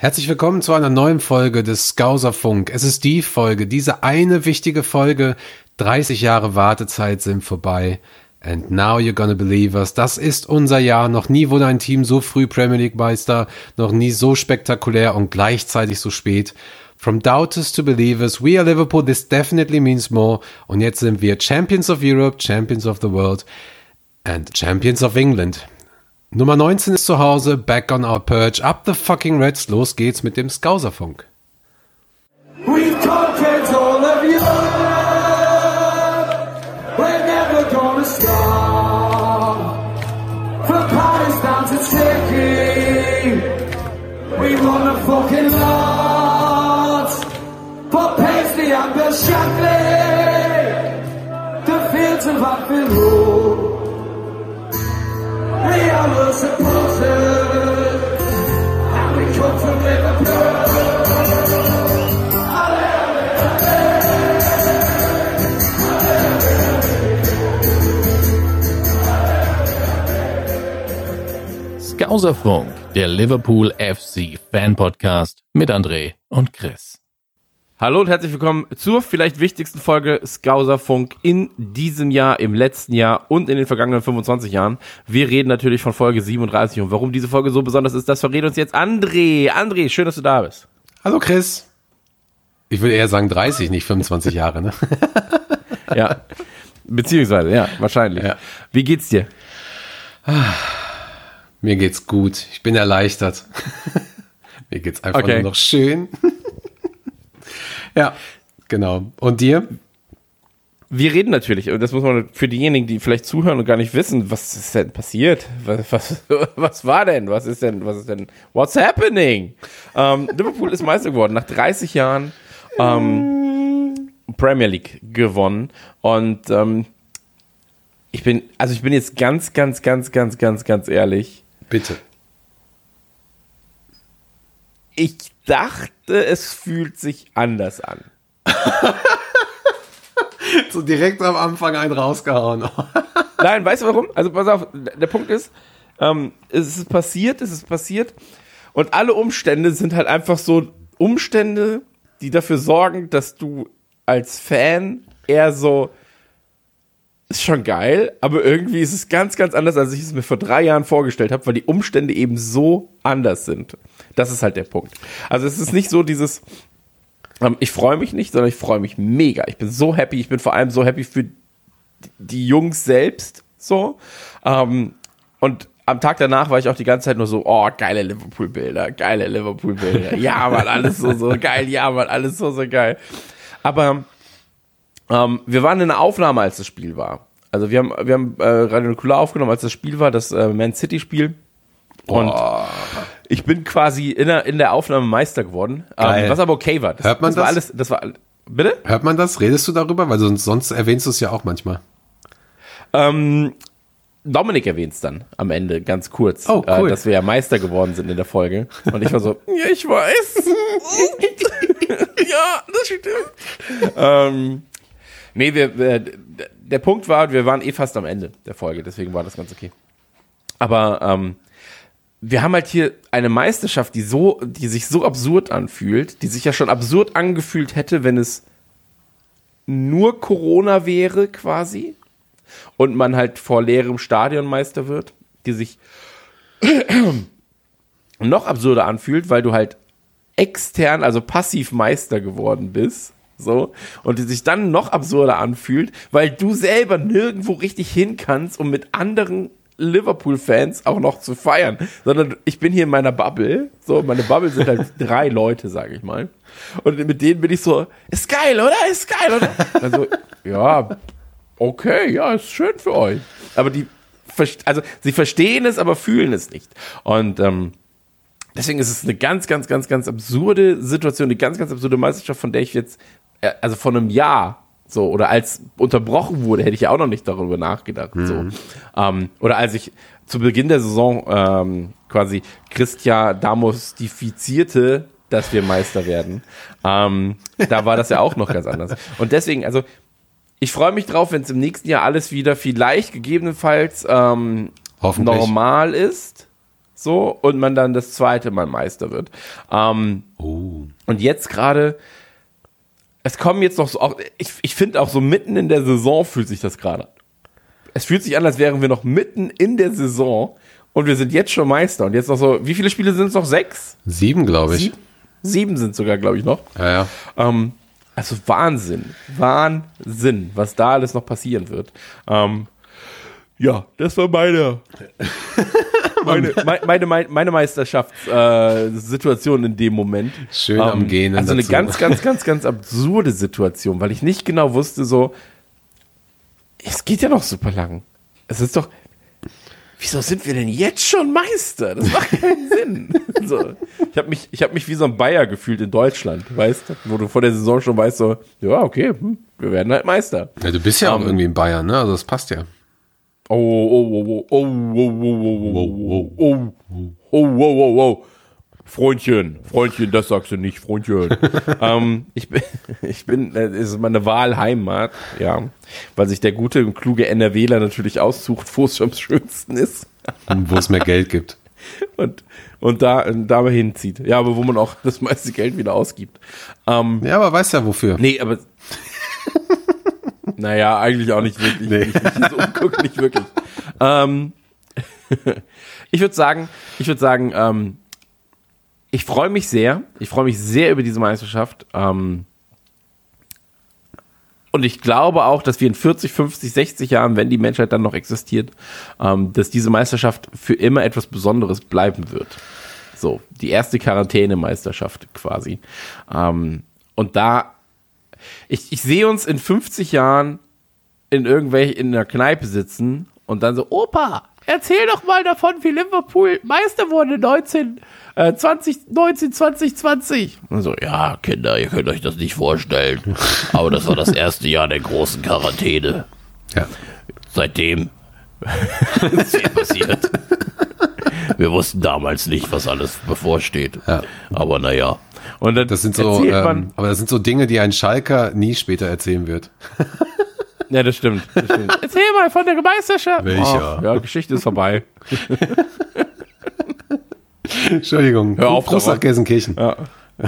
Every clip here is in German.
Herzlich willkommen zu einer neuen Folge des Skauser Funk. Es ist die Folge, diese eine wichtige Folge. 30 Jahre Wartezeit sind vorbei. And now you're gonna believe us. Das ist unser Jahr. Noch nie wurde ein Team so früh Premier League Meister. Noch nie so spektakulär und gleichzeitig so spät. From doubters to believers, we are Liverpool. This definitely means more. Und jetzt sind wir Champions of Europe, Champions of the World and Champions of England. Nummer 19 ist zu Hause, back on our perch, up the fucking Reds, los geht's mit dem Skauserfunk. We've the fields of Anfield Road. Skauserfunk, der Liverpool FC Fan Podcast mit André und Chris. Hallo und herzlich willkommen zur vielleicht wichtigsten Folge Skauserfunk in diesem Jahr, im letzten Jahr und in den vergangenen 25 Jahren. Wir reden natürlich von Folge 37 und warum diese Folge so besonders ist, das verrät uns jetzt André. André, schön, dass du da bist. Hallo Chris. Ich würde eher sagen 30, nicht 25 Jahre, ne? ja. Beziehungsweise, ja, wahrscheinlich. Ja. Wie geht's dir? Mir geht's gut. Ich bin erleichtert. Mir geht's einfach okay. nur noch schön. Ja, genau. Und dir? Wir reden natürlich, und das muss man für diejenigen, die vielleicht zuhören und gar nicht wissen, was ist denn passiert? Was, was, was war denn? Was ist denn, was ist denn, what's happening? Ähm, Liverpool ist Meister geworden, nach 30 Jahren ähm, Premier League gewonnen. Und ähm, ich bin, also ich bin jetzt ganz, ganz, ganz, ganz, ganz, ganz ehrlich. Bitte. Ich dachte, es fühlt sich anders an. so direkt am Anfang einen rausgehauen. Nein, weißt du warum? Also pass auf, der Punkt ist, ähm, es ist passiert, es ist passiert und alle Umstände sind halt einfach so Umstände, die dafür sorgen, dass du als Fan eher so ist schon geil, aber irgendwie ist es ganz, ganz anders, als ich es mir vor drei Jahren vorgestellt habe, weil die Umstände eben so anders sind. Das ist halt der Punkt. Also es ist nicht so dieses, ähm, ich freue mich nicht, sondern ich freue mich mega. Ich bin so happy. Ich bin vor allem so happy für die Jungs selbst. So. Ähm, und am Tag danach war ich auch die ganze Zeit nur so, oh, geile Liverpool-Bilder, geile Liverpool-Bilder. Ja, man, alles so, so geil. Ja, man, alles so, so geil. Aber ähm, wir waren in der Aufnahme, als das Spiel war. Also wir haben, wir haben äh, Radio Nukular aufgenommen, als das Spiel war, das äh, Man City-Spiel. Und oh. ich bin quasi in der, in der Aufnahme Meister geworden, ähm, was aber okay war. Das, Hört man das? das? War alles, das war, bitte? Hört man das? Redest du darüber? Weil sonst, sonst erwähnst du es ja auch manchmal. Ähm, Dominik erwähnt es dann am Ende ganz kurz, oh, cool. äh, dass wir ja Meister geworden sind in der Folge. Und ich war so, ja, ich weiß. ja, das stimmt. ähm, nee, wir, wir, der Punkt war, wir waren eh fast am Ende der Folge, deswegen war das ganz okay. Aber ähm, wir haben halt hier eine Meisterschaft, die so, die sich so absurd anfühlt, die sich ja schon absurd angefühlt hätte, wenn es nur Corona wäre quasi und man halt vor leerem Stadion Meister wird, die sich noch absurder anfühlt, weil du halt extern, also passiv Meister geworden bist. So, und die sich dann noch absurder anfühlt, weil du selber nirgendwo richtig hin kannst, um mit anderen Liverpool-Fans auch noch zu feiern, sondern ich bin hier in meiner Bubble. So, meine Bubble sind halt drei Leute, sage ich mal. Und mit denen bin ich so, ist geil, oder? Ist geil, oder? Also, ja, okay, ja, ist schön für euch. Aber die, also sie verstehen es, aber fühlen es nicht. Und ähm, deswegen ist es eine ganz, ganz, ganz, ganz absurde Situation, eine ganz, ganz absurde Meisterschaft, von der ich jetzt, äh, also von einem Jahr so, oder als unterbrochen wurde, hätte ich ja auch noch nicht darüber nachgedacht. Mhm. So. Ähm, oder als ich zu Beginn der Saison ähm, quasi Christian damostifizierte, dass wir Meister werden. Ähm, da war das ja auch noch ganz anders. Und deswegen, also ich freue mich drauf, wenn es im nächsten Jahr alles wieder vielleicht gegebenenfalls ähm, normal ist. so und man dann das zweite Mal Meister wird. Ähm, Oh. und jetzt gerade, es kommen jetzt noch so, auch, ich, ich finde auch so mitten in der Saison fühlt sich das gerade. an. Es fühlt sich an, als wären wir noch mitten in der Saison und wir sind jetzt schon Meister. Und jetzt noch so, wie viele Spiele sind es noch? Sechs? Sieben, glaube ich. Sieben? Sieben sind sogar, glaube ich, noch. Ja, ja. Ähm, also Wahnsinn, Wahnsinn, was da alles noch passieren wird. Ähm, ja, das war meine, meine, meine, meine, meine Meisterschaftssituation äh, in dem Moment. Schön am Gehen Also eine dazu. ganz, ganz, ganz, ganz absurde Situation, weil ich nicht genau wusste, so, es geht ja noch super lang. Es ist doch, wieso sind wir denn jetzt schon Meister? Das macht keinen Sinn. So, ich habe mich, ich habe mich wie so ein Bayer gefühlt in Deutschland, weißt du, wo du vor der Saison schon weißt, so, ja, okay, hm, wir werden halt Meister. ja du bist ja auch Ähm, irgendwie in Bayern, ne? Also das passt ja. Oh, oh, oh, oh, oh, oh, oh, oh, oh, oh, oh, oh, oh, oh. Freundchen, Freundchen, das sagst du nicht, Freundchen. ähm, ich bin, ich bin, äh, es ist meine Wahlheimat, ja, weil sich der gute und kluge NRWler natürlich aussucht, wo es am schönsten ist Und wo es mehr Geld gibt. und, und da, da mal hinzieht. Ja, aber wo man auch das meiste Geld wieder ausgibt. Ähm, Ja, aber weißt ja wofür. Nee, aber. Naja, eigentlich auch nicht wirklich. Nee. Ich mich so nicht wirklich. Ähm, ich würde sagen, ich würde sagen, ähm, ich freue mich sehr. Ich freue mich sehr über diese Meisterschaft. Ähm, und ich glaube auch, dass wir in 40, 50, 60 Jahren, wenn die Menschheit dann noch existiert, ähm, dass diese Meisterschaft für immer etwas Besonderes bleiben wird. So, die erste Quarantänemeisterschaft quasi. Ähm, und da, ich, ich sehe uns in 50 Jahren in irgendwelch in einer Kneipe sitzen und dann so, Opa, erzähl doch mal davon, wie Liverpool Meister wurde 19, äh, 20, 19, 2020. Und so, ja, Kinder, ihr könnt euch das nicht vorstellen. Aber das war das erste Jahr der großen Quarantäne. Ja. Seitdem ist viel passiert. Wir wussten damals nicht, was alles bevorsteht. Ja. Aber naja. Und dann Das sind so, erzählt man, ähm, aber das sind so Dinge, die ein Schalker nie später erzählen wird. Ja, das stimmt. Das stimmt. Erzähl mal von der Meisterschaft. Welcher? Oh, ja, Geschichte ist vorbei. Entschuldigung. Hör auf darauf. nach Gelsenkirchen. Ja.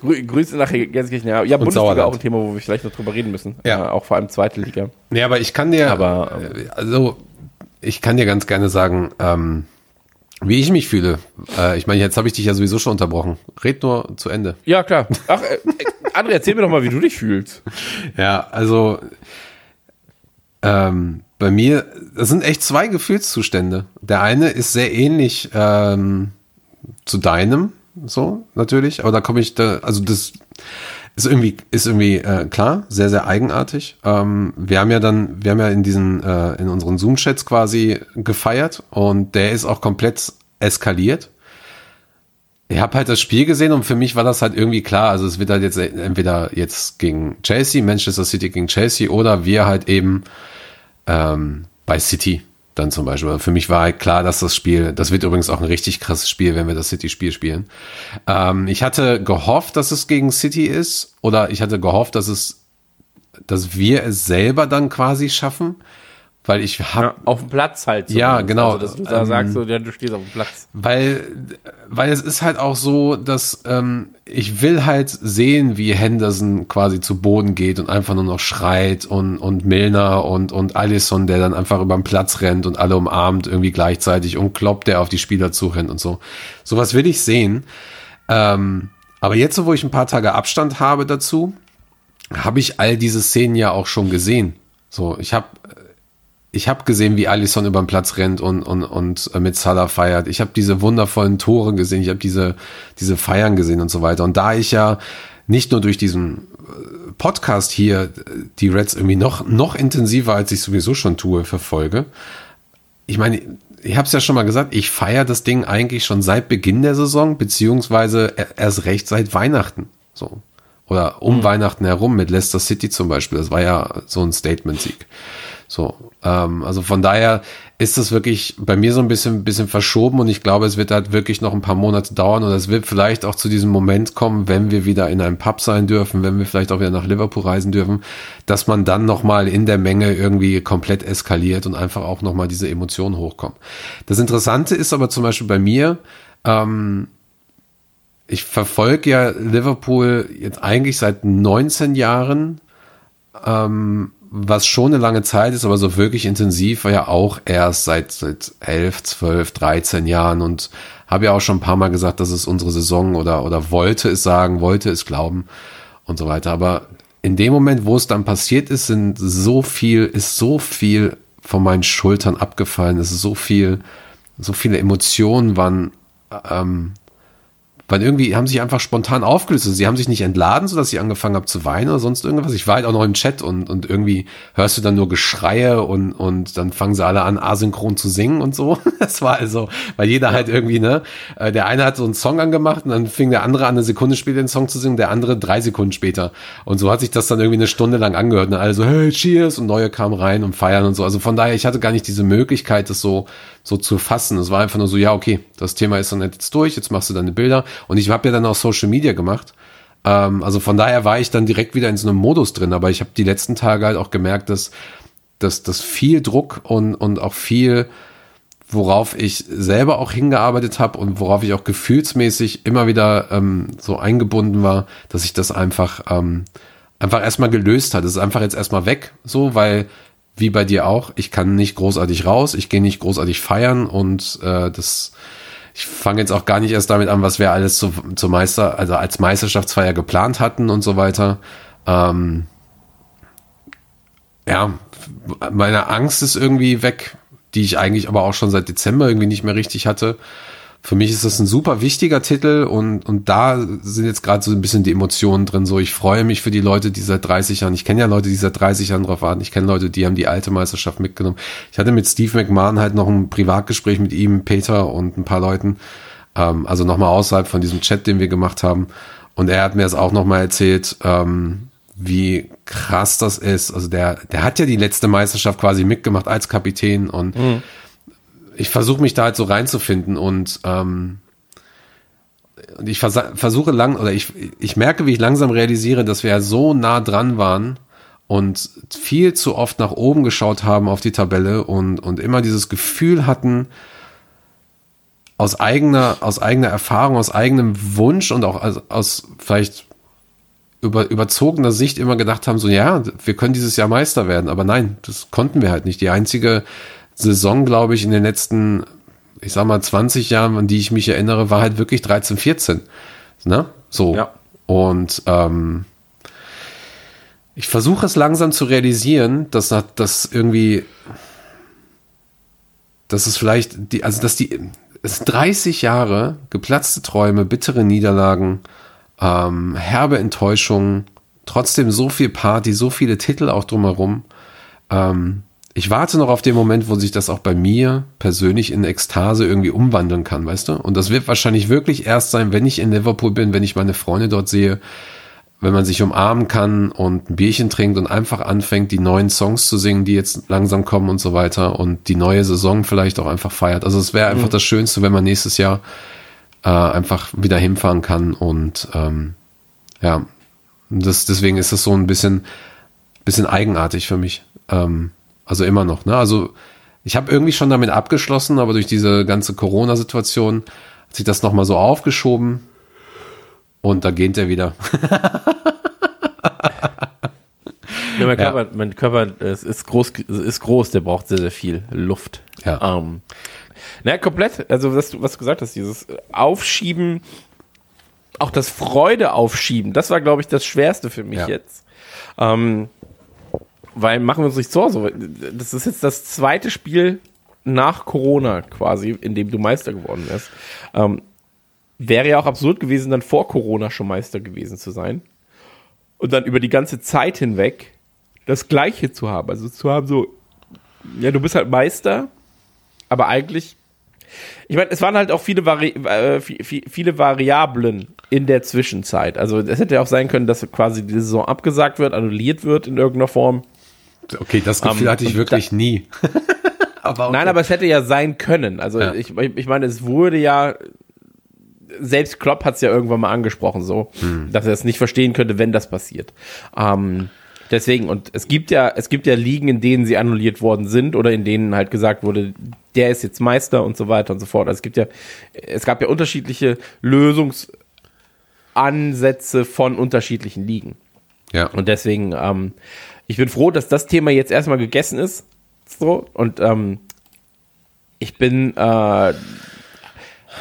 Grü Grüße nach Gelsenkirchen. Ja, ja Bundesliga Sauerland. auch ein Thema, wo wir vielleicht noch drüber reden müssen. Ja. Äh, auch vor allem zweite Liga. Nee, aber ich kann dir, Aber, ähm, äh, also, ich kann dir ganz gerne sagen, ähm, wie ich mich fühle. Äh, ich meine, jetzt habe ich dich ja sowieso schon unterbrochen. Red nur zu Ende. Ja, klar. Ach, äh, äh, André, erzähl mir doch mal, wie du dich fühlst. Ja, also ähm, bei mir, das sind echt zwei Gefühlszustände. Der eine ist sehr ähnlich ähm, zu deinem, so natürlich, aber da komme ich da, also das ist irgendwie, ist irgendwie äh, klar, sehr, sehr eigenartig. Ähm, wir haben ja dann, wir haben ja in diesen, äh, in unseren Zoom-Chats quasi gefeiert und der ist auch komplett eskaliert. Ich habe halt das Spiel gesehen und für mich war das halt irgendwie klar. Also es wird halt jetzt entweder jetzt gegen Chelsea, Manchester City gegen Chelsea oder wir halt eben ähm, bei City dann zum Beispiel. Für mich war halt klar, dass das Spiel, das wird übrigens auch ein richtig krasses Spiel, wenn wir das City-Spiel spielen. Ähm, ich hatte gehofft, dass es gegen City ist oder ich hatte gehofft, dass es, dass wir es selber dann quasi schaffen, weil ich habe Auf dem Platz halt. Ja, zumindest. genau. Also, dass du da Ähm, sagst, so, ja, du stehst auf dem Platz. Weil, weil es ist halt auch so, dass ähm, ich will halt sehen, wie Henderson quasi zu Boden geht und einfach nur noch schreit und, und Milner und, und Allison, der dann einfach über den Platz rennt und alle umarmt irgendwie gleichzeitig und kloppt, der auf die Spieler zurennt und so. Sowas will ich sehen. Ähm, aber jetzt, so, wo ich ein paar Tage Abstand habe dazu, habe ich all diese Szenen ja auch schon gesehen. So, ich habe ich habe gesehen, wie Alisson über den Platz rennt und, und, und äh, mit Salah feiert. Ich habe diese wundervollen Tore gesehen, ich habe diese, diese Feiern gesehen und so weiter. Und da ich ja nicht nur durch diesen äh, Podcast hier äh, die Reds irgendwie noch, noch intensiver, als ich sowieso schon tue, verfolge, ich meine, ich habe es ja schon mal gesagt, ich feiere das Ding eigentlich schon seit Beginn der Saison, beziehungsweise er- erst recht seit Weihnachten. So. Oder um Weihnachten herum mit Leicester City zum Beispiel. Das war ja so ein Statement-Sieg. So, ähm, also von daher ist es wirklich bei mir so ein bisschen, bisschen verschoben und ich glaube, es wird halt wirklich noch ein paar Monate dauern und es wird vielleicht auch zu diesem Moment kommen, wenn wir wieder in einem Pub sein dürfen, wenn wir vielleicht auch wieder nach Liverpool reisen dürfen, dass man dann nochmal in der Menge irgendwie komplett eskaliert und einfach auch nochmal diese Emotionen hochkommen. Das Interessante ist aber zum Beispiel bei mir, ähm, ich verfolge ja Liverpool jetzt eigentlich seit 19 Jahren, ähm, was schon eine lange Zeit ist, aber so wirklich intensiv war ja auch erst seit, seit 11, 12, 13 Jahren und habe ja auch schon ein paar Mal gesagt, dass es unsere Saison oder, oder wollte es sagen, wollte es glauben und so weiter. Aber in dem Moment, wo es dann passiert ist, sind so viel, ist so viel von meinen Schultern abgefallen, es ist so viel, so viele Emotionen waren ähm, weil irgendwie haben sich einfach spontan aufgelöst. Also sie haben sich nicht entladen, sodass ich angefangen habe zu weinen oder sonst irgendwas. Ich war halt auch noch im Chat und, und irgendwie hörst du dann nur Geschreie und, und dann fangen sie alle an, asynchron zu singen und so. Das war also, weil jeder halt irgendwie, ne, äh, der eine hat so einen Song angemacht und dann fing der andere an, eine Sekunde später den Song zu singen, der andere drei Sekunden später. Und so hat sich das dann irgendwie eine Stunde lang angehört. Und alle so, hey, cheers! Und neue kamen rein und feiern und so. Also von daher, ich hatte gar nicht diese Möglichkeit, das so, so zu fassen. Es war einfach nur so, ja, okay, das Thema ist dann jetzt durch, jetzt machst du deine Bilder. Und ich habe ja dann auch Social Media gemacht. Ähm, also von daher war ich dann direkt wieder in so einem Modus drin. Aber ich habe die letzten Tage halt auch gemerkt, dass, dass, dass viel Druck und, und auch viel, worauf ich selber auch hingearbeitet habe und worauf ich auch gefühlsmäßig immer wieder ähm, so eingebunden war, dass ich das einfach, ähm, einfach erstmal gelöst hat. Es ist einfach jetzt erstmal weg, so, weil wie bei dir auch, ich kann nicht großartig raus, ich gehe nicht großartig feiern und äh, das ich fange jetzt auch gar nicht erst damit an, was wir alles zu, zu Meister, also als Meisterschaftsfeier geplant hatten und so weiter. Ähm, ja, meine Angst ist irgendwie weg, die ich eigentlich aber auch schon seit Dezember irgendwie nicht mehr richtig hatte für mich ist das ein super wichtiger Titel und, und da sind jetzt gerade so ein bisschen die Emotionen drin. So, ich freue mich für die Leute, die seit 30 Jahren, ich kenne ja Leute, die seit 30 Jahren drauf warten. Ich kenne Leute, die haben die alte Meisterschaft mitgenommen. Ich hatte mit Steve McMahon halt noch ein Privatgespräch mit ihm, Peter und ein paar Leuten. Ähm, also nochmal außerhalb von diesem Chat, den wir gemacht haben. Und er hat mir das auch nochmal erzählt, ähm, wie krass das ist. Also der, der hat ja die letzte Meisterschaft quasi mitgemacht als Kapitän und mhm ich versuche mich da halt so reinzufinden und ähm, und ich vers versuche lang oder ich ich merke, wie ich langsam realisiere, dass wir ja so nah dran waren und viel zu oft nach oben geschaut haben auf die Tabelle und und immer dieses Gefühl hatten aus eigener aus eigener Erfahrung, aus eigenem Wunsch und auch aus, aus vielleicht über, überzogener Sicht immer gedacht haben, so ja, wir können dieses Jahr Meister werden, aber nein, das konnten wir halt nicht. Die einzige Saison, glaube ich, in den letzten, ich sag mal, 20 Jahren, an die ich mich erinnere, war halt wirklich 13, 14. Ne? So. Ja. Und ähm, ich versuche es langsam zu realisieren, dass das irgendwie, dass es vielleicht, die, also dass die, es 30 Jahre geplatzte Träume, bittere Niederlagen, ähm, herbe Enttäuschungen, trotzdem so viel Party, so viele Titel auch drumherum. Ähm, ich warte noch auf den Moment, wo sich das auch bei mir persönlich in Ekstase irgendwie umwandeln kann, weißt du? Und das wird wahrscheinlich wirklich erst sein, wenn ich in Liverpool bin, wenn ich meine Freunde dort sehe, wenn man sich umarmen kann und ein Bierchen trinkt und einfach anfängt, die neuen Songs zu singen, die jetzt langsam kommen und so weiter und die neue Saison vielleicht auch einfach feiert. Also es wäre einfach mhm. das Schönste, wenn man nächstes Jahr äh, einfach wieder hinfahren kann und ähm, ja, das, deswegen ist das so ein bisschen, bisschen eigenartig für mich. Ähm, also immer noch, ne? Also ich habe irgendwie schon damit abgeschlossen, aber durch diese ganze Corona-Situation hat sich das nochmal so aufgeschoben und da geht er wieder. ja, mein, Körper, ja. mein Körper ist, groß, ist groß, der braucht sehr, sehr viel Luft. Ja. Ähm, na, komplett, also was du, was du gesagt hast, dieses Aufschieben, auch das Freude aufschieben, das war, glaube ich, das Schwerste für mich ja. jetzt. Ähm, weil machen wir uns nicht so, das ist jetzt das zweite Spiel nach Corona quasi, in dem du Meister geworden bist. Ähm, wäre ja auch absurd gewesen, dann vor Corona schon Meister gewesen zu sein. Und dann über die ganze Zeit hinweg das Gleiche zu haben. Also zu haben so, ja, du bist halt Meister, aber eigentlich, ich meine, es waren halt auch viele, Vari äh, viele Variablen in der Zwischenzeit. Also es hätte ja auch sein können, dass quasi die Saison abgesagt wird, annulliert wird in irgendeiner Form Okay, das Gefühl Ähm, hatte ich wirklich nie. aber okay. Nein, aber es hätte ja sein können. Also Ja. ich, ich meine, es wurde ja, selbst Klopp hat es ja irgendwann mal angesprochen, so, Hm. dass er es nicht verstehen könnte, wenn das passiert. Ähm, deswegen, und es gibt ja, es gibt ja Ligen, in denen sie annulliert worden sind oder in denen halt gesagt wurde, der ist jetzt Meister und so weiter und so fort. Also es gibt ja, es gab ja unterschiedliche Lösungsansätze von unterschiedlichen Ligen. ja. Und deswegen, ähm, ich bin froh, dass das Thema jetzt erstmal gegessen ist. So, und ähm, ich bin, äh,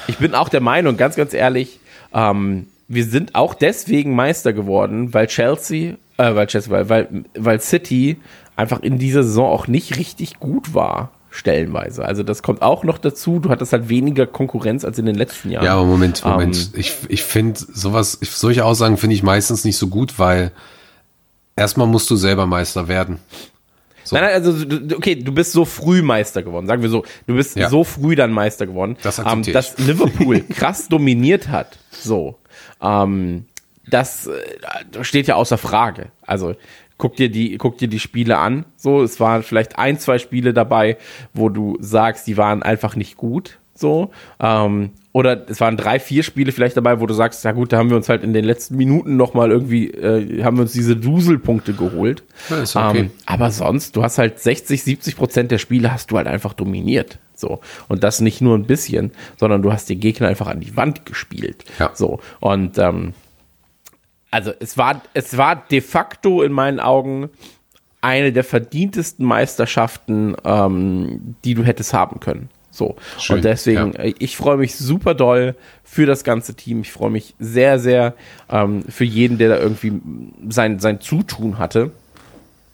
ich bin auch der Meinung, ganz, ganz ehrlich, ähm, wir sind auch deswegen Meister geworden, weil Chelsea, äh, weil Chelsea, weil, weil, weil City einfach in dieser Saison auch nicht richtig gut war, stellenweise. Also das kommt auch noch dazu. Du hattest halt weniger Konkurrenz als in den letzten Jahren. Ja, aber Moment, Moment. Ähm, ich ich finde sowas, ich, solche Aussagen finde ich meistens nicht so gut, weil erstmal musst du selber Meister werden. So. Nein, nein, also okay, du bist so früh Meister geworden, sagen wir so. Du bist Ja. so früh dann Meister geworden, Das ähm, dass Liverpool krass dominiert hat. So, ähm, das äh, steht ja außer Frage. Also guck dir die, guck dir die Spiele an. So, es waren vielleicht ein, zwei Spiele dabei, wo du sagst, die waren einfach nicht gut. So, ähm, oder es waren drei, vier Spiele vielleicht dabei, wo du sagst, ja gut, da haben wir uns halt in den letzten Minuten noch mal irgendwie, äh, haben wir uns diese Duselpunkte geholt. Okay. Ähm, aber sonst, du hast halt 60, 70 Prozent der Spiele hast du halt einfach dominiert. So. Und das nicht nur ein bisschen, sondern du hast den Gegner einfach an die Wand gespielt. Ja. So. Und ähm, also es war, es war de facto in meinen Augen eine der verdientesten Meisterschaften, ähm, die du hättest haben können. So. Schön, und deswegen, ja. äh, ich freue mich super doll für das ganze Team. Ich freue mich sehr, sehr ähm, für jeden, der da irgendwie sein, sein Zutun hatte.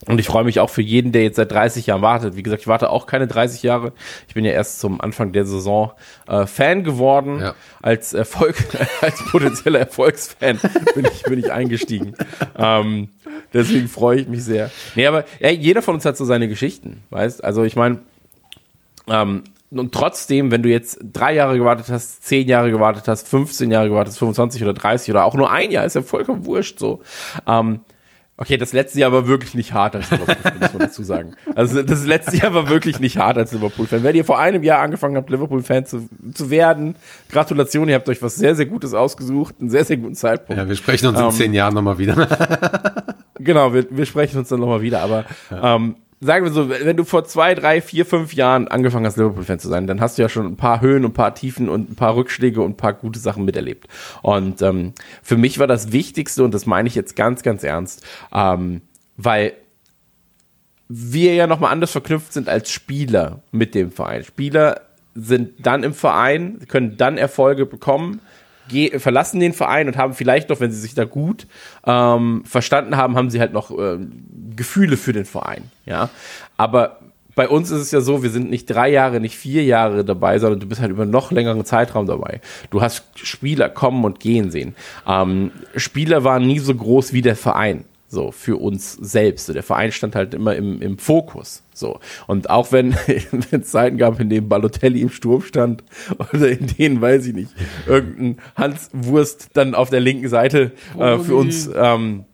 Und ich freue mich auch für jeden, der jetzt seit 30 Jahren wartet. Wie gesagt, ich warte auch keine 30 Jahre. Ich bin ja erst zum Anfang der Saison äh, Fan geworden. Ja. Als Erfolg, als potenzieller Erfolgsfan bin ich, bin ich eingestiegen. ähm, deswegen freue ich mich sehr. Nee, aber ja, jeder von uns hat so seine Geschichten, weißt? Also ich meine, ähm, und trotzdem, wenn du jetzt drei Jahre gewartet hast, zehn Jahre gewartet hast, 15 Jahre gewartet hast, 25 oder 30 oder auch nur ein Jahr, ist ja vollkommen wurscht so. Ähm, okay, das letzte Jahr war wirklich nicht hart als Liverpool-Fan, muss man dazu sagen. Also das letzte Jahr war wirklich nicht hart als Liverpool-Fan. Wenn ihr vor einem Jahr angefangen habt, Liverpool-Fan zu, zu werden, Gratulation, ihr habt euch was sehr, sehr Gutes ausgesucht, einen sehr, sehr guten Zeitpunkt. Ja, wir sprechen uns in Ähm, zehn Jahren nochmal wieder. Genau, wir, wir sprechen uns dann nochmal wieder, aber ähm, sagen wir so, wenn du vor zwei, drei, vier, fünf Jahren angefangen hast, Liverpool-Fan zu sein, dann hast du ja schon ein paar Höhen und ein paar Tiefen und ein paar Rückschläge und ein paar gute Sachen miterlebt. Und ähm, für mich war das Wichtigste, und das meine ich jetzt ganz, ganz ernst, ähm, weil wir ja nochmal anders verknüpft sind als Spieler mit dem Verein. Spieler sind dann im Verein, können dann Erfolge bekommen, ge verlassen den Verein und haben vielleicht noch, wenn sie sich da gut ähm, verstanden haben, haben sie halt noch ähm, Gefühle für den Verein. Ja, aber bei uns ist es ja so, wir sind nicht drei Jahre, nicht vier Jahre dabei, sondern du bist halt über noch längeren Zeitraum dabei. Du hast Spieler kommen und gehen sehen. Ähm, Spieler waren nie so groß wie der Verein. So, für uns selbst. Der Verein stand halt immer im, im Fokus. So. Und auch wenn es Zeiten gab, in denen Balotelli im Sturm stand oder in denen, weiß ich nicht, irgendein Hans Wurst dann auf der linken Seite äh, für uns ähm,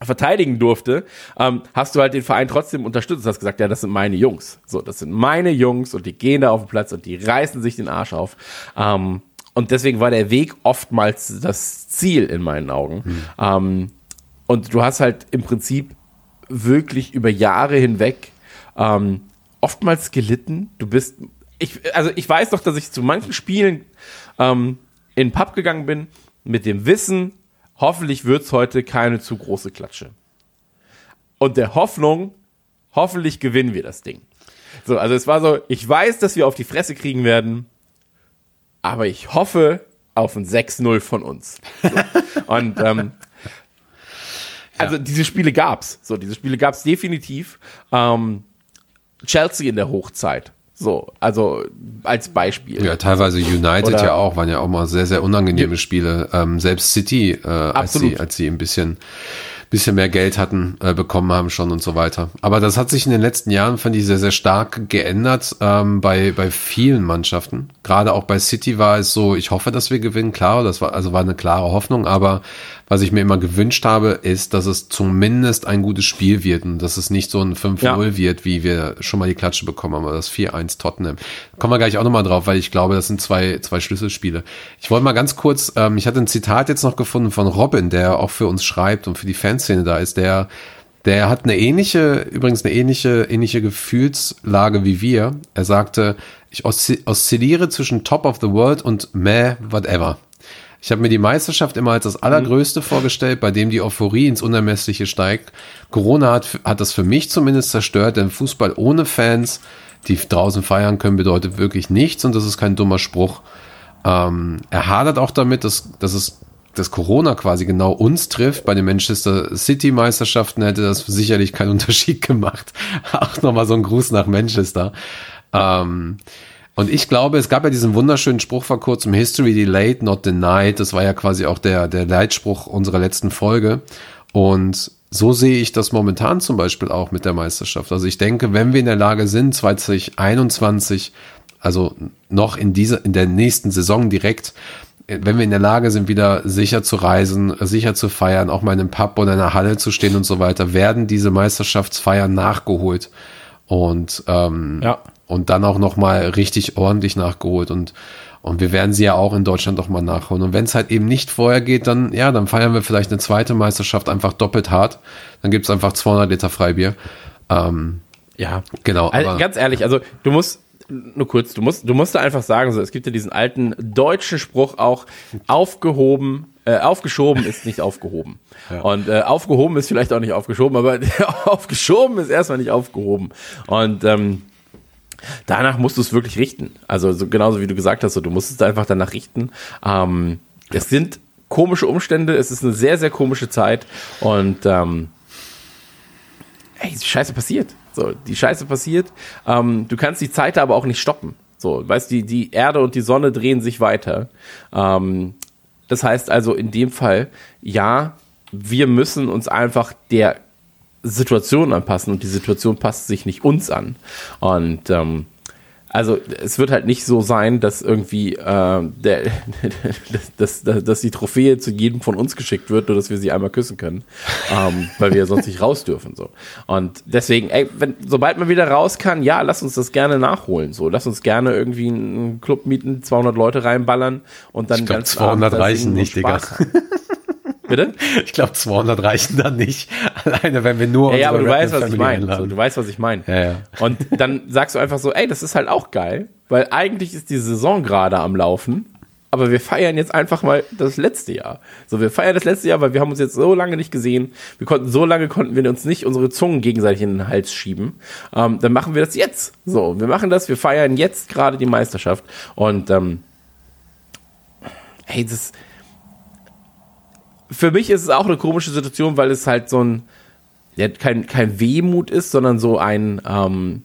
verteidigen durfte, ähm, hast du halt den Verein trotzdem unterstützt. Du hast gesagt, ja, das sind meine Jungs. So, das sind meine Jungs und die gehen da auf den Platz und die reißen sich den Arsch auf. Ähm, und deswegen war der Weg oftmals das Ziel in meinen Augen. Ähm, und du hast halt im Prinzip wirklich über Jahre hinweg ähm, oftmals gelitten. Du bist, ich, also ich weiß doch, dass ich zu manchen Spielen ähm, in den Pub gegangen bin mit dem Wissen, hoffentlich wird's heute keine zu große Klatsche. Und der Hoffnung, hoffentlich gewinnen wir das Ding. So, also es war so, ich weiß, dass wir auf die Fresse kriegen werden, aber ich hoffe auf ein 6-0 von uns. So. Und ähm, also diese Spiele gab's. So, diese Spiele gab's definitiv. Ähm, Chelsea in der Hochzeit. So, also als Beispiel. Ja, teilweise United Oder- ja auch, waren ja auch mal sehr, sehr unangenehme Spiele. Ähm, selbst City, äh, als, sie, als sie ein bisschen bisschen mehr Geld hatten, äh, bekommen haben schon und so weiter. Aber das hat sich in den letzten Jahren, fand ich, sehr, sehr stark geändert ähm, bei, bei vielen Mannschaften. Gerade auch bei City war es so, ich hoffe, dass wir gewinnen, klar, das war, also war eine klare Hoffnung, aber was ich mir immer gewünscht habe, ist, dass es zumindest ein gutes Spiel wird und dass es nicht so ein 5-0 ja. wird, wie wir schon mal die Klatsche bekommen haben, aber das 4-1 Tottenham. Kommen wir gleich auch nochmal drauf, weil ich glaube, das sind zwei, zwei Schlüsselspiele. Ich wollte mal ganz kurz, ähm, ich hatte ein Zitat jetzt noch gefunden von Robin, der auch für uns schreibt und für die Fanszene da ist, der der hat eine ähnliche, übrigens eine ähnliche, ähnliche Gefühlslage wie wir. Er sagte, ich oszilliere zwischen Top of the World und meh, whatever. Ich habe mir die Meisterschaft immer als das Allergrößte mhm. vorgestellt, bei dem die Euphorie ins Unermessliche steigt. Corona hat, hat das für mich zumindest zerstört, denn Fußball ohne Fans, die draußen feiern können, bedeutet wirklich nichts und das ist kein dummer Spruch. Ähm, er hadert auch damit, dass, dass es dass Corona quasi genau uns trifft. Bei den Manchester City Meisterschaften hätte das sicherlich keinen Unterschied gemacht. auch nochmal so ein Gruß nach Manchester. Ähm, und ich glaube, es gab ja diesen wunderschönen Spruch vor kurzem, History delayed, not denied. Das war ja quasi auch der, der Leitspruch unserer letzten Folge. Und so sehe ich das momentan zum Beispiel auch mit der Meisterschaft. Also ich denke, wenn wir in der Lage sind, 2021, also noch in dieser, in der nächsten Saison direkt, wenn wir in der Lage sind, wieder sicher zu reisen, sicher zu feiern, auch mal in einem Pub oder in einer Halle zu stehen und so weiter, werden diese Meisterschaftsfeiern nachgeholt. Und ähm, ja und dann auch noch mal richtig ordentlich nachgeholt und und wir werden sie ja auch in Deutschland noch mal nachholen. Und wenn es halt eben nicht vorher geht, dann ja, dann feiern wir vielleicht eine zweite Meisterschaft einfach doppelt hart. Dann gibt's einfach 200 Liter Freibier. Ähm, ja, genau. Also, ganz ehrlich, also du musst nur kurz, du musst, du musst da einfach sagen, so, es gibt ja diesen alten deutschen Spruch auch, aufgehoben, äh, aufgeschoben ist nicht aufgehoben. Ja. Und äh, aufgehoben ist vielleicht auch nicht aufgeschoben, aber aufgeschoben ist erstmal nicht aufgehoben. Und ähm, danach musst du es wirklich richten. Also so, genauso wie du gesagt hast, so, du musst es einfach danach richten. Ähm, es sind komische Umstände, es ist eine sehr, sehr komische Zeit und ähm, ey, die Scheiße passiert. So, die Scheiße passiert. Ähm, du kannst die Zeit aber auch nicht stoppen. So, weißt die, die Erde und die Sonne drehen sich weiter. Ähm, das heißt also in dem Fall, ja, wir müssen uns einfach der Situation anpassen und die Situation passt sich nicht uns an. Und ähm, also es wird halt nicht so sein, dass irgendwie äh, der, dass, dass, dass die Trophäe zu jedem von uns geschickt wird, nur dass wir sie einmal küssen können, ähm, weil wir sonst nicht raus dürfen so. Und deswegen, ey, wenn, sobald man wieder raus kann, ja, lass uns das gerne nachholen. So, lass uns gerne irgendwie einen Club mieten, 200 Leute reinballern und dann ich glaub, ganz 200 reichen nicht, Digga. Bitte? Ich glaube, 200 reichen dann nicht. Alleine, wenn wir nur. Ja, ja aber du weißt, was ich meine. So, du weißt, was ich meine. Ja, ja. Und dann sagst du einfach so, ey, das ist halt auch geil, weil eigentlich ist die Saison gerade am Laufen. Aber wir feiern jetzt einfach mal das letzte Jahr. So, wir feiern das letzte Jahr, weil wir haben uns jetzt so lange nicht gesehen. Wir konnten, so lange konnten wir uns nicht unsere Zungen gegenseitig in den Hals schieben. Ähm, dann machen wir das jetzt. So, wir machen das, wir feiern jetzt gerade die Meisterschaft. Und, ähm, hey, das, für mich ist es auch eine komische Situation, weil es halt so ein, ja, kein, kein Wehmut ist, sondern so ein ähm,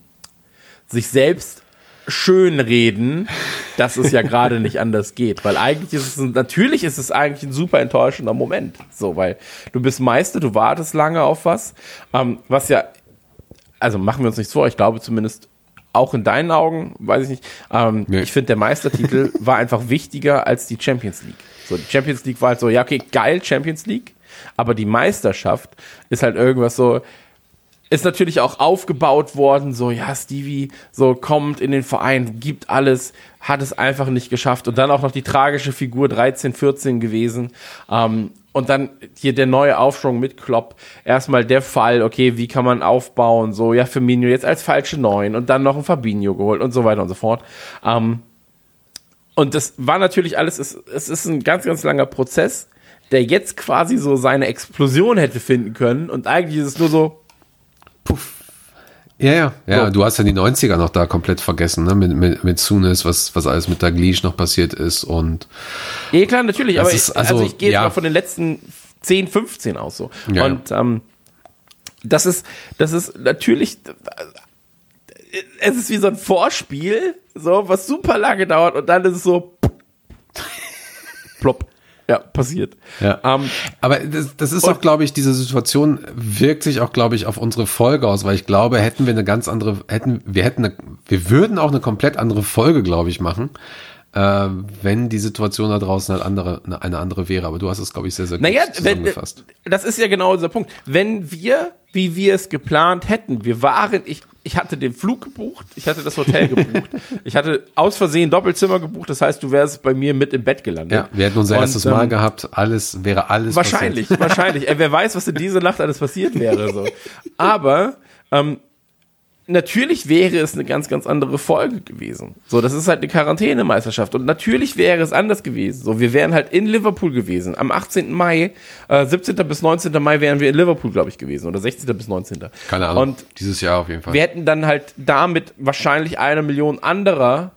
sich selbst schönreden, dass es ja gerade nicht anders geht. Weil eigentlich ist es, natürlich ist es eigentlich ein super enttäuschender Moment. So, weil du bist Meister, du wartest lange auf was, ähm, was ja, also machen wir uns nichts vor, ich glaube zumindest auch in deinen Augen, weiß ich nicht, ähm, nee. ich finde der Meistertitel war einfach wichtiger als die Champions League. So, die Champions League war halt so, ja, okay, geil, Champions League. Aber die Meisterschaft ist halt irgendwas so, ist natürlich auch aufgebaut worden, so, ja, Stevie, so, kommt in den Verein, gibt alles, hat es einfach nicht geschafft. Und dann auch noch die tragische Figur 13, 14 gewesen. Ähm, und dann hier der neue Aufschwung mit Klopp. Erstmal der Fall, okay, wie kann man aufbauen? So, ja, Firmino jetzt als falsche Neun und dann noch ein Fabinho geholt und so weiter und so fort. Ähm, und das war natürlich alles, es, es ist ein ganz, ganz langer Prozess, der jetzt quasi so seine Explosion hätte finden können. Und eigentlich ist es nur so, puff. Ja, ja, ja, so. du hast ja die 90er noch da komplett vergessen, ne? Mit, mit, mit Sunes, was, was alles mit Daglish noch passiert ist und. Ja, klar, natürlich, aber ist, also, also, ich gehe ja. mal von den letzten 10, 15 aus so. Ja, und ähm, das ist, das ist natürlich, es ist wie so ein Vorspiel, so, was super lange dauert und dann ist es so plopp. Ja, passiert. Ja. Ähm, Aber das, das ist auch, glaube ich, diese Situation wirkt sich auch, glaube ich, auf unsere Folge aus, weil ich glaube, hätten wir eine ganz andere, hätten, wir hätten eine, wir würden auch eine komplett andere Folge, glaube ich, machen, äh, wenn die Situation da draußen halt andere, eine andere wäre. Aber du hast es, glaube ich, sehr, sehr gut Naja, wenn, zusammengefasst. das ist ja genau unser Punkt. Wenn wir, wie wir es geplant hätten, wir waren, ich, ich hatte den Flug gebucht, ich hatte das Hotel gebucht, ich hatte aus Versehen Doppelzimmer gebucht, das heißt, du wärst bei mir mit im Bett gelandet. ja, wir hätten unser Und, erstes Mal ähm, gehabt, alles, wäre alles Wahrscheinlich, wahrscheinlich. Ey, wer weiß, was in dieser Nacht alles passiert wäre. So. Aber ähm, natürlich wäre es eine ganz, ganz andere Folge gewesen. So, das ist halt eine Quarantänemeisterschaft. Und natürlich wäre es anders gewesen. So, wir wären halt in Liverpool gewesen. Am 18. Mai, äh, 17. bis 19. Mai wären wir in Liverpool, glaube ich, gewesen. Oder 16. bis 19. Keine Ahnung. Und Dieses Jahr auf jeden Fall. wir hätten dann halt damit wahrscheinlich eine Million anderer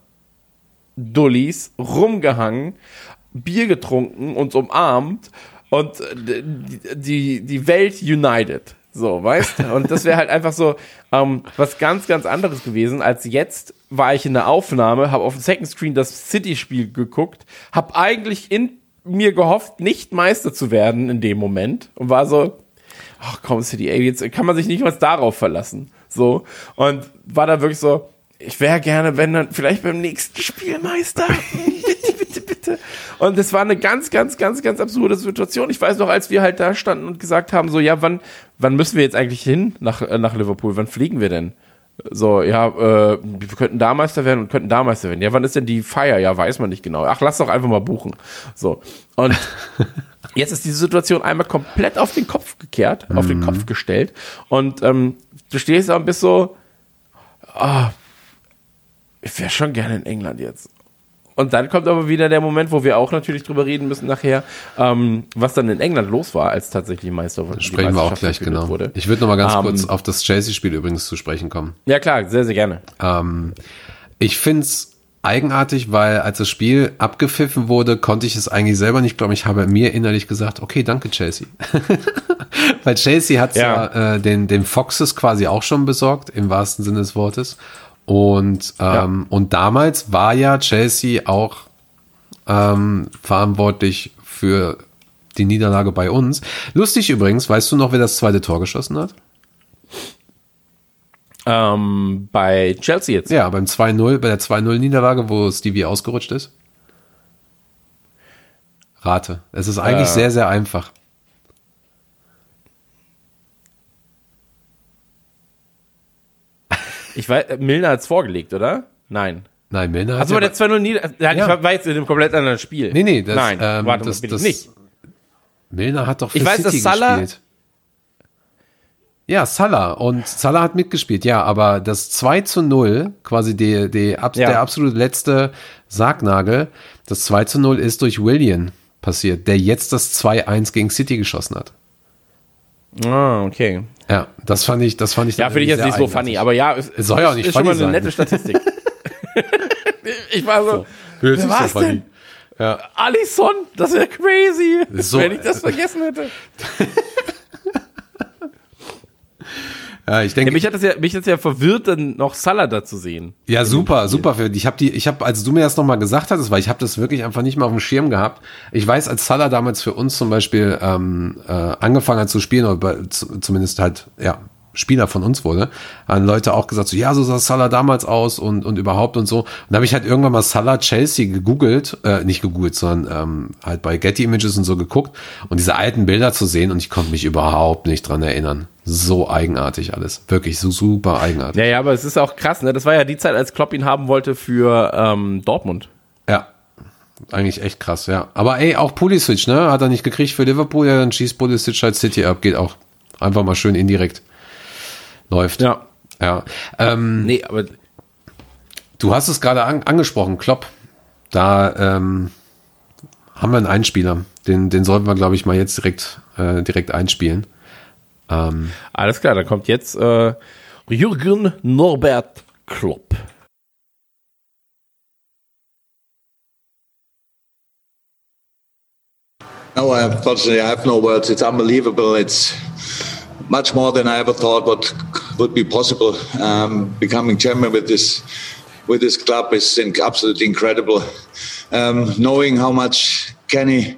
Dullis rumgehangen, Bier getrunken, uns umarmt und äh, die, die, die Welt united. So, weißt? Und das wäre halt einfach so ähm, was ganz, ganz anderes gewesen, als jetzt war ich in der Aufnahme, habe auf dem Second Screen das City-Spiel geguckt, habe eigentlich in mir gehofft, nicht Meister zu werden in dem Moment und war so, ach komm, City, ey, jetzt kann man sich nicht was darauf verlassen. So. Und war da wirklich so, ich wäre gerne, wenn dann vielleicht beim nächsten Spielmeister. bitte, bitte. Und es war eine ganz, ganz, ganz, ganz absurde Situation. Ich weiß noch, als wir halt da standen und gesagt haben, so, ja, wann, wann müssen wir jetzt eigentlich hin nach, äh, nach Liverpool? Wann fliegen wir denn? So, ja, äh, wir könnten da Meister werden und könnten da Meister werden. Ja, wann ist denn die Feier? Ja, weiß man nicht genau. Ach, lass doch einfach mal buchen. So. Und jetzt ist diese Situation einmal komplett auf den Kopf gekehrt, auf den Kopf gestellt. Und ähm, du stehst da und bist so, ah, ich wäre schon gerne in England jetzt. Und dann kommt aber wieder der Moment, wo wir auch natürlich drüber reden müssen nachher, ähm, was dann in England los war, als tatsächlich Meister die Sprechen wir auch gleich genau. Wurde. Ich würde noch mal ganz Ähm, kurz auf das Chelsea-Spiel übrigens zu sprechen kommen. Ja klar, sehr, sehr gerne. Ähm, ich find's eigenartig, weil als das Spiel abgepfiffen wurde, konnte ich es eigentlich selber nicht glauben. Ich habe mir innerlich gesagt, okay, danke Chelsea. weil Chelsea hat Ja. ja. äh, den, den Foxes quasi auch schon besorgt, im wahrsten Sinne des Wortes. Und, ähm, und damals war ja Chelsea auch ähm, verantwortlich für die Niederlage bei uns. Lustig übrigens, weißt du noch, wer das zweite Tor geschossen hat? Ähm, bei Chelsea jetzt. Ja, beim 2-0, bei der 2-0-Niederlage, wo Stevie ausgerutscht ist. Rate. Es ist eigentlich Äh. sehr, sehr einfach. Ich weiß, Milner hat's vorgelegt, oder? Nein. Nein, Milner hat Also ja bei der 2-0 Nieder... Nein, Ja. ich war jetzt in einem komplett anderen Spiel. Nee, nee, das, Nein, ähm, warte, das- bin das- ich nicht. Milner hat doch für Ich weiß, dass City Salah- gespielt. Ja, Salah. Und Salah hat mitgespielt, ja, aber das 2 zu 0, quasi die, die, ab, Ja. der absolut letzte Sargnagel, das 2 zu 0 ist durch William passiert, der jetzt das 2-1 gegen City geschossen hat. Ah, okay. Ja, das fand ich, das fand ich Ja, finde ich jetzt nicht so funny, aber ja, es, Es soll ja auch nicht ist schon mal funny eine sein. nette Statistik. ich war so, sich wer war's so funny. denn? Ja. Alisson, das wäre crazy, So- wenn ich das vergessen hätte. Ja, ich Ja, denke, mich hat das ja, mich hat's ja verwirrt, dann noch Salah da zu sehen. ja, super, super für. Ich habe die, ich habe, als du mir das nochmal gesagt hattest, weil ich habe das wirklich einfach nicht mehr auf dem Schirm gehabt. Ich weiß, als Salah damals für uns zum Beispiel ähm, äh, angefangen hat zu spielen, oder zumindest halt, ja, Spieler von uns wurde, haben Leute auch gesagt, so, ja, so sah Salah damals aus und, und überhaupt und so. Und da habe ich halt irgendwann mal Salah Chelsea gegoogelt, äh, nicht gegoogelt, sondern ähm, halt bei Getty Images und so geguckt und diese alten Bilder zu sehen und ich konnte mich überhaupt nicht dran erinnern. So eigenartig alles. Wirklich so super eigenartig. Ja, ja, aber es ist auch krass, ne? Das war ja die Zeit, als Klopp ihn haben wollte für ähm, Dortmund. Ja. Eigentlich echt krass, ja. Aber ey, auch Pulisic, ne? Hat er nicht gekriegt für Liverpool, ja, dann schießt Pulisic halt City ab. Geht auch. Einfach mal schön indirekt. Läuft. Ja. Ja. Ähm, Nee, aber du hast es gerade an, angesprochen, Klopp. Da ähm, haben wir einen Einspieler. Den, den sollten wir, glaube ich, mal jetzt direkt, äh, direkt einspielen. Ähm, alles klar, dann kommt jetzt äh, Jürgen Norbert Klopp. No, unfortunately, I have no words. It's unbelievable. It's much more than I ever thought what would be possible. Um, becoming chairman with this with this club is absolutely incredible. Um, knowing how much Kenny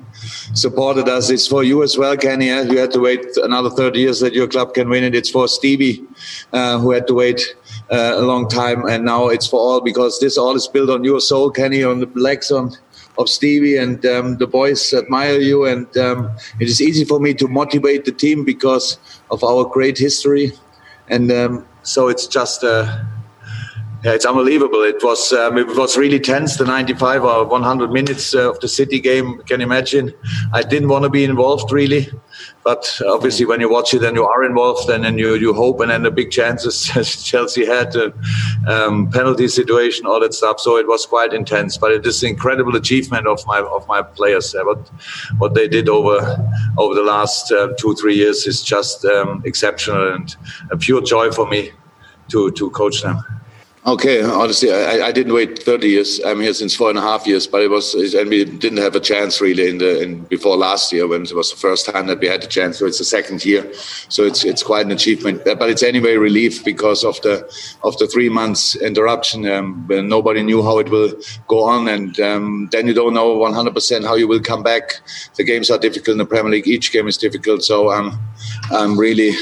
supported us. It's for you as well, Kenny. You had to wait another 30 years that your club can win it. It's for Stevie, uh, who had to wait uh, a long time, and now it's for all because this all is built on your soul, Kenny, on the legs on of Stevie, and um, the boys admire you. And um, it is easy for me to motivate the team because of our great history, and um, so it's just. Uh, yeah, it's unbelievable. It was um, it was really tense. The 95 or 100 minutes uh, of the City game. Can you imagine? I didn't want to be involved really, but obviously when you watch it and you are involved, and then you you hope, and then the big chances Chelsea had, uh, um, penalty situation, all that stuff. So it was quite intense. But it is an incredible achievement of my of my players. Uh, what what they did over over the last uh, two three years is just um, exceptional and a pure joy for me to to coach them. Okay, honestly, I, I, didn't wait 30 years. I'm here since four and a half years, but it was, and we didn't have a chance really in the in, before last year when it was the first time that we had a chance. So it's the second year, so it's it's quite an achievement. But it's anyway relief because of the of the three months interruption. Um, nobody knew how it will go on, and um, then you don't know 100% how you will come back. The games are difficult in the Premier League. Each game is difficult, so I'm I'm really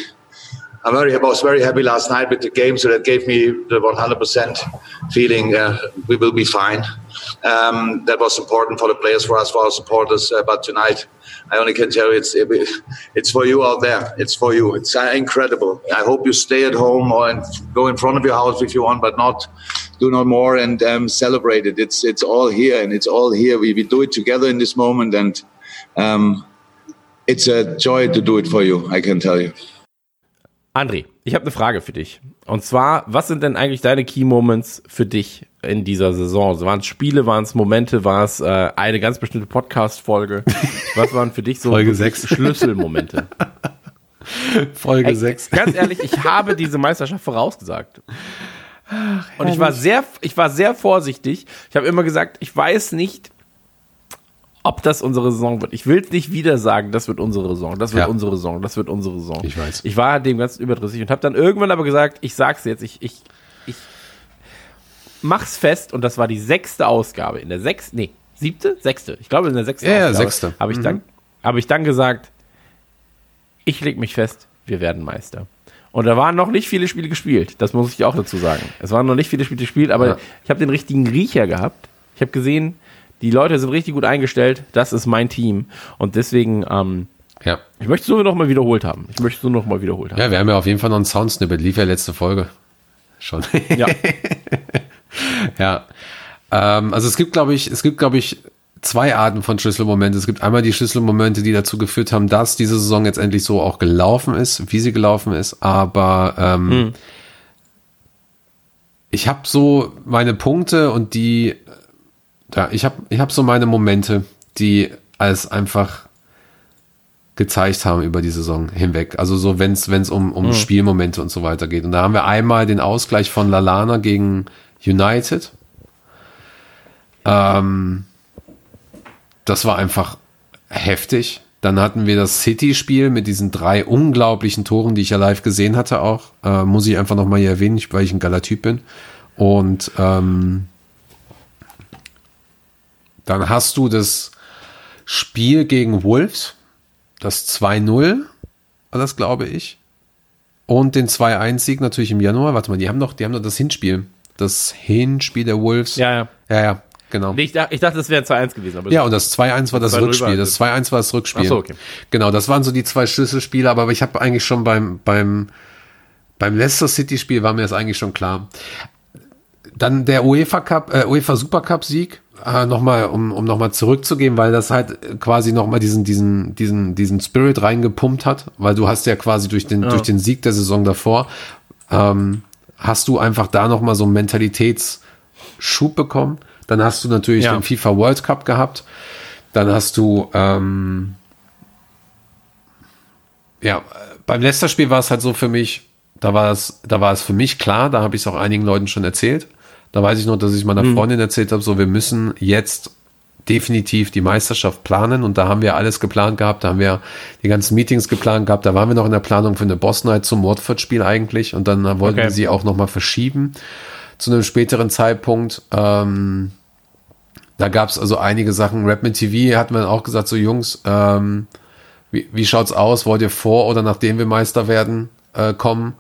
I'm very, I was very happy last night with the game, so that gave me the 100% feeling uh, we will be fine. Um, that was important for the players, for us, for our supporters. Uh, but tonight, I only can tell you it's it's for you out there. It's for you. It's uh, incredible. I hope you stay at home or go in front of your house if you want, but not do no more and um, celebrate it. It's it's all here and it's all here. We, we do it together in this moment, and um, it's a joy to do it for you. I can tell you. André, ich habe eine Frage für dich. Und zwar, was sind denn eigentlich deine Key Moments für dich in dieser Saison? Waren es Spiele, waren es Momente, war es äh, eine ganz bestimmte Podcast-Folge? Was waren für dich so Folge sechs. Schlüsselmomente? Folge Ey, 6. Ganz ehrlich, ich habe diese Meisterschaft vorausgesagt. Und ich war sehr, ich war sehr vorsichtig. Ich habe immer gesagt, ich weiß nicht, ob das unsere Saison wird. Ich will es nicht wieder sagen, das wird unsere Saison, das wird ja. unsere Saison, das wird unsere Saison. Ich weiß. Ich war dem ganz überdrüssig und habe dann irgendwann aber gesagt, ich sag's jetzt, ich, ich, ich mach's fest und das war die sechste Ausgabe. In der sechsten, nee, siebte? Sechste. Ich glaube in der sechsten ja, Ausgabe. Ja, sechste. Habe ich, mhm. dann, hab ich dann gesagt, ich leg mich fest, wir werden Meister. Und da waren noch nicht viele Spiele gespielt. Das muss ich auch dazu sagen. Es waren noch nicht viele Spiele gespielt, aber ja. ich habe den richtigen Riecher gehabt. Ich habe gesehen, die Leute sind richtig gut eingestellt. Das ist mein Team. Und deswegen, ähm, ja. Ich möchte es nur noch mal wiederholt haben. Ich möchte es nur noch mal wiederholt haben. Ja, wir haben ja auf jeden Fall noch einen Soundsnippet. Lief ja letzte Folge. Schon. Ja. ja. Ähm, also es gibt, glaube ich, es gibt, glaube ich, zwei Arten von Schlüsselmomente. Es gibt einmal die Schlüsselmomente, die dazu geführt haben, dass diese Saison jetzt endlich so auch gelaufen ist, wie sie gelaufen ist. Aber ähm, hm. ich habe so meine Punkte und die ja, ich habe ich hab so meine Momente, die als einfach gezeigt haben über die Saison hinweg. Also so, wenn es um, um mhm. Spielmomente und so weiter geht. Und da haben wir einmal den Ausgleich von Lalana gegen United. Ähm, das war einfach heftig. Dann hatten wir das City-Spiel mit diesen drei unglaublichen Toren, die ich ja live gesehen hatte auch. Äh, muss ich einfach nochmal hier erwähnen, weil ich ein geiler Typ bin. Und ähm, dann hast du das Spiel gegen Wolves, das 2-0 war das, glaube ich. Und den 2-1-Sieg natürlich im Januar. Warte mal, die haben doch, die haben doch das Hinspiel. Das Hinspiel der Wolves. Ja, ja. Ja, ja, genau. Nee, ich, dachte, ich dachte, das wäre 2-1 gewesen. Aber ja, und das 2-1 war das, das Rückspiel. Das 2-1 war das Rückspiel. Ach so, okay. Genau, das waren so die zwei Schlüsselspiele, aber ich habe eigentlich schon beim, beim, beim Leicester City-Spiel war mir das eigentlich schon klar. Dann der UEFA Cup, äh, UEFA Supercup Sieg äh, nochmal, um, um nochmal zurückzugehen, weil das halt quasi nochmal diesen, diesen, diesen, diesen Spirit reingepumpt hat, weil du hast ja quasi durch den, ja. durch den Sieg der Saison davor, ähm, hast du einfach da nochmal so einen Mentalitätsschub bekommen. Dann hast du natürlich ja. den FIFA World Cup gehabt. Dann hast du, ähm, ja, beim Leicester-Spiel war es halt so für mich, da war es, da war es für mich klar, da habe ich es auch einigen Leuten schon erzählt. Da weiß ich noch, dass ich meiner mhm. Freundin erzählt habe, so wir müssen jetzt definitiv die Meisterschaft planen und da haben wir alles geplant gehabt, da haben wir die ganzen Meetings geplant gehabt, da waren wir noch in der Planung für eine Boss Night zum Watford-Spiel eigentlich und dann wollten okay. wir sie auch nochmal verschieben zu einem späteren Zeitpunkt. Ähm, da gab es also einige Sachen. Rap mit TV hat man auch gesagt, so Jungs, ähm, wie, wie schaut's aus? Wollt ihr vor oder nachdem wir Meister werden äh, kommen?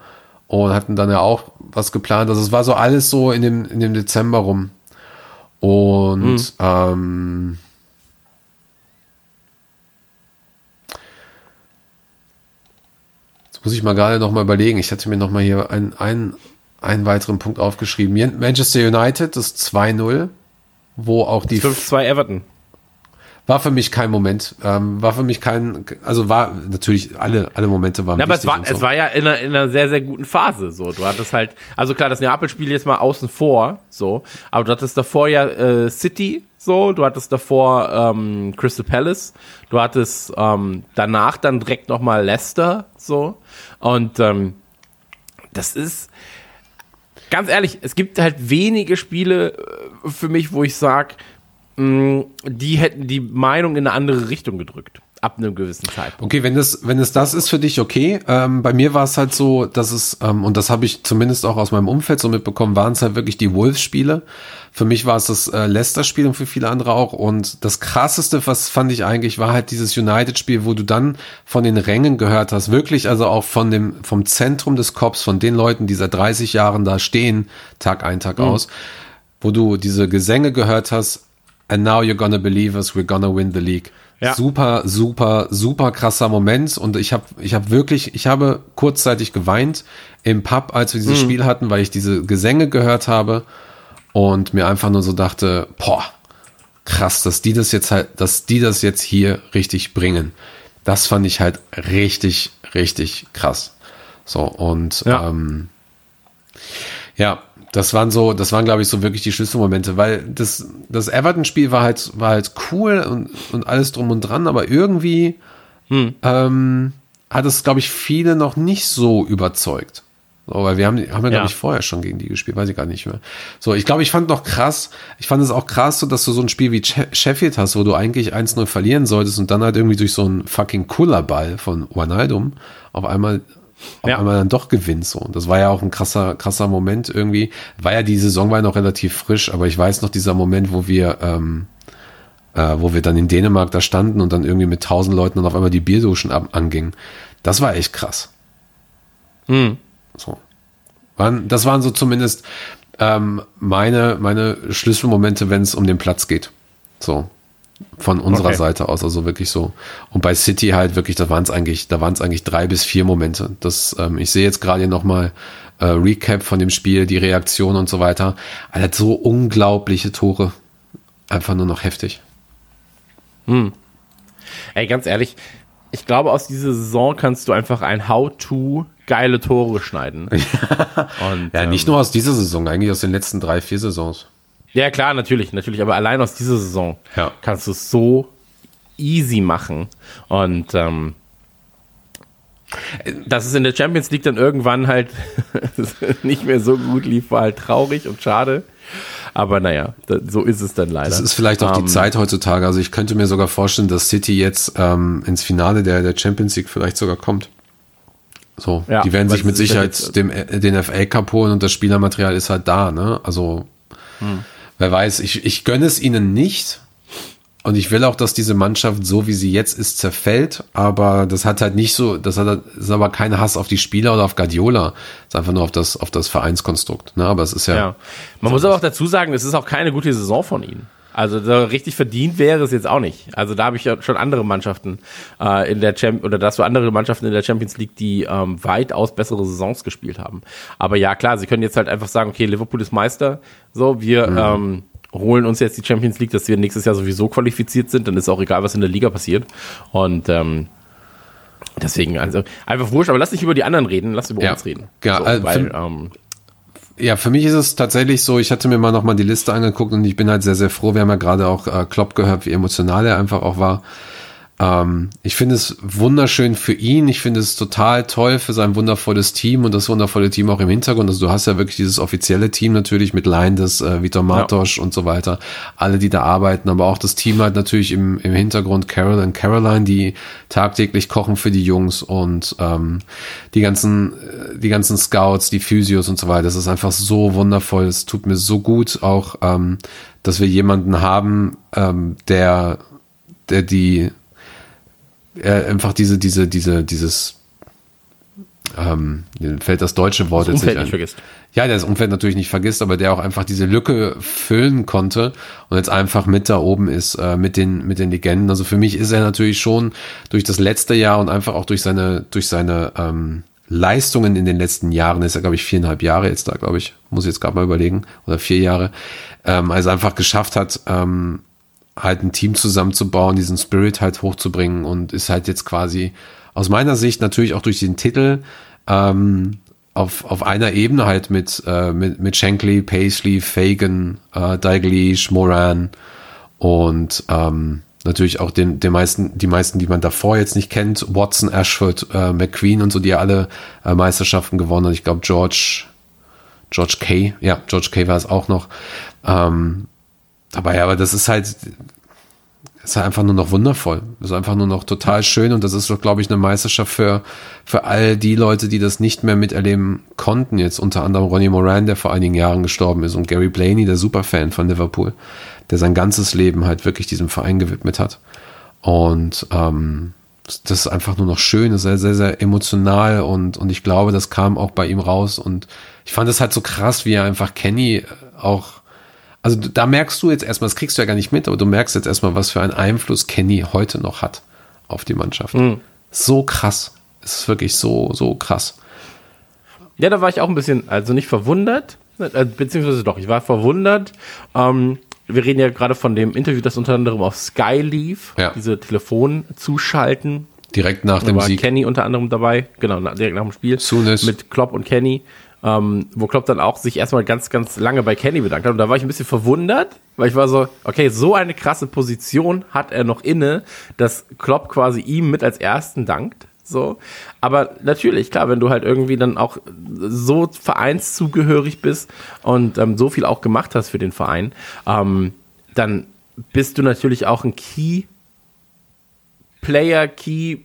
Und hatten dann ja auch was geplant. Also es war so alles so in dem, in dem Dezember rum. Und Hm. ähm, jetzt muss ich mal gerade noch mal überlegen. Ich hatte mir noch mal hier einen, einen, einen weiteren Punkt aufgeschrieben. Manchester United, das 2-0, wo auch die 5-2 Everton. War für mich kein Moment. Ähm, war für mich kein, also war natürlich alle, alle Momente waren Ja, aber es war, so. es war ja in einer, in einer sehr, sehr guten Phase. So, du hattest halt, also klar, das Neapel-Spiel jetzt mal außen vor, so, aber du hattest davor ja äh, City, so, du hattest davor ähm, Crystal Palace, du hattest ähm, danach dann direkt nochmal Leicester, so, und ähm, das ist ganz ehrlich, es gibt halt wenige Spiele äh, für mich, wo ich sage, die hätten die Meinung in eine andere Richtung gedrückt. Ab einem gewissen Zeitpunkt. Okay, wenn das, wenn es das ist für dich, okay. Ähm, bei mir war es halt so, dass es, ähm, und das habe ich zumindest auch aus meinem Umfeld so mitbekommen, waren es halt wirklich die Wolves-Spiele. Für mich war es das äh, Leicester-Spiel und für viele andere auch. Und das krasseste, was fand ich eigentlich, war halt dieses United-Spiel, wo du dann von den Rängen gehört hast, wirklich also auch von dem, vom Zentrum des Cops, von den Leuten, die seit 30 Jahren da stehen, Tag ein, Tag aus, wo du diese Gesänge gehört hast, and now you're gonna believe us, we're gonna win the league. Ja. Super, super, super krasser Moment und ich habe ich hab wirklich, ich habe kurzzeitig geweint im Pub, als wir dieses Spiel hatten, weil ich diese Gesänge gehört habe und mir einfach nur so dachte, boah, krass, dass die das jetzt halt, dass die das jetzt hier richtig bringen. Das fand ich halt richtig, richtig krass. So und Ja. ähm, ja, das waren so, das waren glaube ich so wirklich die Schlüsselmomente, weil das das Everton-Spiel war halt war halt cool und und alles drum und dran, aber irgendwie ähm, hat es glaube ich viele noch nicht so überzeugt. So, weil wir haben, haben ja, Ja. glaube ich, vorher schon gegen die gespielt, weiß ich gar nicht mehr. So, ich glaube, ich fand noch krass, ich fand es auch krass, so, dass du so ein Spiel wie Sheffield hast, wo du eigentlich 1-0 verlieren solltest und dann halt irgendwie durch so einen fucking Kullerball von Wijnaldum auf einmal, auf Ja. einmal dann doch gewinnst. So. Und das war ja auch ein krasser, krasser Moment irgendwie. War ja, die Saison war ja noch relativ frisch, aber ich weiß noch dieser Moment, wo wir, ähm, äh, wo wir dann in Dänemark da standen und dann irgendwie mit tausend Leuten dann auf einmal die Bierduschen ab angingen. Das war echt krass. So. Waren, das waren so zumindest ähm, meine, meine Schlüsselmomente, wenn es um den Platz geht. So. Von unserer Okay. Seite aus, also wirklich so. Und bei City halt wirklich, da waren es eigentlich, da waren es eigentlich drei bis vier Momente. Das, ähm, ich sehe jetzt gerade hier nochmal äh, Recap von dem Spiel, die Reaktion und so weiter. Alter, so unglaubliche Tore. Einfach nur noch heftig. Ey, ganz ehrlich, ich glaube, aus dieser Saison kannst du einfach ein How-to geile Tore schneiden. Und, Ja, ähm, nicht nur aus dieser Saison, eigentlich aus den letzten drei, vier Saisons. Ja, klar, natürlich, natürlich, aber allein aus dieser Saison Ja. kannst du es so easy machen. Und ähm, dass es in der Champions League dann irgendwann halt nicht mehr so gut lief, war halt traurig und schade. Aber naja, so ist es dann leider. Das ist vielleicht auch die Ähm, Zeit heutzutage. Also ich könnte mir sogar vorstellen, dass City jetzt ähm, ins Finale der, der Champions League vielleicht sogar kommt. So, Ja, die werden sich mit Sicherheit jetzt- dem, äh, den FA Cup holen und das Spielermaterial ist halt da, ne? Also, Hm. Wer weiß, ich, ich gönne es ihnen nicht. Und ich will auch, dass diese Mannschaft, so wie sie jetzt ist, zerfällt. Aber das hat halt nicht so, das hat, ist aber kein Hass auf die Spieler oder auf Guardiola. Das ist einfach nur auf das, auf das Vereinskonstrukt. Ne? Aber es ist ja, Ja. Man muss aber auch dazu sagen, es ist auch keine gute Saison von ihnen. Also da richtig verdient wäre es jetzt auch nicht. Also da habe ich ja schon andere Mannschaften äh, in der Champ oder das war andere Mannschaften in der Champions League, die ähm, weitaus bessere Saisons gespielt haben. Aber ja klar, sie können jetzt halt einfach sagen, okay, Liverpool ist Meister, so wir ähm, holen uns jetzt die Champions League, dass wir nächstes Jahr sowieso qualifiziert sind, dann ist auch egal, was in der Liga passiert. Und ähm, deswegen also einfach wurscht. Aber lass nicht über die anderen reden, lass über Ja. uns reden. Ja, so, äh, weil für- ähm, Ja, für mich ist es tatsächlich so, ich hatte mir mal nochmal die Liste angeguckt und ich bin halt sehr, sehr froh. Wir haben ja gerade auch äh, Klopp gehört, wie emotional er einfach auch war. Ähm, ich finde es wunderschön für ihn. Ich finde es total toll für sein wundervolles Team und das wundervolle Team auch im Hintergrund. Also du hast ja wirklich dieses offizielle Team natürlich mit Leindes, äh, Vitor Martos ja. und so weiter. Alle, die da arbeiten, aber auch das Team hat natürlich im, im Hintergrund Carol und Caroline, die tagtäglich kochen für die Jungs und ähm, die ganzen, äh, die ganzen Scouts, die Physios und so weiter. Das ist einfach so wundervoll. Es tut mir so gut auch, ähm, dass wir jemanden haben, ähm, der, der die äh, einfach diese, diese, diese, dieses, ähm, fällt das deutsche Wort das jetzt nicht, nicht vergisst. Ja, der das Umfeld natürlich nicht vergisst, aber der auch einfach diese Lücke füllen konnte und jetzt einfach mit da oben ist, äh, mit den, mit den Legenden. Also für mich ist er natürlich schon durch das letzte Jahr und einfach auch durch seine, durch seine, ähm, Leistungen in den letzten Jahren, ist er, glaube ich, viereinhalb Jahre jetzt da, glaube ich, muss ich jetzt gerade mal überlegen, oder vier Jahre, ähm, also einfach geschafft hat, ähm, halt ein Team zusammenzubauen, diesen Spirit halt hochzubringen und ist halt jetzt quasi aus meiner Sicht natürlich auch durch den Titel ähm, auf, auf einer Ebene halt mit, äh, mit, mit Shankly, Paisley, Fagan, äh, Dalglish, Moran und ähm, natürlich auch den, den meisten, die meisten, die man davor jetzt nicht kennt, Watson, Ashford, äh, McQueen und so, die alle äh, Meisterschaften gewonnen haben. Ich glaube, George, George Kay, ja, George Kay war es auch noch. Ähm, dabei, aber das ist halt, ist halt einfach nur noch wundervoll. Das ist einfach nur noch total schön und das ist doch, glaube ich, eine Meisterschaft für, für all die Leute, die das nicht mehr miterleben konnten. Jetzt unter anderem Ronnie Moran, der vor einigen Jahren gestorben ist und Gary Blaney, der Superfan von Liverpool, der sein ganzes Leben halt wirklich diesem Verein gewidmet hat. Und ähm, das ist einfach nur noch schön, das ist sehr, sehr, sehr emotional und, und ich glaube, das kam auch bei ihm raus und ich fand es halt so krass, wie er einfach Kenny auch also da merkst du jetzt erstmal, das kriegst du ja gar nicht mit, aber du merkst jetzt erstmal, was für einen Einfluss Kenny heute noch hat auf die Mannschaft. Mhm. So krass. Es ist wirklich so, so krass. Ja, da war ich auch ein bisschen, also nicht verwundert, äh, beziehungsweise doch, ich war verwundert. Ähm, wir reden ja gerade von dem Interview, das unter anderem auf Sky lief, ja. diese Telefon zuschalten. Direkt nach da dem war Sieg. Kenny unter anderem dabei, genau, direkt nach dem Spiel. Soon mit Klopp und Kenny ähm, wo Klopp dann auch sich erstmal ganz, ganz lange bei Kenny bedankt hat. Und da war ich ein bisschen verwundert, weil ich war so, okay, so eine krasse Position hat er noch inne, dass Klopp quasi ihm mit als ersten dankt. So, aber natürlich, klar, wenn du halt irgendwie dann auch so vereinszugehörig bist und ähm, so viel auch gemacht hast für den Verein, ähm, dann bist du natürlich auch ein Key Player, Key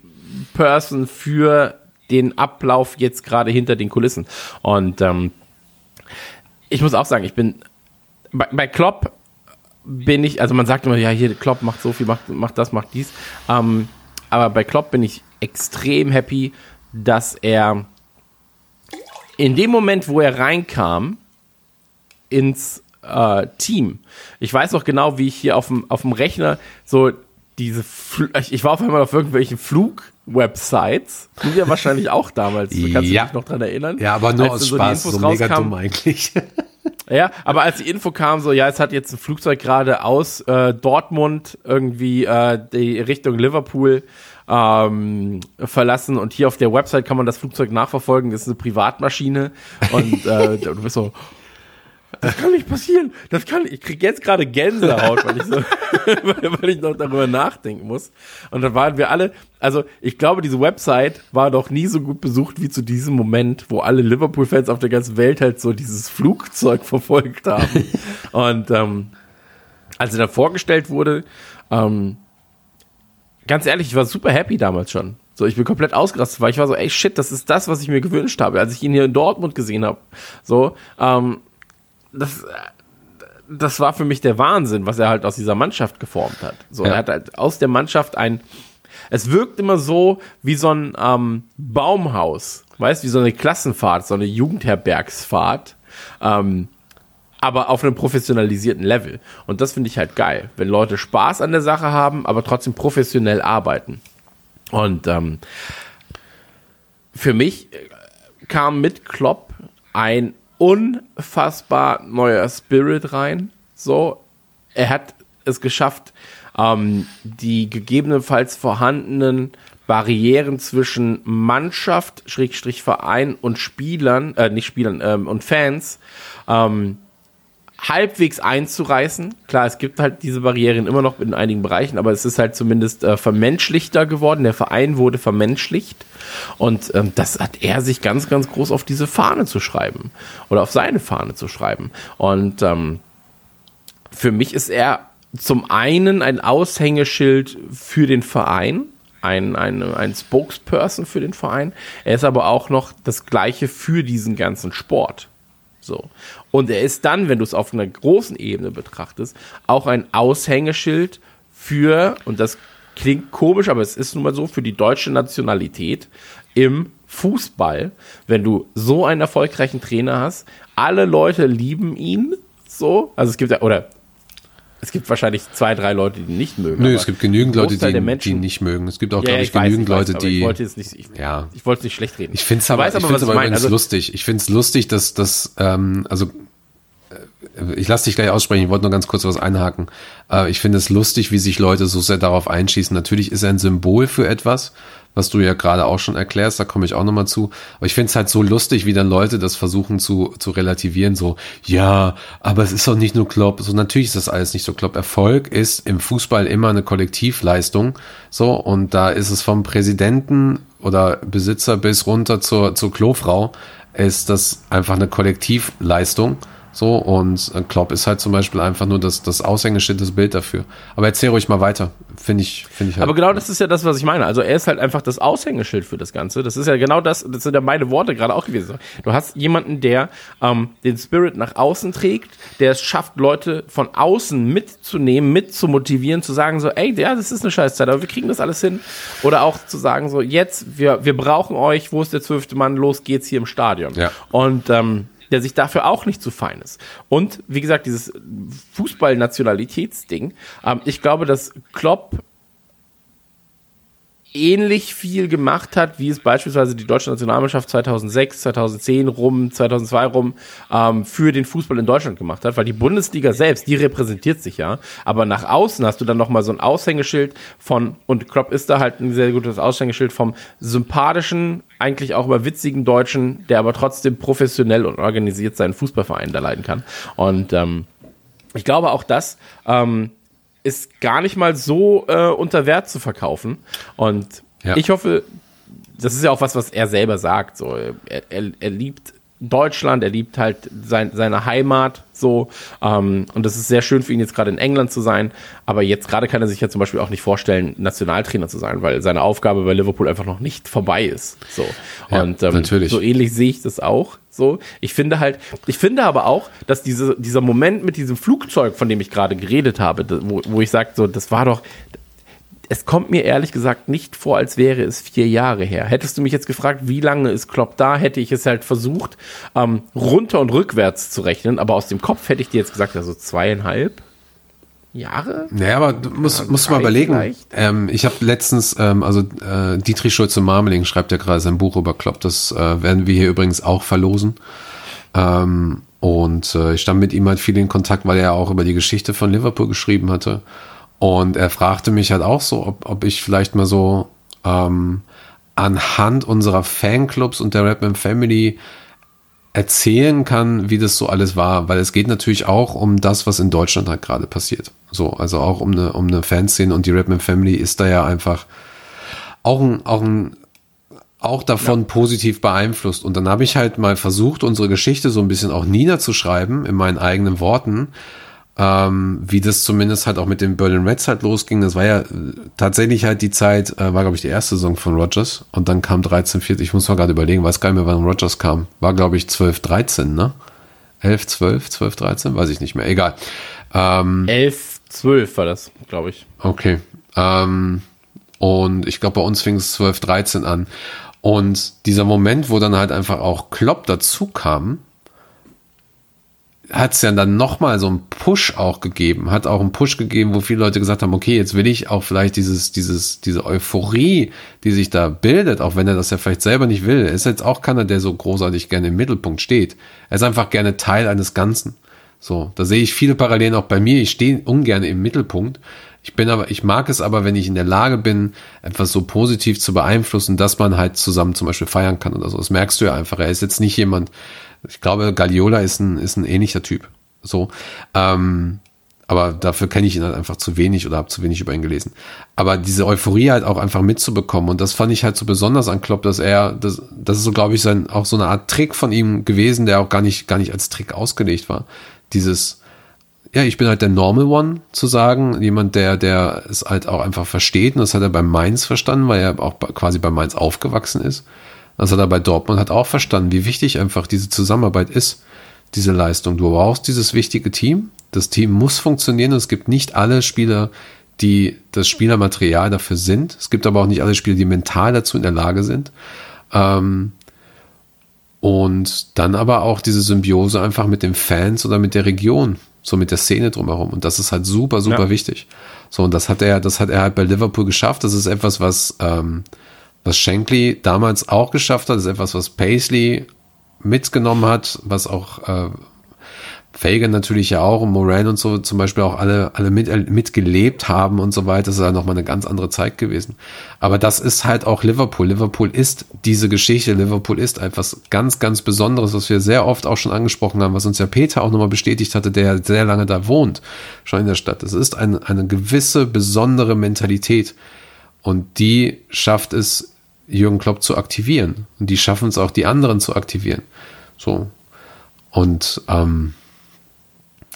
Person für den Ablauf jetzt gerade hinter den Kulissen. Und ähm, ich muss auch sagen, ich bin bei, bei Klopp bin ich, also man sagt immer, ja, hier Klopp macht so viel, macht, macht das, macht dies. Ähm, aber bei Klopp bin ich extrem happy, dass er in dem Moment, wo er reinkam ins äh, Team, ich weiß noch genau, wie ich hier auf dem, Rechner so diese, Fl ich war auf einmal auf irgendwelchen Flug-Websites. Du ja wahrscheinlich auch damals. Kannst ja. du dich noch dran erinnern? Ja, aber nur aus so Spaß, so mega dumm eigentlich. Ja, aber als die Info kam, so, ja, es hat jetzt ein Flugzeug gerade aus äh, Dortmund irgendwie äh, die Richtung Liverpool ähm, verlassen und hier auf der Website kann man das Flugzeug nachverfolgen, das ist eine Privatmaschine und äh, du bist so, das kann nicht passieren. Das kann, ich krieg jetzt gerade Gänsehaut, weil ich so, weil ich noch darüber nachdenken muss. Und dann waren wir alle, also ich glaube, diese Website war doch nie so gut besucht wie zu diesem Moment, wo alle Liverpool-Fans auf der ganzen Welt halt so dieses Flugzeug verfolgt haben. Und ähm, als er dann vorgestellt wurde, ähm, ganz ehrlich, ich war super happy damals schon. So, ich bin komplett ausgerastet, weil ich war so, ey shit, das ist das, was ich mir gewünscht habe, als ich ihn hier in Dortmund gesehen habe. So, ähm, das, das war für mich der Wahnsinn, was er halt aus dieser Mannschaft geformt hat. So, ja. er hat halt aus der Mannschaft ein, es wirkt immer so wie so ein ähm, Baumhaus, weißt, wie so eine Klassenfahrt, so eine Jugendherbergsfahrt, ähm, aber auf einem professionalisierten Level. Und das finde ich halt geil, wenn Leute Spaß an der Sache haben, aber trotzdem professionell arbeiten. Und ähm, für mich kam mit Klopp ein unfassbar neuer Spirit rein. So, er hat es geschafft, ähm, die gegebenenfalls vorhandenen Barrieren zwischen Mannschaft, Schrägstrich Verein und Spielern, äh, nicht Spielern, ähm, und Fans ähm, halbwegs einzureißen. Klar, es gibt halt diese Barrieren immer noch in einigen Bereichen, aber es ist halt zumindest äh, vermenschlichter geworden. Der Verein wurde vermenschlicht und ähm, das hat er sich ganz, ganz groß auf diese Fahne zu schreiben oder auf seine Fahne zu schreiben. Und ähm, für mich ist er zum einen ein Aushängeschild für den Verein, ein, ein, ein Spokesperson für den Verein. Er ist aber auch noch das Gleiche für diesen ganzen Sport. So. Und er ist dann, wenn du es auf einer großen Ebene betrachtest, auch ein Aushängeschild für, und das klingt komisch, aber es ist nun mal so, für die deutsche Nationalität im Fußball, wenn du so einen erfolgreichen Trainer hast, alle Leute lieben ihn, so, also es gibt ja, oder es gibt wahrscheinlich zwei, drei Leute, die nicht mögen. Nö, es gibt genügend Leute, die ihn, die nicht mögen. Es gibt auch, ja, glaube ich, genügend weiß, Leute, weiß, die. Ich wollte es nicht, ich, ja. ich wollte nicht schlecht reden. Ich finde es aber, ich aber, aber übrigens also, lustig. Ich finde es lustig, dass, dass ähm, also ich lasse dich gleich aussprechen, ich wollte nur ganz kurz was einhaken. Äh, ich finde es lustig, wie sich Leute so sehr darauf einschießen. Natürlich ist er ein Symbol für etwas, was du ja gerade auch schon erklärst, da komme ich auch nochmal zu. Aber ich finde es halt so lustig, wie dann Leute das versuchen zu, zu relativieren, so, ja, aber es ist doch nicht nur Klopp. So, natürlich ist das alles nicht so Klopp. Erfolg ist im Fußball immer eine Kollektivleistung. So, und da ist es vom Präsidenten oder Besitzer bis runter zur, zur Klofrau, ist das einfach eine Kollektivleistung. So, und Klopp ist halt zum Beispiel einfach nur das, das Aushängeschild, das Bild dafür. Aber erzähl ruhig mal weiter. Finde ich, finde ich halt. Aber genau das ist ja das, was ich meine. Also er ist halt einfach das Aushängeschild für das Ganze. Das ist ja genau das, das sind ja meine Worte gerade auch gewesen. Du hast jemanden, der ähm, den Spirit nach außen trägt, der es schafft, Leute von außen mitzunehmen, mitzumotivieren, zu sagen so, ey, ja, das ist eine Scheißzeit, aber wir kriegen das alles hin. Oder auch zu sagen so, jetzt, wir, wir brauchen euch, wo ist der zwölfte Mann, los geht's hier im Stadion. Ja. Und ähm, der sich dafür auch nicht zu fein ist. Und wie gesagt, dieses Fußball-Nationalitätsding, ähm, ich glaube, dass Klopp ähnlich viel gemacht hat, wie es beispielsweise die deutsche Nationalmannschaft 2006, 2010 rum, 2002 rum ähm, für den Fußball in Deutschland gemacht hat, weil die Bundesliga selbst, die repräsentiert sich ja, aber nach außen hast du dann nochmal so ein Aushängeschild von, und Klopp ist da halt ein sehr gutes Aushängeschild vom sympathischen, eigentlich auch über witzigen Deutschen, der aber trotzdem professionell und organisiert seinen Fußballverein da leiten kann. Und ähm, ich glaube auch das ähm, ist gar nicht mal so äh, unter Wert zu verkaufen. Und ja. ich hoffe, das ist ja auch was, was er selber sagt. So, er, er, er liebt Deutschland, er liebt halt sein, seine Heimat so. Ähm, und das ist sehr schön für ihn jetzt gerade in England zu sein. Aber jetzt gerade kann er sich ja zum Beispiel auch nicht vorstellen, Nationaltrainer zu sein, weil seine Aufgabe bei Liverpool einfach noch nicht vorbei ist. So. Ja, und ähm, natürlich. so ähnlich sehe ich das auch. So, ich finde halt, ich finde aber auch, dass diese, dieser Moment mit diesem Flugzeug, von dem ich gerade geredet habe, wo, wo ich sage, so, das war doch, es kommt mir ehrlich gesagt nicht vor, als wäre es vier Jahre her. Hättest du mich jetzt gefragt, wie lange ist Klopp da, hätte ich es halt versucht, ähm, runter und rückwärts zu rechnen, aber aus dem Kopf hätte ich dir jetzt gesagt, also zweieinhalb. Jahre? Naja, aber du musst, musst mal überlegen. Ähm, ich habe letztens, ähm, also äh, Dietrich Schulze-Marmeling schreibt ja gerade sein Buch über Klopp, das äh, werden wir hier übrigens auch verlosen. Ähm, und äh, ich stand mit ihm halt viel in Kontakt, weil er auch über die Geschichte von Liverpool geschrieben hatte. Und er fragte mich halt auch so, ob, ob ich vielleicht mal so ähm, anhand unserer Fanclubs und der Rapman Family erzählen kann, wie das so alles war, weil es geht natürlich auch um das, was in Deutschland halt gerade passiert. So, also auch um eine, um eine Fanszene und die Rapman Family ist da ja einfach auch ein, auch ein, auch davon ja. positiv beeinflusst. Und dann habe ich halt mal versucht, unsere Geschichte so ein bisschen auch niederzuschreiben in meinen eigenen Worten ähm, wie das zumindest halt auch mit den Berlin Reds halt losging. Das war ja äh, tatsächlich halt die Zeit, äh, war glaube ich die erste Saison von Rogers und dann kam 13, 14, ich muss mal gerade überlegen, weiß gar nicht mehr, wann Rogers kam. War glaube ich 12, 13, ne? 11, 12, 12, 13, weiß ich nicht mehr, egal. Ähm, 11, 12 war das, glaube ich. Okay. Ähm, und ich glaube, bei uns fing es 12, 13 an. Und dieser Moment, wo dann halt einfach auch Klopp dazu kam, hat es ja dann nochmal so einen Push auch gegeben, hat auch einen Push gegeben, wo viele Leute gesagt haben, okay, jetzt will ich auch vielleicht dieses, dieses, diese Euphorie, die sich da bildet, auch wenn er das ja vielleicht selber nicht will. Er ist jetzt auch keiner, der so großartig gerne im Mittelpunkt steht. Er ist einfach gerne Teil eines Ganzen. So, da sehe ich viele Parallelen auch bei mir. Ich stehe ungern im Mittelpunkt. Ich bin aber, ich mag es aber, wenn ich in der Lage bin, etwas so positiv zu beeinflussen, dass man halt zusammen zum Beispiel feiern kann oder so. Das merkst du ja einfach. Er ist jetzt nicht jemand, ich glaube, Galliola ist ein, ist ein ähnlicher Typ. So. Ähm, aber dafür kenne ich ihn halt einfach zu wenig oder habe zu wenig über ihn gelesen. Aber diese Euphorie halt auch einfach mitzubekommen und das fand ich halt so besonders an Klopp, dass er, das, das ist so, glaube ich, sein, auch so eine Art Trick von ihm gewesen, der auch gar nicht, gar nicht als Trick ausgelegt war. Dieses, ja, ich bin halt der Normal One zu sagen, jemand, der, der es halt auch einfach versteht und das hat er bei Mainz verstanden, weil er auch quasi bei Mainz aufgewachsen ist. Das hat er bei Dortmund halt auch verstanden, wie wichtig einfach diese Zusammenarbeit ist, diese Leistung. Du brauchst dieses wichtige Team, das Team muss funktionieren. Es gibt nicht alle Spieler, die das Spielermaterial dafür sind. Es gibt aber auch nicht alle Spieler, die mental dazu in der Lage sind. Ähm, und dann aber auch diese Symbiose einfach mit den Fans oder mit der Region, so mit der Szene drumherum. Und das ist halt super, super ja. wichtig. So, und das hat er, das hat er halt bei Liverpool geschafft. Das ist etwas, was, ähm, was Shankly damals auch geschafft hat. Ist etwas, was Paisley mitgenommen hat, was auch äh, Fagan natürlich ja auch und Moran und so zum Beispiel auch alle, alle mit, mitgelebt haben und so weiter. Das ist ja nochmal eine ganz andere Zeit gewesen. Aber das ist halt auch Liverpool. Liverpool ist diese Geschichte. Liverpool ist etwas ganz, ganz Besonderes, was wir sehr oft auch schon angesprochen haben, was uns ja Peter auch nochmal bestätigt hatte, der sehr lange da wohnt, schon in der Stadt. Es ist eine, eine gewisse besondere Mentalität. Und die schafft es, Jürgen Klopp zu aktivieren. Und die schaffen es auch, die anderen zu aktivieren. So. Und ähm,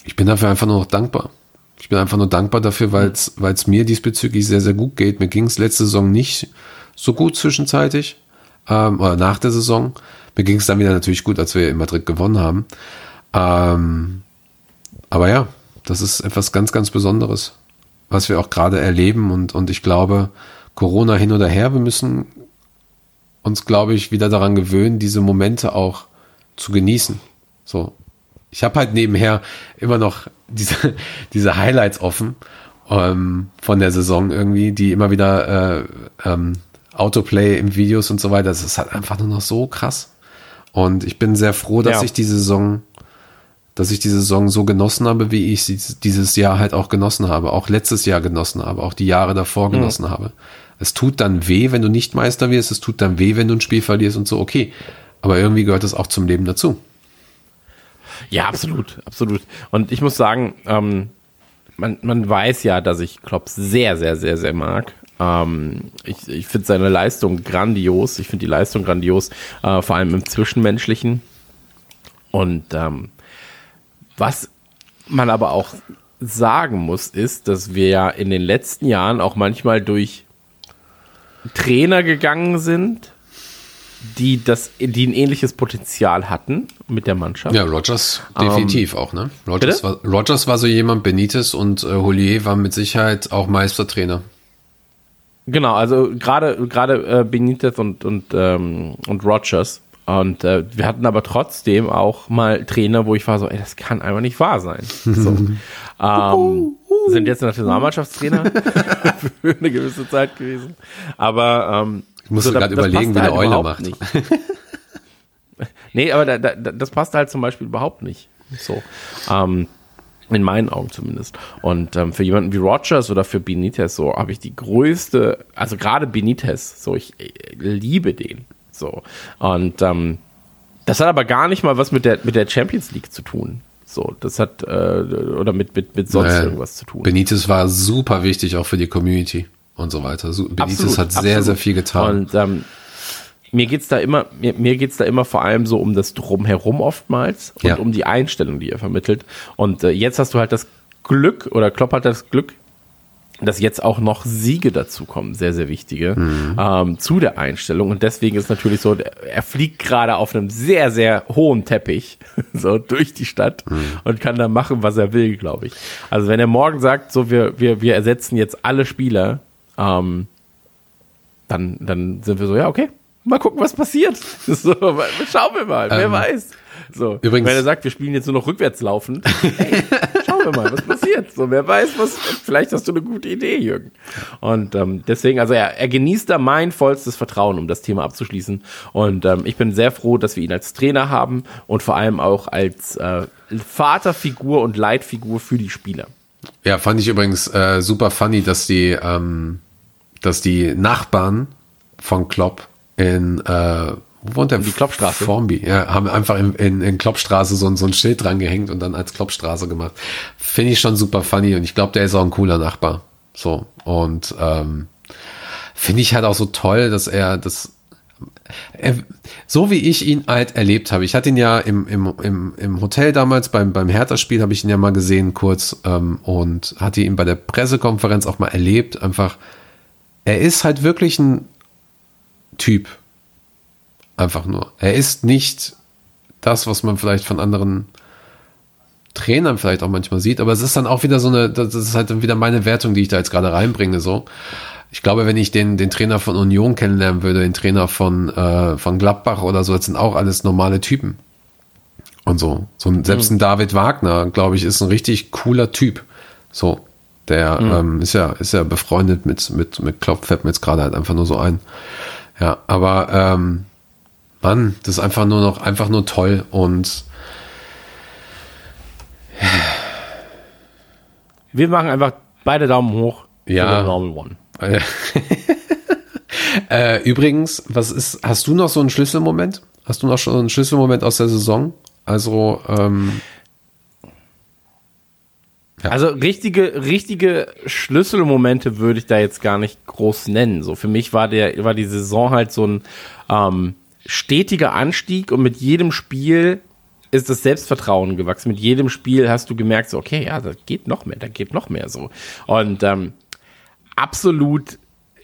ich bin dafür einfach nur noch dankbar. Ich bin einfach nur dankbar dafür, weil es mir diesbezüglich sehr, sehr gut geht. Mir ging es letzte Saison nicht so gut zwischenzeitig ähm, oder nach der Saison. Mir ging es dann wieder natürlich gut, als wir in Madrid gewonnen haben. Ähm, aber ja, das ist etwas ganz, ganz Besonderes, was wir auch gerade erleben. Und, und ich glaube, Corona hin oder her, wir müssen uns, glaube ich, wieder daran gewöhnen, diese Momente auch zu genießen. So, ich habe halt nebenher immer noch diese, diese Highlights offen ähm, von der Saison irgendwie, die immer wieder äh, ähm, Autoplay im Videos und so weiter. Das ist halt einfach nur noch so krass. Und ich bin sehr froh, dass ja. ich die Saison, dass ich die Saison so genossen habe, wie ich sie dieses Jahr halt auch genossen habe, auch letztes Jahr genossen habe, auch die Jahre davor mhm. genossen mhm. habe. Es tut dann weh, wenn du nicht Meister wirst, es tut dann weh, wenn du ein Spiel verlierst und so, okay. Aber irgendwie gehört das auch zum Leben dazu. Ja, absolut, absolut. Und ich muss sagen, ähm, man, man weiß ja, dass ich Klopp sehr, sehr, sehr, sehr mag. Ähm, ich ich finde seine Leistung grandios. Ich finde die Leistung grandios, äh, vor allem im Zwischenmenschlichen. Und ähm, was man aber auch sagen muss, ist, dass wir ja in den letzten Jahren auch manchmal durch Trainer gegangen sind, die das, die ein ähnliches Potenzial hatten mit der Mannschaft. Ja, Rogers definitiv ähm, auch, ne? Rogers war, Rogers war so jemand, Benitez und äh, Holier waren mit Sicherheit auch Meistertrainer. Genau, also gerade gerade äh, Benitez und und ähm, und Rogers und äh, wir hatten aber trotzdem auch mal Trainer, wo ich war so, ey, das kann einfach nicht wahr sein. So. ähm, sind jetzt Nationalmannschaftstrainer für eine gewisse Zeit gewesen, aber ähm, ich muss so, gerade überlegen, wie der halt Euler macht. Nicht. nee, aber da, da, das passt halt zum Beispiel überhaupt nicht. So. Ähm, in meinen Augen zumindest. Und ähm, für jemanden wie Rogers oder für Benitez, so habe ich die größte, also gerade Benitez, so ich, ich liebe den. So. Und ähm, das hat aber gar nicht mal was mit der, mit der Champions League zu tun. So, das hat, äh, oder mit, mit, mit sonst naja, irgendwas zu tun. Benitez war super wichtig auch für die Community und so weiter. So, Benitez absolut, hat sehr, absolut. sehr viel getan. Und ähm, mir geht's da immer, mir, mir geht's da immer vor allem so um das Drumherum oftmals und ja. um die Einstellung, die er vermittelt. Und äh, jetzt hast du halt das Glück, oder Klopp hat das Glück, dass jetzt auch noch Siege dazukommen, sehr, sehr wichtige, mhm. ähm, zu der Einstellung. Und deswegen ist natürlich so, er fliegt gerade auf einem sehr, sehr hohen Teppich, so durch die Stadt mhm. und kann da machen, was er will, glaube ich. Also wenn er morgen sagt, so, wir, wir, wir ersetzen jetzt alle Spieler, ähm, dann, dann sind wir so, ja, okay, mal gucken, was passiert. So, schauen wir mal, wer ähm, weiß. So, übrigens, wenn er sagt, wir spielen jetzt nur noch rückwärts laufen, hey, wir mal, was passiert. So, wer weiß, was, vielleicht hast du eine gute Idee, Jürgen. Und ähm, deswegen, also er, er genießt da mein vollstes Vertrauen, um das Thema abzuschließen. Und ähm, ich bin sehr froh, dass wir ihn als Trainer haben und vor allem auch als äh, Vaterfigur und Leitfigur für die Spieler. Ja, fand ich übrigens äh, super funny, dass die ähm, dass die Nachbarn von Klopp in äh, wo wohnt der? Die Kloppstraße. Formby, ja, haben einfach in, in, in Kloppstraße so, ein- so ein Schild dran gehängt und dann als Kloppstraße gemacht. Finde ich schon super funny und ich glaube, der ist auch ein cooler Nachbar. So, und ähm, finde ich halt auch so toll, dass er das er, so wie ich ihn halt erlebt habe. Ich hatte ihn ja im, im, im, im Hotel damals beim, beim Hertha-Spiel, habe ich ihn ja mal gesehen kurz ähm, und hatte ihn bei der Pressekonferenz auch mal erlebt. Einfach, er ist halt wirklich ein Typ. Einfach nur. Er ist nicht das, was man vielleicht von anderen Trainern vielleicht auch manchmal sieht, aber es ist dann auch wieder so eine, das ist halt dann wieder meine Wertung, die ich da jetzt gerade reinbringe, so. Ich glaube, wenn ich den, den Trainer von Union kennenlernen würde, den Trainer von, äh, von Gladbach oder so, das sind auch alles normale Typen. Und so. so ein, selbst ein David Wagner, glaube ich, ist ein richtig cooler Typ. So. Der ähm, ist ja, ist ja befreundet mit, mit, mit Klopp, fällt mir jetzt gerade halt einfach nur so ein. Ja, aber ähm, Mann, das ist einfach nur noch, einfach nur toll und Wir machen einfach beide Daumen hoch. Ja. Äh, übrigens, was ist, hast du noch so einen Schlüsselmoment? Hast du noch schon einen Schlüsselmoment aus der Saison? Also, ähm, Ja. Also richtige, richtige Schlüsselmomente würde ich da jetzt gar nicht groß nennen. So für mich war der, war die Saison halt so ein ähm, stetiger Anstieg und mit jedem Spiel ist das Selbstvertrauen gewachsen. Mit jedem Spiel hast du gemerkt, so, okay, ja, da geht noch mehr, da geht noch mehr so. Und ähm, absolut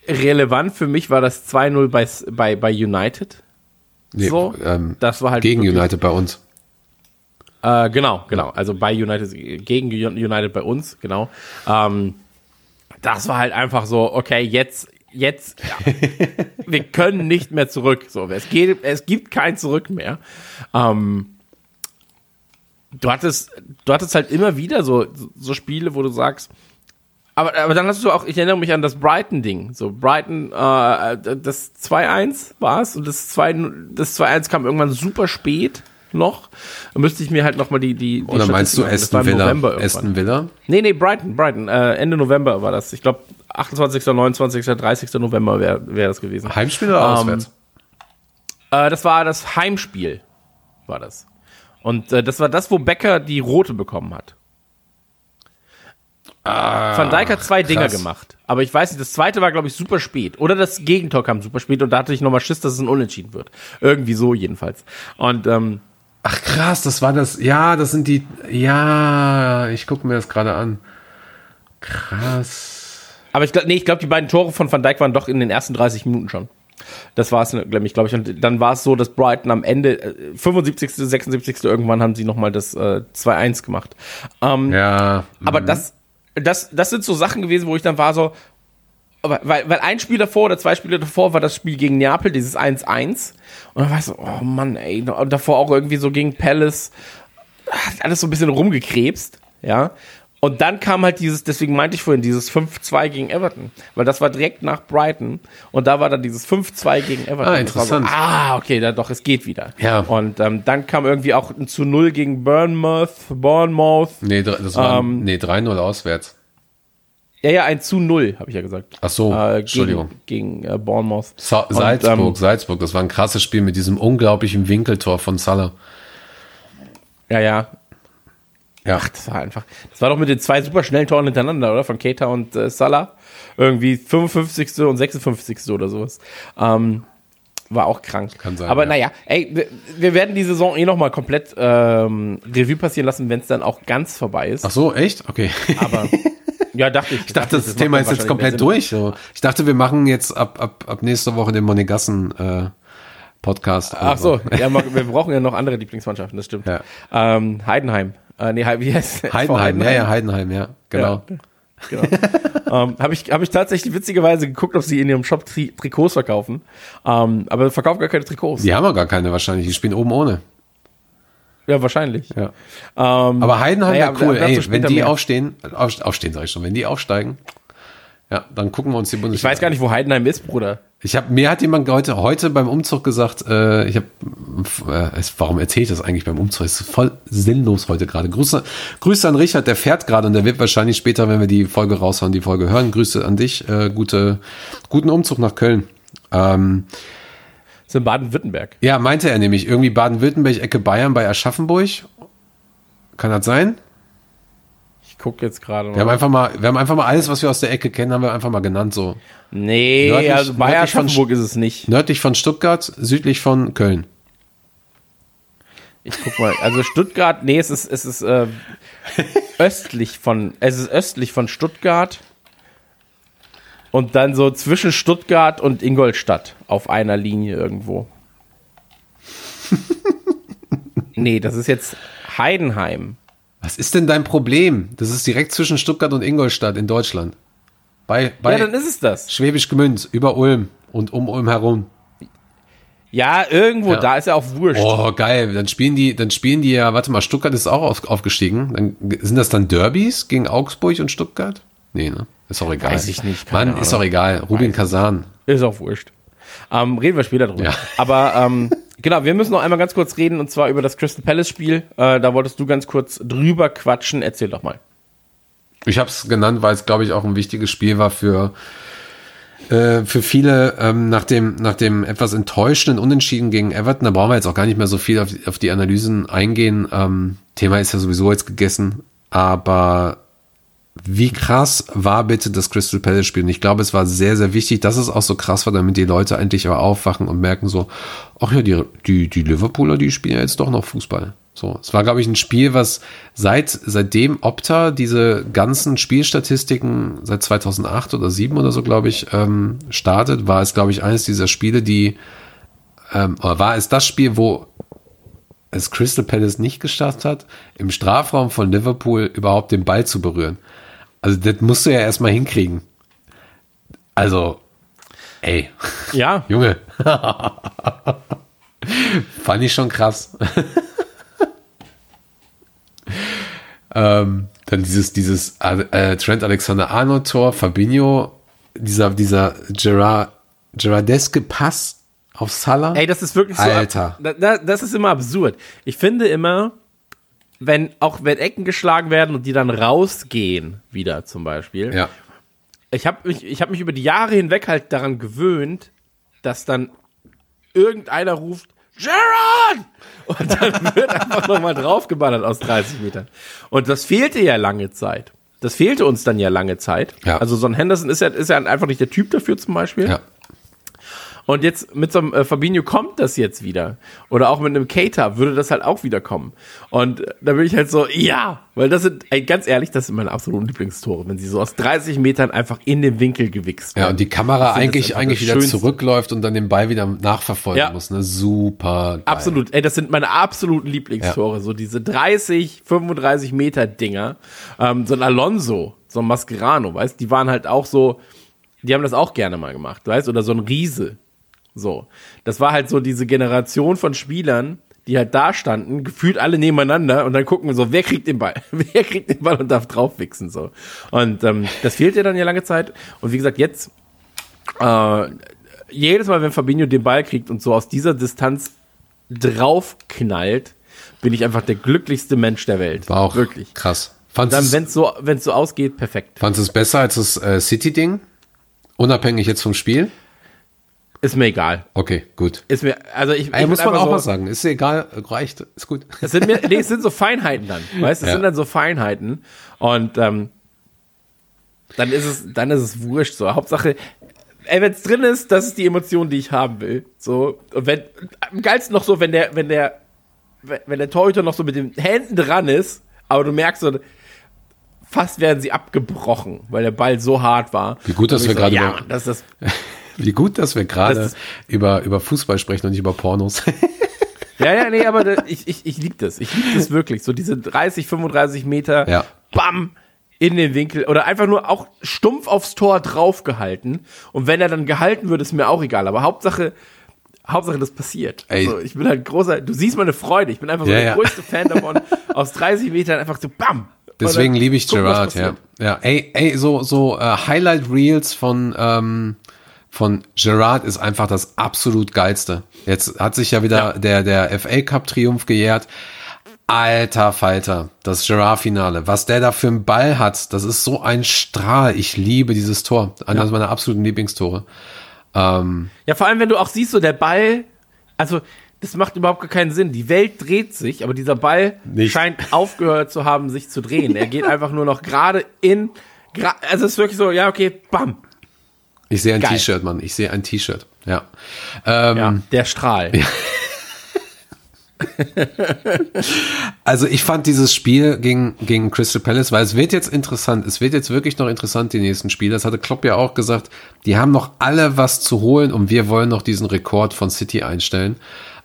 relevant für mich war das 2-0 bei, bei, bei United. nee, So, ähm, das war halt gegen wirklich- United bei uns. Äh, genau, genau. Also bei United, gegen United bei uns, genau. Ähm, das war halt einfach so, okay, jetzt, jetzt, ja, wir können nicht mehr zurück. So, es geht, es gibt kein Zurück mehr. Ähm, du hattest, du hattest halt immer wieder so, so Spiele, wo du sagst, aber, aber dann hast du auch, ich erinnere mich an das Brighton-Ding. So, Brighton, äh, das 2-1 war es und das 2 das 2-1 kam irgendwann super spät noch. Da müsste ich mir halt nochmal die, die, die Oder meinst du Aston Villa? Aston Villa? Nee, nee, Brighton, Brighton. Äh, Ende November war das. Ich glaube, 28., 29., 30. November wäre wär das gewesen. Heimspiel oder Ähm, auswärts? Äh, das war das Heimspiel, war das. Und äh, das war das, wo Becker die rote bekommen hat. Van Dijk hat zwei Dinger gemacht. Aber ich weiß nicht, das zweite war, glaube ich, super spät. Oder das Gegentor kam super spät und da hatte ich nochmal Schiss, dass es ein Unentschieden wird. Irgendwie so jedenfalls. Und ähm, Ach krass, das war das. Ja, das sind die. Ja, ich gucke mir das gerade an. Krass. Aber ich glaube, nee, ich glaube, die beiden Tore von Van Dijk waren doch in den ersten 30 Minuten schon. Das war es, glaube ich, glaube ich. Und dann war es so, dass Brighton am Ende, äh, 75., 76. irgendwann haben sie nochmal das äh, 2-1 gemacht. Ähm, Ja. aber das, das, das sind so Sachen gewesen, wo ich dann war so, aber- weil, weil ein Spiel davor oder zwei Spiele davor war das Spiel gegen Neapel, dieses 1-1. Und dann war ich so, oh Mann, ey. Und davor auch irgendwie so gegen Palace. Hat alles so ein bisschen rumgekrebst, ja. Und dann kam halt dieses, deswegen meinte ich vorhin, dieses 5-2 gegen Everton. Weil das war direkt nach Brighton. Und da war dann dieses 5-2 gegen Everton. Ah, interessant. So, ah, okay, da, doch, es geht wieder. Ja. Und ähm, dann kam irgendwie auch ein zu 0 gegen Bournemouth, Bournemouth. Nee, das war. Ähm, nee, 3-0 auswärts. Ja, ja, ein zu 0, habe ich ja gesagt. Ach so, Äh, Entschuldigung. Gegen, gegen äh, Bournemouth. Sa Und, Salzburg, ähm, Salzburg, das war ein krasses Spiel mit diesem unglaublichen Winkeltor von Salah. Ja, ja. Ja. Ach, das war einfach. Das war doch mit den zwei super schnellen Toren hintereinander, oder? Von Keita und äh, Salah. Irgendwie 55. und 56. oder sowas. Ähm, war auch krank. Kann sein, Aber ja. naja, ey, wir, wir werden die Saison eh nochmal komplett ähm, Revue passieren lassen, wenn es dann auch ganz vorbei ist. Ach so, echt? Okay. Aber ja, dachte ich. Ich dachte, das, Thema ist jetzt komplett durch. So. Ich dachte, wir machen jetzt ab, ab, ab nächste Woche den Monegassen äh, Podcast. Ach so, ja, wir brauchen ja noch andere Lieblingsmannschaften, das stimmt. Ja. Ähm, Heidenheim. Äh, nee, wie heißt? Heidenheim, ja, ja, Heidenheim, ja, genau. Ja. Genau. ähm, Habe ich, hab ich tatsächlich witzigerweise geguckt, ob sie in ihrem Shop Tri Trikots verkaufen. Ähm, aber verkaufen gar keine Trikots. Die haben ja gar keine wahrscheinlich, die spielen oben ohne. Ja, wahrscheinlich. Ja. Ähm, Aber Heidenheim wäre cool, ey, wenn die mehr. aufstehen, auf, aufstehen sag ich schon, wenn die aufsteigen, ja, dann gucken wir uns die Ich Bundesliga weiß gar nicht, wo Heidenheim ist, Bruder. Ich habe mir hat jemand heute heute beim Umzug gesagt, äh, ich habe äh, warum erzähle ich das eigentlich beim Umzug? Es ist voll sinnlos heute gerade. Grüße Grüße an Richard, der fährt gerade und der wird wahrscheinlich später, wenn wir die Folge raushauen, die Folge hören. Grüße an dich, äh, gute guten Umzug nach Köln. Ähm, Das ist in Baden-Württemberg. Ja, meinte er nämlich. Irgendwie Baden-Württemberg, Ecke Bayern bei Aschaffenburg. Kann das sein? Gucke jetzt gerade Wir haben einfach mal, wir haben einfach mal alles, was wir aus der Ecke kennen, haben wir einfach mal genannt, so. Nee, Nördlich- also von Aschaffenburg ist es nicht. Nördlich von Stuttgart, südlich von Köln. Ich guck mal, also Stuttgart, nee, es ist, es ist äh, östlich von, es ist östlich von Stuttgart und dann so zwischen Stuttgart und Ingolstadt auf einer Linie irgendwo. nee, das ist jetzt Heidenheim. Was ist denn dein Problem? Das ist direkt zwischen Stuttgart und Ingolstadt in Deutschland. Bei, bei Ja, dann ist es das. Schwäbisch Gmünd, über Ulm und um Ulm herum. Ja, irgendwo, Ja. da ist ja auch wurscht. Oh, geil. Dann spielen die, dann spielen die ja, warte mal, Stuttgart ist auch auf, aufgestiegen. Dann, sind das dann Derbys gegen Augsburg und Stuttgart? Nee, ne? Ist auch egal. Weiß ich nicht, Mann, ist Ahnung. auch egal. Rubin Kazan. Ist auch wurscht. Ähm, reden wir später drüber. Ja. Aber ähm, genau, wir müssen noch einmal ganz kurz reden und zwar über das Crystal Palace Spiel. Äh, da wolltest du ganz kurz drüber quatschen. Erzähl doch mal. Ich habe es genannt, weil es, glaube ich, auch ein wichtiges Spiel war für, äh, für viele ähm, nach, dem, nach dem etwas enttäuschenden Unentschieden gegen Everton. Da brauchen wir jetzt auch gar nicht mehr so viel auf, die- auf die Analysen eingehen. Ähm, Thema ist ja sowieso jetzt gegessen. Aber wie krass war bitte das Crystal Palace Spiel? Und ich glaube, es war sehr, sehr wichtig, dass es auch so krass war, damit die Leute endlich aber aufwachen und merken so, ach ja, die, die, die Liverpooler, die spielen ja jetzt doch noch Fußball. So, es war, glaube ich, ein Spiel, was seit, seitdem Opta diese ganzen Spielstatistiken seit 2008 oder 2007 oder so, glaube ich, ähm, startet, war es, glaube ich, eines dieser Spiele, die, ähm, oder war es das Spiel, wo es Crystal Palace nicht geschafft hat, im Strafraum von Liverpool überhaupt den Ball zu berühren. Also das musst du ja erstmal hinkriegen. Also, ey, Ja, Junge. Fand ich schon krass. ähm, dann dieses, dieses äh, Trent Alexander-Arnold Tor, Fabinho, dieser, dieser Gerard, Gerardeske Pass auf Salah. ey, das ist wirklich so. Alter. Da, da, das ist immer absurd. Ich finde immer, wenn auch wenn Ecken geschlagen werden und die dann rausgehen, wieder zum Beispiel. Ja. Ich habe mich, ich hab mich über die Jahre hinweg halt daran gewöhnt, dass dann irgendeiner ruft, Gerard! Und dann wird einfach nochmal draufgeballert aus 30 Metern. Und das fehlte ja lange Zeit. Das fehlte uns dann ja lange Zeit. Ja. Also so ein Henderson ist ja, ist ja einfach nicht der Typ dafür zum Beispiel. Ja. Und jetzt mit so einem äh, Fabinho kommt das jetzt wieder. Oder auch mit einem Cater würde das halt auch wieder kommen. Und äh, da bin ich halt so, ja, weil das sind, ey, ganz ehrlich, das sind meine absoluten Lieblingstore, wenn sie so aus 30 Metern einfach in den Winkel gewichst Ja, werden. und die Kamera eigentlich, eigentlich wieder Schönste. zurückläuft und dann den Ball wieder nachverfolgen Ja. muss. Ne? Super. Geil. Absolut, ey, das sind meine absoluten Lieblingstore, so diese 30, 35 Meter Dinger. Ähm, so ein Alonso, so ein Mascherano, weißt, die waren halt auch so, die haben das auch gerne mal gemacht, weißt, oder so ein Riese. So, das war halt so diese Generation von Spielern, die halt da standen, gefühlt alle nebeneinander und dann gucken wir so, wer kriegt den Ball? wer kriegt den Ball und darf draufwichsen so. Und ähm, das fehlt ja dann ja lange Zeit. Und wie gesagt, jetzt äh, jedes Mal, wenn Fabinho den Ball kriegt und so aus dieser Distanz draufknallt, bin ich einfach der glücklichste Mensch der Welt. War auch wirklich. krass. Fandst Dann, wenn es so, wenn's so ausgeht, perfekt. Fandst du es besser als das äh, City-Ding? Unabhängig jetzt vom Spiel? Ist mir egal. Okay, gut. Ist mir, also ich, ich muss man auch so, mal sagen. Ist egal, reicht, ist gut. Das sind mir, nee, es sind so Feinheiten dann, weißt? Das Ja. sind dann so Feinheiten und ähm, dann ist es, dann ist es wurscht so. Hauptsache, ey, wenn es drin ist, das ist die Emotion, die ich haben will. So und wenn am geilsten noch so, wenn der, wenn der, wenn der Torhüter noch so mit den Händen dran ist, aber du merkst so, fast werden sie abgebrochen, weil der Ball so hart war. Wie gut, dass wir ich gerade ja, Mann, das ist das, Wie gut, dass wir gerade über, über Fußball sprechen und nicht über Pornos. Ja, ja, nee, aber da, ich, ich, ich lieb das. Ich lieb das wirklich. So diese 30, 35 Meter, Ja. bam, in den Winkel. Oder einfach nur auch stumpf aufs Tor draufgehalten. Und wenn er dann gehalten wird, ist mir auch egal. Aber Hauptsache, Hauptsache, das passiert. Ey. Also, ich bin halt großer, du siehst meine Freude. Ich bin einfach so Ja, der ja. größte Fan davon, aus 30 Metern einfach so bam. Deswegen liebe ich Gerard, ja. Ja, ey, ey, so, so äh, Highlight Reels von, ähm, von Gerard ist einfach das absolut geilste. Jetzt hat sich ja wieder Ja. der, der FA Cup Triumph gejährt. Alter Falter, das Gerard-Finale. Was der da für einen Ball hat, das ist so ein Strahl. Ich liebe dieses Tor. Eines meiner absoluten Lieblingstore. Ja, vor allem, wenn du auch siehst, so der Ball also das macht überhaupt gar keinen Sinn. Die Welt dreht sich, aber dieser Ball Nicht. scheint aufgehört zu haben, sich zu drehen. Er geht einfach nur noch gerade in, also es ist wirklich so, ja, okay, bam. Ich sehe ein. T-Shirt, Mann. Ich sehe ein T-Shirt. Ja. Ähm, Ja, der Strahl. Also ich fand dieses Spiel gegen, gegen Crystal Palace, weil es wird jetzt interessant, es wird jetzt wirklich noch interessant, die nächsten Spiele. Das hatte Klopp ja auch gesagt, die haben noch alle was zu holen und wir wollen noch diesen Rekord von City einstellen.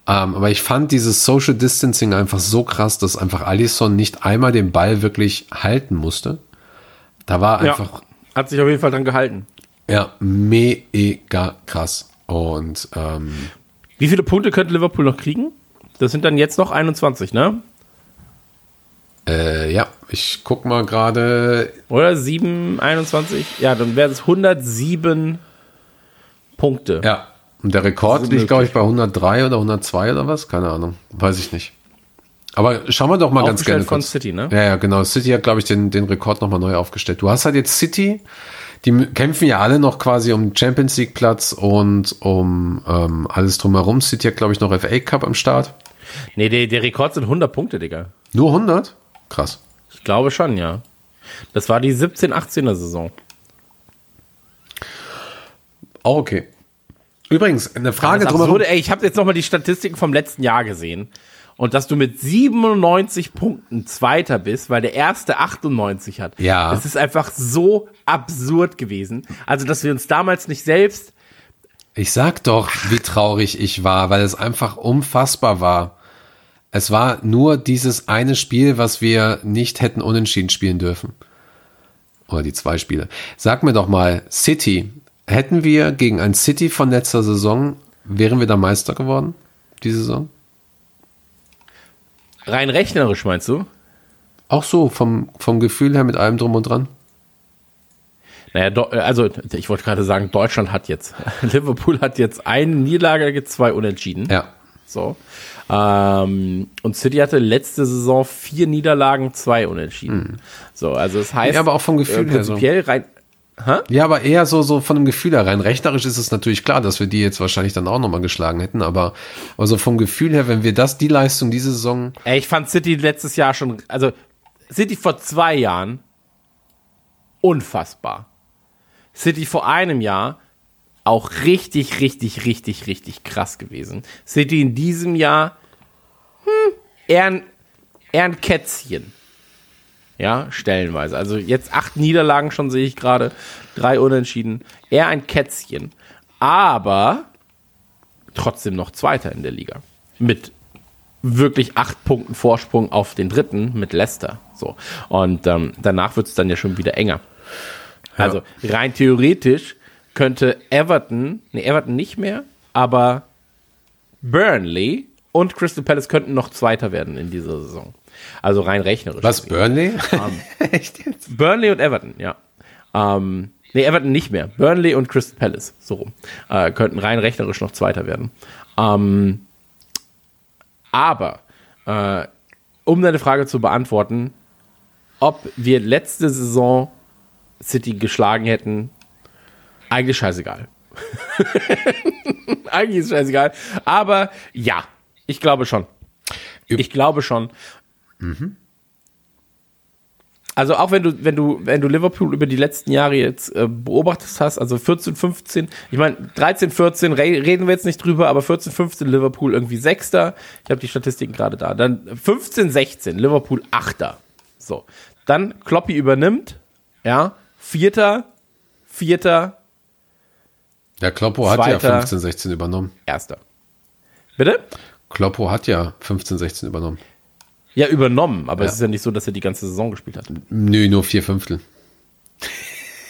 Ähm, aber ich fand dieses Social Distancing einfach so krass, dass einfach Alisson nicht einmal den Ball wirklich halten musste. Da war Ja, einfach, hat sich auf jeden Fall dran gehalten. Ja, mega krass. Und ähm, Wie viele Punkte könnte Liverpool noch kriegen? Das sind dann jetzt noch 21, ne? äh, ja, ich guck mal gerade, Oder 7, 21? Ja, dann wäre es 107 Punkte. Ja. Und der Rekord liegt, glaube ich, bei 103 oder 102 oder was? Keine Ahnung. Weiß ich nicht. Aber schauen wir doch mal ganz gerne von kurz. City, ne? Ja, ja, genau. City hat, glaube ich, den, den Rekord nochmal neu aufgestellt. Du hast halt jetzt City, die kämpfen ja alle noch quasi um Champions League Platz und um ähm, alles drumherum. City hat, glaube ich, noch FA Cup am Start. Nee, der, der Rekord sind 100 Punkte, Digga. Nur 100? Krass. Ich glaube schon, ja. Das war die 17, 18er Saison. Oh, okay. Übrigens, eine Frage drumherum. Absurde, ey, ich habe jetzt nochmal die Statistiken vom letzten Jahr gesehen. Und dass du mit 97 Punkten Zweiter bist, weil der erste 98 hat. Ja. Das ist einfach so absurd gewesen. Also, dass wir uns damals nicht selbst Ich sag doch, wie traurig ich war, weil es einfach unfassbar war. Es war nur dieses eine Spiel, was wir nicht hätten unentschieden spielen dürfen. Oder die zwei Spiele. Sag mir doch mal, City, hätten wir gegen ein City von letzter Saison, wären wir da Meister geworden, die Saison? Rein rechnerisch, meinst du? Auch so, vom, vom Gefühl her mit allem drum und dran? Naja, Do also ich wollte gerade sagen, Deutschland hat jetzt, Liverpool hat jetzt eine Niederlage, zwei Unentschieden. Ja. So. Ähm, und City hatte letzte Saison vier Niederlagen, zwei Unentschieden. So, also das heißt. Ja, aber auch vom Gefühl äh, her so. prinzipiell rein. Ja, aber eher so, so von dem Gefühl her rein. Rechnerisch ist es natürlich klar, dass wir die jetzt wahrscheinlich dann auch nochmal geschlagen hätten, aber also vom Gefühl her, wenn wir das, die Leistung diese Saison, Ey, ich fand City letztes Jahr schon, also City vor zwei Jahren unfassbar. City vor einem Jahr auch richtig, richtig, richtig, richtig krass gewesen. City in diesem Jahr hm, eher, ein, eher ein Kätzchen. Ja, stellenweise. Also jetzt acht Niederlagen schon sehe ich gerade, drei Unentschieden. Eher ein Kätzchen. Aber trotzdem noch Zweiter in der Liga. Mit wirklich acht Punkten Vorsprung auf den dritten mit Leicester. So. Und ähm, danach wird es dann ja schon wieder enger. Also rein theoretisch könnte Everton, nee, Everton nicht mehr, aber Burnley und Crystal Palace könnten noch Zweiter werden in dieser Saison. Also rein rechnerisch. was, Burnley? Echt jetzt? Burnley und Everton, ja. Ähm, nee, Everton nicht mehr. Burnley und Crystal Palace, so rum. Äh, könnten rein rechnerisch noch Zweiter werden. Ähm, aber, äh, um deine Frage zu beantworten, ob wir letzte Saison City geschlagen hätten, eigentlich scheißegal. eigentlich ist scheißegal. Aber ja, ich glaube schon. Ich glaube schon. Also auch wenn du, wenn du, wenn du Liverpool über die letzten Jahre jetzt äh, beobachtet hast, also 14, 15, ich meine 13, 14 re reden wir jetzt nicht drüber, aber 14, 15 Liverpool irgendwie Sechster. Ich habe die Statistiken gerade da. Dann 15, 16 Liverpool Achter. So, dann Kloppi übernimmt, ja, Vierter, Vierter, Der Kloppo hat ja Zweiter. 15, 16 übernommen. Erster. Bitte? Kloppo hat ja 15, 16 übernommen. Ja, übernommen, aber Ja. es ist ja nicht so, dass er die ganze Saison gespielt hat. Nö, nur vier Fünftel.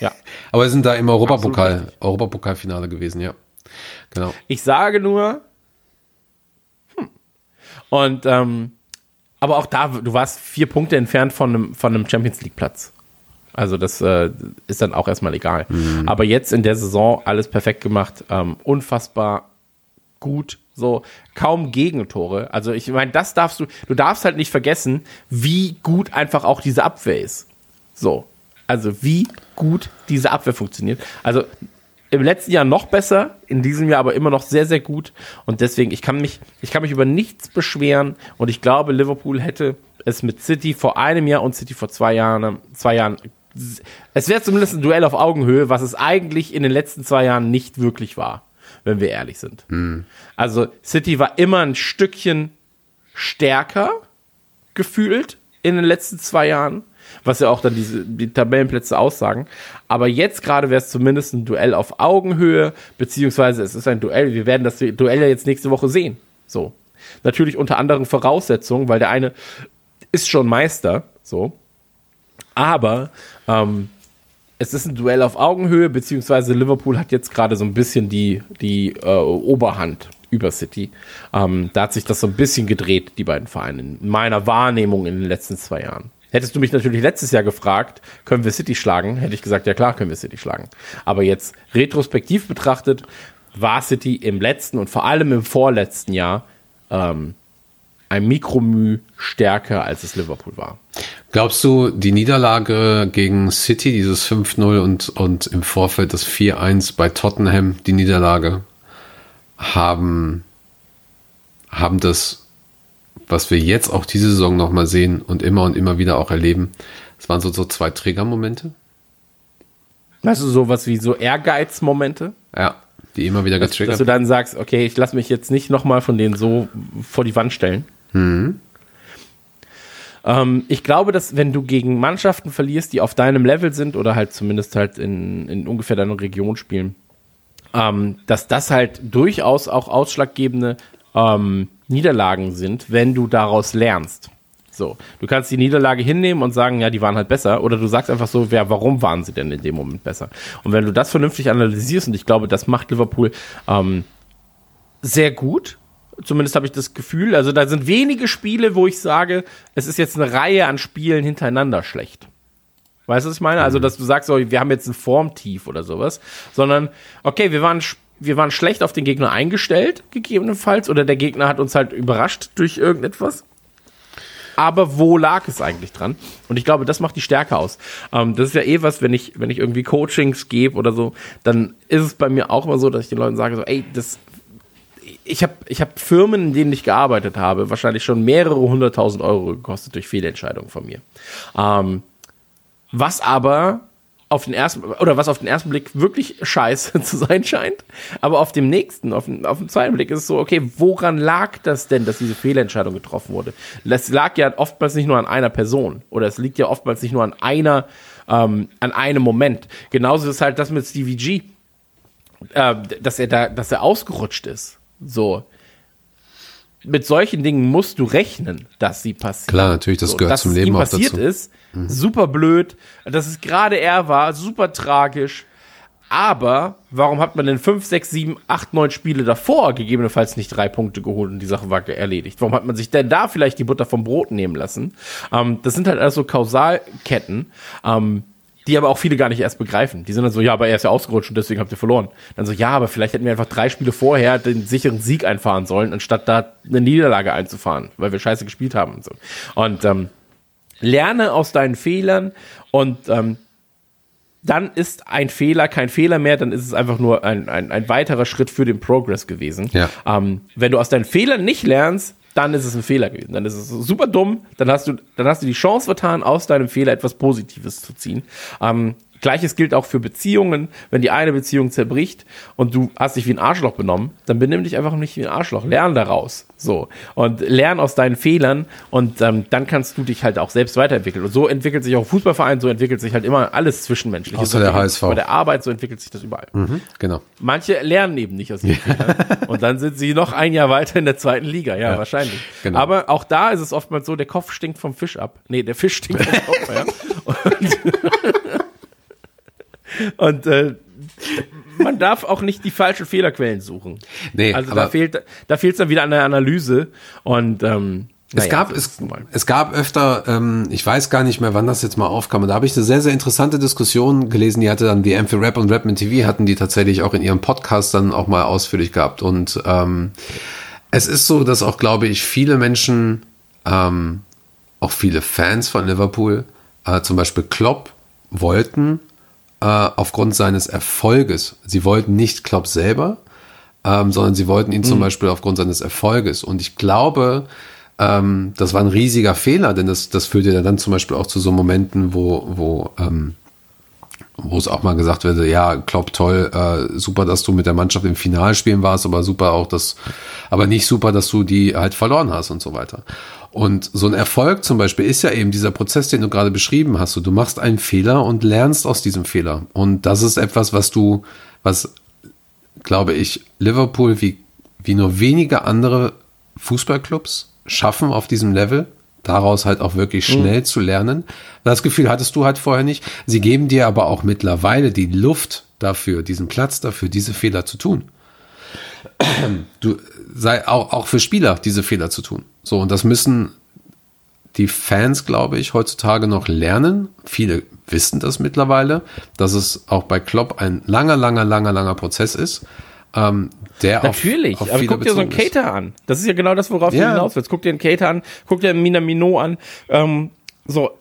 Ja. Aber wir sind da im Europapokal, Europapokalfinale gewesen, ja. Genau. Ich sage nur, hm. und ähm, aber auch da, du warst vier Punkte entfernt von einem, von einem Champions League Platz. Also das äh, ist dann auch erstmal egal. Aber jetzt in der Saison alles perfekt gemacht, ähm, unfassbar gut, so kaum Gegentore. Also ich meine, das darfst du, du darfst halt nicht vergessen, wie gut einfach auch diese Abwehr ist. So, also wie gut diese Abwehr funktioniert. Also im letzten Jahr noch besser, in diesem Jahr aber immer noch sehr, sehr gut. Und deswegen, ich kann mich, ich kann mich über nichts beschweren. Und ich glaube, Liverpool hätte es mit City vor einem Jahr und City vor zwei Jahren, zwei Jahren, es wäre zumindest ein Duell auf Augenhöhe, was es eigentlich in den letzten zwei Jahren nicht wirklich war, wenn wir ehrlich sind. Mhm. Also City war immer ein Stückchen stärker gefühlt in den letzten zwei Jahren was ja auch dann diese, die Tabellenplätze aussagen. Aber jetzt gerade wäre es zumindest ein Duell auf Augenhöhe, beziehungsweise es ist ein Duell. Wir werden das Duell ja jetzt nächste Woche sehen. So. Natürlich unter anderen Voraussetzungen, weil der eine ist schon Meister, so. Aber ähm, es ist ein Duell auf Augenhöhe, beziehungsweise Liverpool hat jetzt gerade so ein bisschen die, die äh, Oberhand über City. Ähm, da hat sich das so ein bisschen gedreht, die beiden Vereine, in meiner Wahrnehmung in den letzten zwei Jahren. Hättest du mich natürlich letztes Jahr gefragt, können wir City schlagen, hätte ich gesagt, ja klar, können wir City schlagen. Aber jetzt retrospektiv betrachtet, war City im letzten und vor allem im vorletzten Jahr ähm, ein Mikromü stärker, als es Liverpool war. Glaubst du, die Niederlage gegen City, dieses 5-0 und, und im Vorfeld das 4-1 bei Tottenham, die Niederlage, haben, haben das was wir jetzt auch diese Saison nochmal sehen und immer und immer wieder auch erleben, das waren so, so zwei Triggermomente. Weißt du, sowas wie so Ehrgeizmomente? Ja, die immer wieder getriggert. Dass, dass du dann sagst, okay, ich lasse mich jetzt nicht nochmal von denen so vor die Wand stellen. Mhm. Ähm, ich glaube, dass wenn du gegen Mannschaften verlierst, die auf deinem Level sind oder halt zumindest halt in, in ungefähr deiner Region spielen, ähm, dass das halt durchaus auch ausschlaggebende ähm, Niederlagen sind, wenn du daraus lernst. So, du kannst die Niederlage hinnehmen und sagen, ja, die waren halt besser, oder du sagst einfach so, ja, warum waren sie denn in dem Moment besser? Und wenn du das vernünftig analysierst, und ich glaube, das macht Liverpool ähm, sehr gut, zumindest habe ich das Gefühl, also da sind wenige Spiele, wo ich sage, es ist jetzt eine Reihe an Spielen hintereinander schlecht. Weißt du, was ich meine? Also, dass du sagst, so, wir haben jetzt ein Formtief oder sowas, sondern, okay, wir waren wir waren schlecht auf den Gegner eingestellt, gegebenenfalls, oder der Gegner hat uns halt überrascht durch irgendetwas. Aber wo lag es eigentlich dran? Und ich glaube, das macht die Stärke aus. Ähm, das ist ja eh was, wenn ich, wenn ich irgendwie Coachings gebe oder so, dann ist es bei mir auch immer so, dass ich den Leuten sage, so, ey, das, ich habe ich hab Firmen, in denen ich gearbeitet habe, wahrscheinlich schon mehrere hunderttausend Euro gekostet durch Fehlentscheidungen von mir. Ähm, was aber auf den ersten, oder was auf den ersten Blick wirklich scheiße zu sein scheint, aber auf dem nächsten, auf, auf dem zweiten Blick ist es so, okay, woran lag das denn, dass diese Fehlentscheidung getroffen wurde? Das lag ja oftmals nicht nur an einer Person oder es liegt ja oftmals nicht nur an einer, ähm, an einem Moment. Genauso ist halt das mit Stevie G, äh, dass er da, dass er ausgerutscht ist. So. Mit solchen Dingen musst du rechnen, dass sie passieren. Klar, natürlich, das so, gehört zum Leben auch dazu. passiert ist, Mhm. Super blöd, dass es gerade er war, super tragisch. Aber warum hat man denn 5, 6, 7, 8, 9 Spiele davor gegebenenfalls nicht drei Punkte geholt und die Sache war erledigt? Warum hat man sich denn da vielleicht die Butter vom Brot nehmen lassen? Ähm, das sind halt also Kausalketten, ähm, die aber auch viele gar nicht erst begreifen. Die sind dann so, ja, aber er ist ja ausgerutscht und deswegen habt ihr verloren. Dann so, ja, aber vielleicht hätten wir einfach drei Spiele vorher den sicheren Sieg einfahren sollen, anstatt da eine Niederlage einzufahren, weil wir scheiße gespielt haben und so. Und ähm, lerne aus deinen Fehlern und ähm, dann ist ein Fehler kein Fehler mehr, dann ist es einfach nur ein, ein, ein weiterer Schritt für den Progress gewesen. Ja. Ähm, wenn du aus deinen Fehlern nicht lernst, dann ist es ein Fehler gewesen. Dann ist es super dumm. Dann hast du, dann hast du die Chance vertan, aus deinem Fehler etwas Positives zu ziehen. Ähm, Gleiches gilt auch für Beziehungen. Wenn die eine Beziehung zerbricht und du hast dich wie ein Arschloch benommen, dann benimm dich einfach nicht wie ein Arschloch. Lern daraus. So. Und lern aus deinen Fehlern und ähm, dann kannst du dich halt auch selbst weiterentwickeln. Und so entwickelt sich auch Fußballverein, so entwickelt sich halt immer alles Zwischenmenschliche. Außer der HSV. Bei der Arbeit, so entwickelt sich das überall. Mhm, genau. Manche lernen eben nicht aus ihren Fehlern. Und dann sind sie noch ein Jahr weiter in der zweiten Liga. Ja, ja wahrscheinlich. Genau. Aber auch da ist es oftmals so, der Kopf stinkt vom Fisch ab. Nee, der Fisch stinkt vom Kopf, ja. Und und äh, man darf auch nicht die falschen Fehlerquellen suchen. Nee, also da fehlt da fehlt es dann wieder an der Analyse und ähm, es naja, gab es, es gab öfter, ähm, ich weiß gar nicht mehr, wann das jetzt mal aufkam. Und da habe ich eine sehr sehr interessante Diskussion gelesen. Die hatte dann die für Rap und Rapman TV hatten die tatsächlich auch in ihrem Podcast dann auch mal ausführlich gehabt. Und ähm, es ist so, dass auch glaube ich viele Menschen, ähm, auch viele Fans von Liverpool, äh, zum Beispiel Klopp wollten äh, aufgrund seines Erfolges. Sie wollten nicht Klopp selber, ähm, sondern sie wollten ihn zum Beispiel aufgrund seines Erfolges. Und ich glaube, ähm, das war ein riesiger Fehler, denn das, das führte ja dann zum Beispiel auch zu so Momenten, wo, wo, ähm, wo es auch mal gesagt wird, ja, Klopp, toll, äh, super, dass du mit der Mannschaft im Finalspielen warst, aber super auch, dass, aber nicht super, dass du die halt verloren hast und so weiter. Und so ein Erfolg zum Beispiel ist ja eben dieser Prozess, den du gerade beschrieben hast. Du machst einen Fehler und lernst aus diesem Fehler. Und das ist etwas, was du, was, glaube ich, Liverpool wie, wie nur wenige andere Fußballclubs schaffen auf diesem Level, daraus halt auch wirklich schnell mhm. zu lernen. Das Gefühl hattest du halt vorher nicht. Sie geben dir aber auch mittlerweile die Luft dafür, diesen Platz dafür, diese Fehler zu tun. Du sei auch, auch für Spieler diese Fehler zu tun. So, und das müssen die Fans, glaube ich, heutzutage noch lernen. Viele wissen das mittlerweile, dass es auch bei Klopp ein langer, langer, langer, langer Prozess ist. Ähm, der Natürlich, auf, auf aber guck dir so einen Cater an. Das ist ja genau das, worauf ja. du hinaus willst. Guck dir einen Cater an, guck dir einen Minamino an. Ähm, so,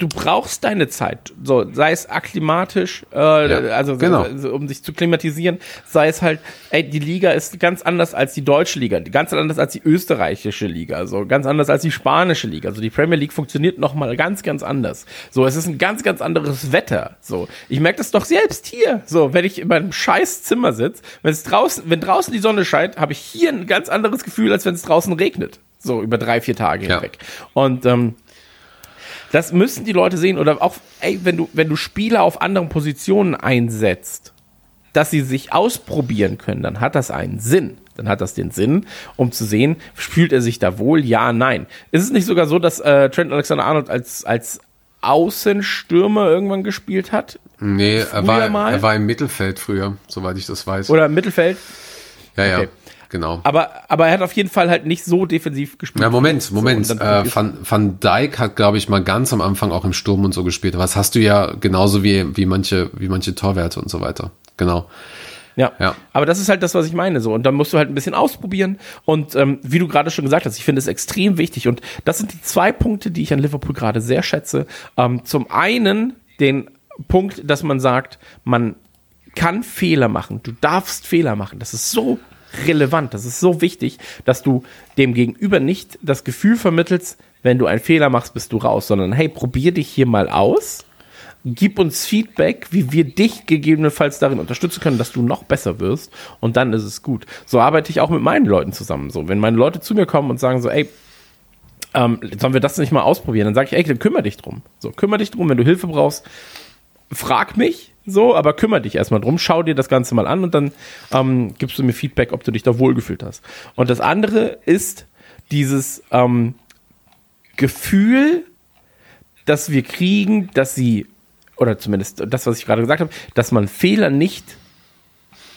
du brauchst deine Zeit, so sei es akklimatisch, äh, ja, also genau. so, um sich zu klimatisieren, sei es halt, ey, die Liga ist ganz anders als die deutsche Liga, ganz anders als die österreichische Liga, so ganz anders als die spanische Liga. Also die Premier League funktioniert noch mal ganz, ganz anders. So, es ist ein ganz, ganz anderes Wetter. So, ich merke das doch selbst hier. So, wenn ich in meinem scheiß Zimmer sitze, wenn es draußen, wenn draußen die Sonne scheint, habe ich hier ein ganz anderes Gefühl, als wenn es draußen regnet. So über drei, vier Tage ja. hinweg. Und ähm, das müssen die Leute sehen. Oder auch, ey, wenn du, wenn du Spieler auf anderen Positionen einsetzt, dass sie sich ausprobieren können, dann hat das einen Sinn. Dann hat das den Sinn, um zu sehen, fühlt er sich da wohl? Ja, nein. Ist es nicht sogar so, dass äh, Trent Alexander-Arnold als, als Außenstürmer irgendwann gespielt hat? Nee, er war, er war im Mittelfeld früher, soweit ich das weiß. Oder im Mittelfeld? Ja, ja. Genau. Aber, aber er hat auf jeden Fall halt nicht so defensiv gespielt. Ja, Moment, Moment. So, äh, Van, Van Dijk hat, glaube ich, mal ganz am Anfang auch im Sturm und so gespielt. Was hast du ja genauso wie, wie manche, wie manche Torwerte und so weiter. Genau. Ja. ja, aber das ist halt das, was ich meine. So und dann musst du halt ein bisschen ausprobieren. Und ähm, wie du gerade schon gesagt hast, ich finde es extrem wichtig. Und das sind die zwei Punkte, die ich an Liverpool gerade sehr schätze. Ähm, zum einen den Punkt, dass man sagt, man kann Fehler machen. Du darfst Fehler machen. Das ist so relevant. Das ist so wichtig, dass du dem Gegenüber nicht das Gefühl vermittelst, wenn du einen Fehler machst, bist du raus, sondern hey, probier dich hier mal aus. Gib uns Feedback, wie wir dich gegebenenfalls darin unterstützen können, dass du noch besser wirst und dann ist es gut. So arbeite ich auch mit meinen Leuten zusammen. So, wenn meine Leute zu mir kommen und sagen so, ey, ähm, sollen wir das nicht mal ausprobieren? Dann sage ich, ey, dann kümmere dich drum. So, kümmere dich drum, wenn du Hilfe brauchst, frag mich, so, aber kümmere dich erstmal drum, schau dir das Ganze mal an und dann ähm, gibst du mir Feedback, ob du dich da wohlgefühlt hast. Und das andere ist dieses ähm, Gefühl, dass wir kriegen, dass sie, oder zumindest das, was ich gerade gesagt habe, dass man Fehler nicht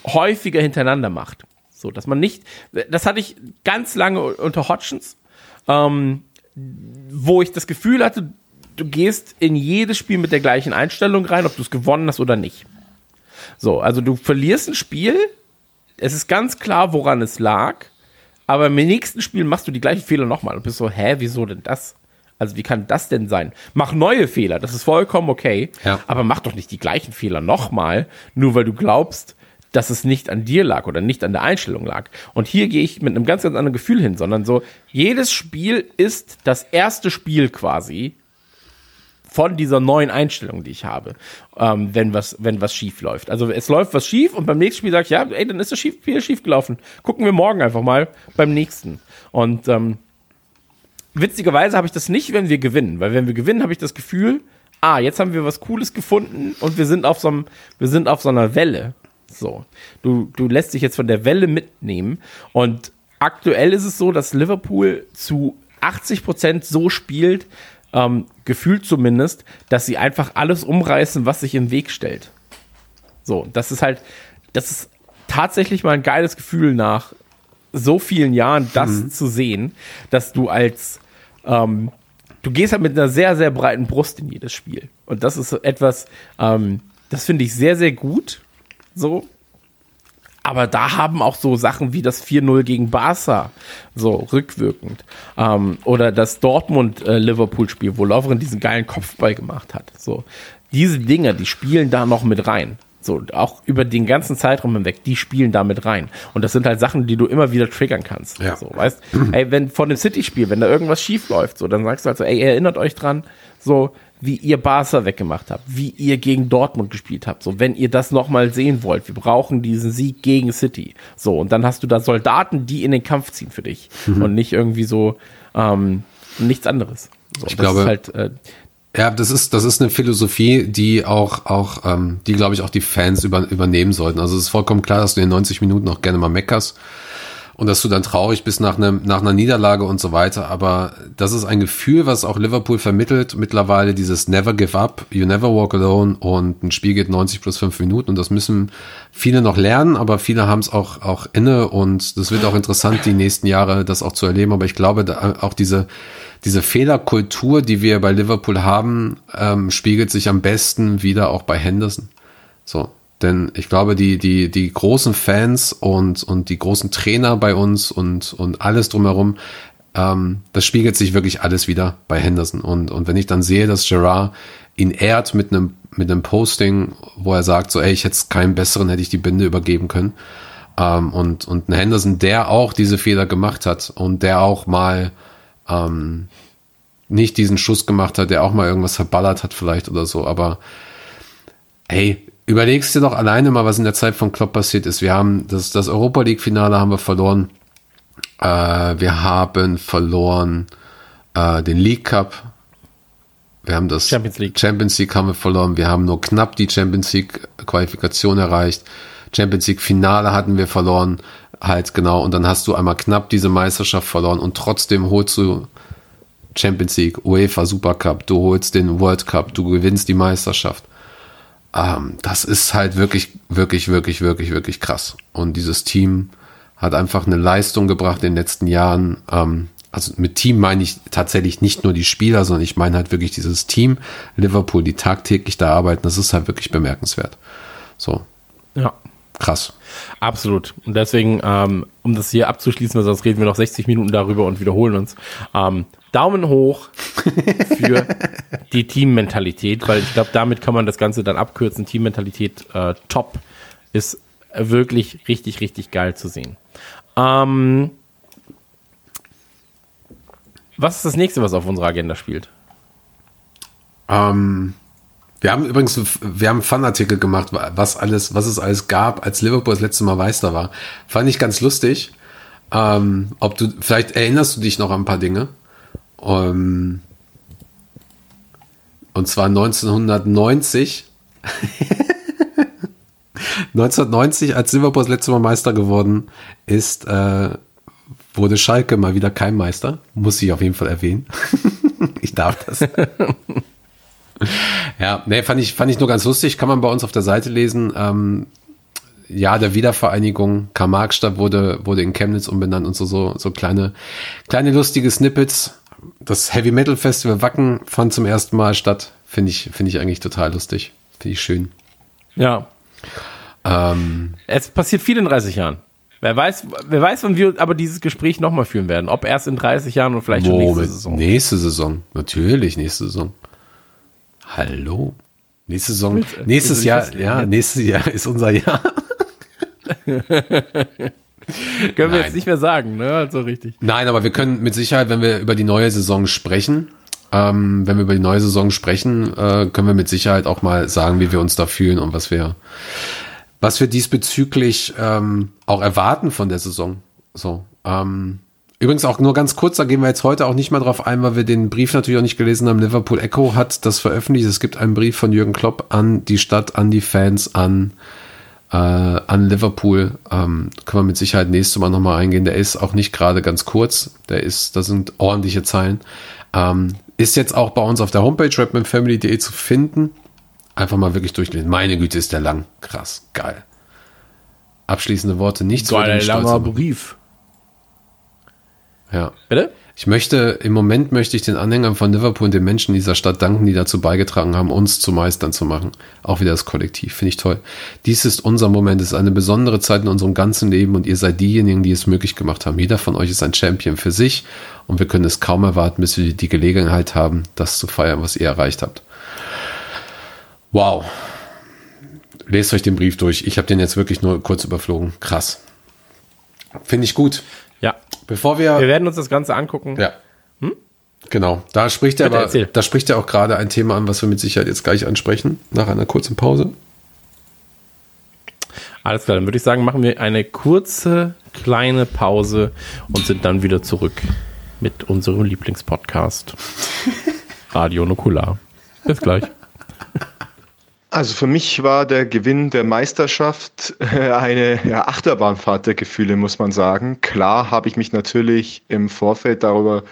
häufiger hintereinander macht. So, dass man nicht, das hatte ich ganz lange unter Hodgins, ähm, wo ich das Gefühl hatte, du gehst in jedes Spiel mit der gleichen Einstellung rein, ob du es gewonnen hast oder nicht. So, also du verlierst ein Spiel, es ist ganz klar, woran es lag, aber im nächsten Spiel machst du die gleichen Fehler nochmal und bist so, hä, wieso denn das? Also wie kann das denn sein? Mach neue Fehler, das ist vollkommen okay, ja. aber mach doch nicht die gleichen Fehler nochmal, nur weil du glaubst, dass es nicht an dir lag oder nicht an der Einstellung lag. Und hier gehe ich mit einem ganz, ganz anderen Gefühl hin, sondern so, jedes Spiel ist das erste Spiel quasi von dieser neuen Einstellung, die ich habe, ähm, wenn was, wenn was schief läuft. Also es läuft was schief und beim nächsten Spiel sage ich, ja, ey, dann ist das Spiel schief gelaufen. Gucken wir morgen einfach mal beim nächsten. Und ähm, witzigerweise habe ich das nicht, wenn wir gewinnen, weil wenn wir gewinnen, habe ich das Gefühl, ah, jetzt haben wir was Cooles gefunden und wir sind auf so einem, wir sind auf so einer Welle. So, du, du lässt dich jetzt von der Welle mitnehmen und aktuell ist es so, dass Liverpool zu 80 Prozent so spielt, ähm, gefühlt zumindest, dass sie einfach alles umreißen, was sich im Weg stellt. So, das ist halt, das ist tatsächlich mal ein geiles Gefühl nach so vielen Jahren, das mhm. zu sehen, dass du als, ähm, du gehst halt mit einer sehr, sehr breiten Brust in jedes Spiel. Und das ist etwas, ähm, das finde ich sehr, sehr gut. So, aber da haben auch so Sachen wie das 4-0 gegen Barca so rückwirkend. Ähm, oder das Dortmund-Liverpool-Spiel, wo Lovren diesen geilen Kopfball gemacht hat. So. diese Dinge, die spielen da noch mit rein. So, auch über den ganzen Zeitraum hinweg, die spielen da mit rein. Und das sind halt Sachen, die du immer wieder triggern kannst. Ja. So, weißt, ey, wenn vor dem City-Spiel, wenn da irgendwas schief läuft, so, dann sagst du halt so, ey, erinnert euch dran, so, wie ihr Barca weggemacht habt, wie ihr gegen Dortmund gespielt habt. So, wenn ihr das nochmal sehen wollt, wir brauchen diesen Sieg gegen City. So, und dann hast du da Soldaten, die in den Kampf ziehen für dich. Und nicht irgendwie so, ähm, nichts anderes. So, Ich das glaube- ist halt, äh, Ja, das ist, das ist eine Philosophie, die auch, auch, ähm, die glaube ich auch die Fans über, übernehmen sollten. Also es ist vollkommen klar, dass du in 90 Minuten auch gerne mal meckerst und dass du dann traurig bist nach, einem, nach einer Niederlage und so weiter. Aber das ist ein Gefühl, was auch Liverpool vermittelt mittlerweile, dieses Never give up, you never walk alone und ein Spiel geht 90 plus 5 Minuten und das müssen viele noch lernen, aber viele haben es auch, auch inne und das wird auch interessant, die nächsten Jahre das auch zu erleben. Aber ich glaube, da, auch diese, diese Fehlerkultur, die wir bei Liverpool haben, ähm, spiegelt sich am besten wieder auch bei Henderson. So. Denn ich glaube, die, die, die großen Fans und, und die großen Trainer bei uns und, und alles drumherum, ähm, das spiegelt sich wirklich alles wieder bei Henderson. Und, und wenn ich dann sehe, dass Gerard ihn ehrt mit einem, mit einem Posting, wo er sagt, so, ey, ich hätte keinen besseren, hätte ich die Binde übergeben können. Ähm, und, und ein Henderson, der auch diese Fehler gemacht hat und der auch mal ähm, nicht diesen Schuss gemacht hat, der auch mal irgendwas verballert hat vielleicht oder so, aber hey, überlegst dir doch alleine mal, was in der Zeit von Klopp passiert ist. Wir haben das, das Europa League Finale haben wir verloren. Äh, wir haben verloren äh, den League Cup. Wir haben das Champions League. Champions League haben wir verloren. Wir haben nur knapp die Champions League Qualifikation erreicht. Champions League Finale hatten wir verloren. Halt genau. Und dann hast du einmal knapp diese Meisterschaft verloren und trotzdem holst du Champions League, UEFA Super Cup, du holst den World Cup, du gewinnst die Meisterschaft. Ähm, das ist halt wirklich, wirklich, wirklich, wirklich, wirklich krass. Und dieses Team hat einfach eine Leistung gebracht in den letzten Jahren. Ähm, also mit Team meine ich tatsächlich nicht nur die Spieler, sondern ich meine halt wirklich dieses Team Liverpool, die tagtäglich da arbeiten. Das ist halt wirklich bemerkenswert. So, ja. Krass. Absolut. Und deswegen, ähm, um das hier abzuschließen, weil sonst reden wir noch 60 Minuten darüber und wiederholen uns. Ähm, Daumen hoch für die Teammentalität, weil ich glaube, damit kann man das Ganze dann abkürzen. Teammentalität äh, top ist wirklich richtig, richtig geil zu sehen. Ähm, was ist das nächste, was auf unserer Agenda spielt? Ähm, wir haben übrigens, wir haben einen Fanartikel gemacht, was alles, was es alles gab, als Liverpool das letzte Mal Meister war. Fand ich ganz lustig. Ähm, ob du, vielleicht erinnerst du dich noch an ein paar Dinge. Ähm, und zwar 1990. 1990, als Liverpool das letzte Mal Meister geworden ist, äh, wurde Schalke mal wieder kein Meister. Muss ich auf jeden Fall erwähnen. ich darf das. Ja, nee, fand ich, fand ich nur ganz lustig. Kann man bei uns auf der Seite lesen. Ähm, ja, der Wiedervereinigung. Karl-Marx-Stadt wurde, wurde in Chemnitz umbenannt und so, so, so kleine, kleine lustige Snippets. Das Heavy Metal Festival Wacken fand zum ersten Mal statt. Finde ich, finde ich eigentlich total lustig. Finde ich schön. Ja. Ähm, Es passiert viel in 30 Jahren. Wer weiß, wer weiß, wann wir aber dieses Gespräch nochmal führen werden. Ob erst in 30 Jahren und vielleicht schon nächste. Saison. Nächste Saison. Natürlich, nächste Saison. Hallo. Nächste Saison. Willst nächstes Jahr, ja, jetzt? nächstes Jahr ist unser Jahr. Können wir Nein. jetzt nicht mehr sagen, ne? Also richtig. Nein, aber wir können mit Sicherheit, wenn wir über die neue Saison sprechen, ähm, wenn wir über die neue Saison sprechen, äh, können wir mit Sicherheit auch mal sagen, wie wir uns da fühlen und was wir, was wir diesbezüglich ähm, auch erwarten von der Saison. So. Ähm, übrigens auch nur ganz kurz, da gehen wir jetzt heute auch nicht mal drauf ein, weil wir den Brief natürlich auch nicht gelesen haben. Liverpool Echo hat das veröffentlicht. Es gibt einen Brief von Jürgen Klopp an die Stadt, an die Fans, an äh, an Liverpool. Ähm, können wir mit Sicherheit nächstes Mal nochmal eingehen. Der ist auch nicht gerade ganz kurz. Der ist, da sind ordentliche Zeilen. Ähm, ist jetzt auch bei uns auf der Homepage rapmanfamily.de zu finden. Einfach mal wirklich durchlesen. Meine Güte, ist der lang. Krass, geil. Abschließende Worte, nichts über den aber- Brief. Ja. Bitte? Ich möchte, im Moment möchte ich den Anhängern von Liverpool und den Menschen dieser Stadt danken, die dazu beigetragen haben, uns zu Meistern zu machen. Auch wieder das Kollektiv. Finde ich toll. Dies ist unser Moment. Es ist eine besondere Zeit in unserem ganzen Leben und ihr seid diejenigen, die es möglich gemacht haben. Jeder von euch ist ein Champion für sich und wir können es kaum erwarten, bis wir die Gelegenheit haben, das zu feiern, was ihr erreicht habt. Wow. Lest euch den Brief durch. Ich habe den jetzt wirklich nur kurz überflogen. Krass. Finde ich gut. Bevor wir. Wir werden uns das Ganze angucken. Ja. Genau. Da spricht er Bitte aber, erzähl. da spricht er auch gerade ein Thema an, was wir mit Sicherheit jetzt gleich ansprechen, nach einer kurzen Pause. Alles klar, dann würde ich sagen, machen wir eine kurze, kleine Pause und sind dann wieder zurück mit unserem Lieblingspodcast. Radio Nukular. Bis gleich. Also für mich war der Gewinn der Meisterschaft äh, eine Achterbahnfahrt der Gefühle, muss man sagen. Klar habe ich mich natürlich im Vorfeld darüber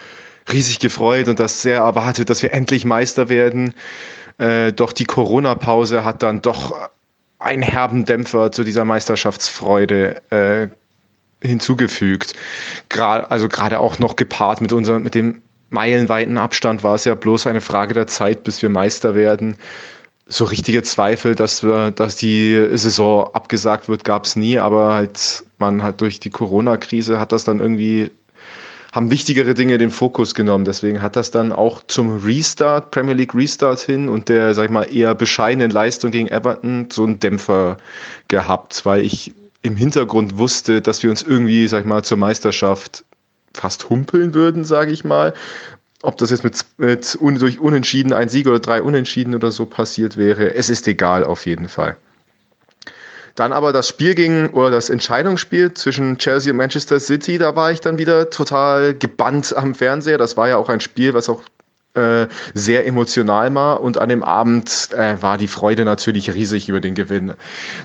riesig gefreut und das sehr erwartet, dass wir endlich Meister werden. Äh, doch die Corona-Pause hat dann doch einen herben Dämpfer zu dieser Meisterschaftsfreude äh, hinzugefügt. Also gerade auch noch gepaart mit unserem, mit dem meilenweiten Abstand war es ja bloß eine Frage der Zeit, bis wir Meister werden. So richtige Zweifel, dass wir, dass die Saison abgesagt wird, gab es nie, aber halt, man hat durch die Corona-Krise hat das dann irgendwie haben wichtigere Dinge den Fokus genommen. Deswegen hat das dann auch zum Restart, Premier League Restart hin und der, sag ich mal, eher bescheidenen Leistung gegen Everton so einen Dämpfer gehabt, weil ich im Hintergrund wusste, dass wir uns irgendwie, sag ich mal, zur Meisterschaft fast humpeln würden, sage ich mal. Ob das jetzt mit, mit un, durch Unentschieden, ein Sieg oder drei Unentschieden oder so passiert wäre, es ist egal auf jeden Fall. Dann aber das Spiel ging, oder das Entscheidungsspiel zwischen Chelsea und Manchester City, da war ich dann wieder total gebannt am Fernseher. Das war ja auch ein Spiel, was auch äh, sehr emotional war und an dem Abend äh, war die Freude natürlich riesig über den Gewinn.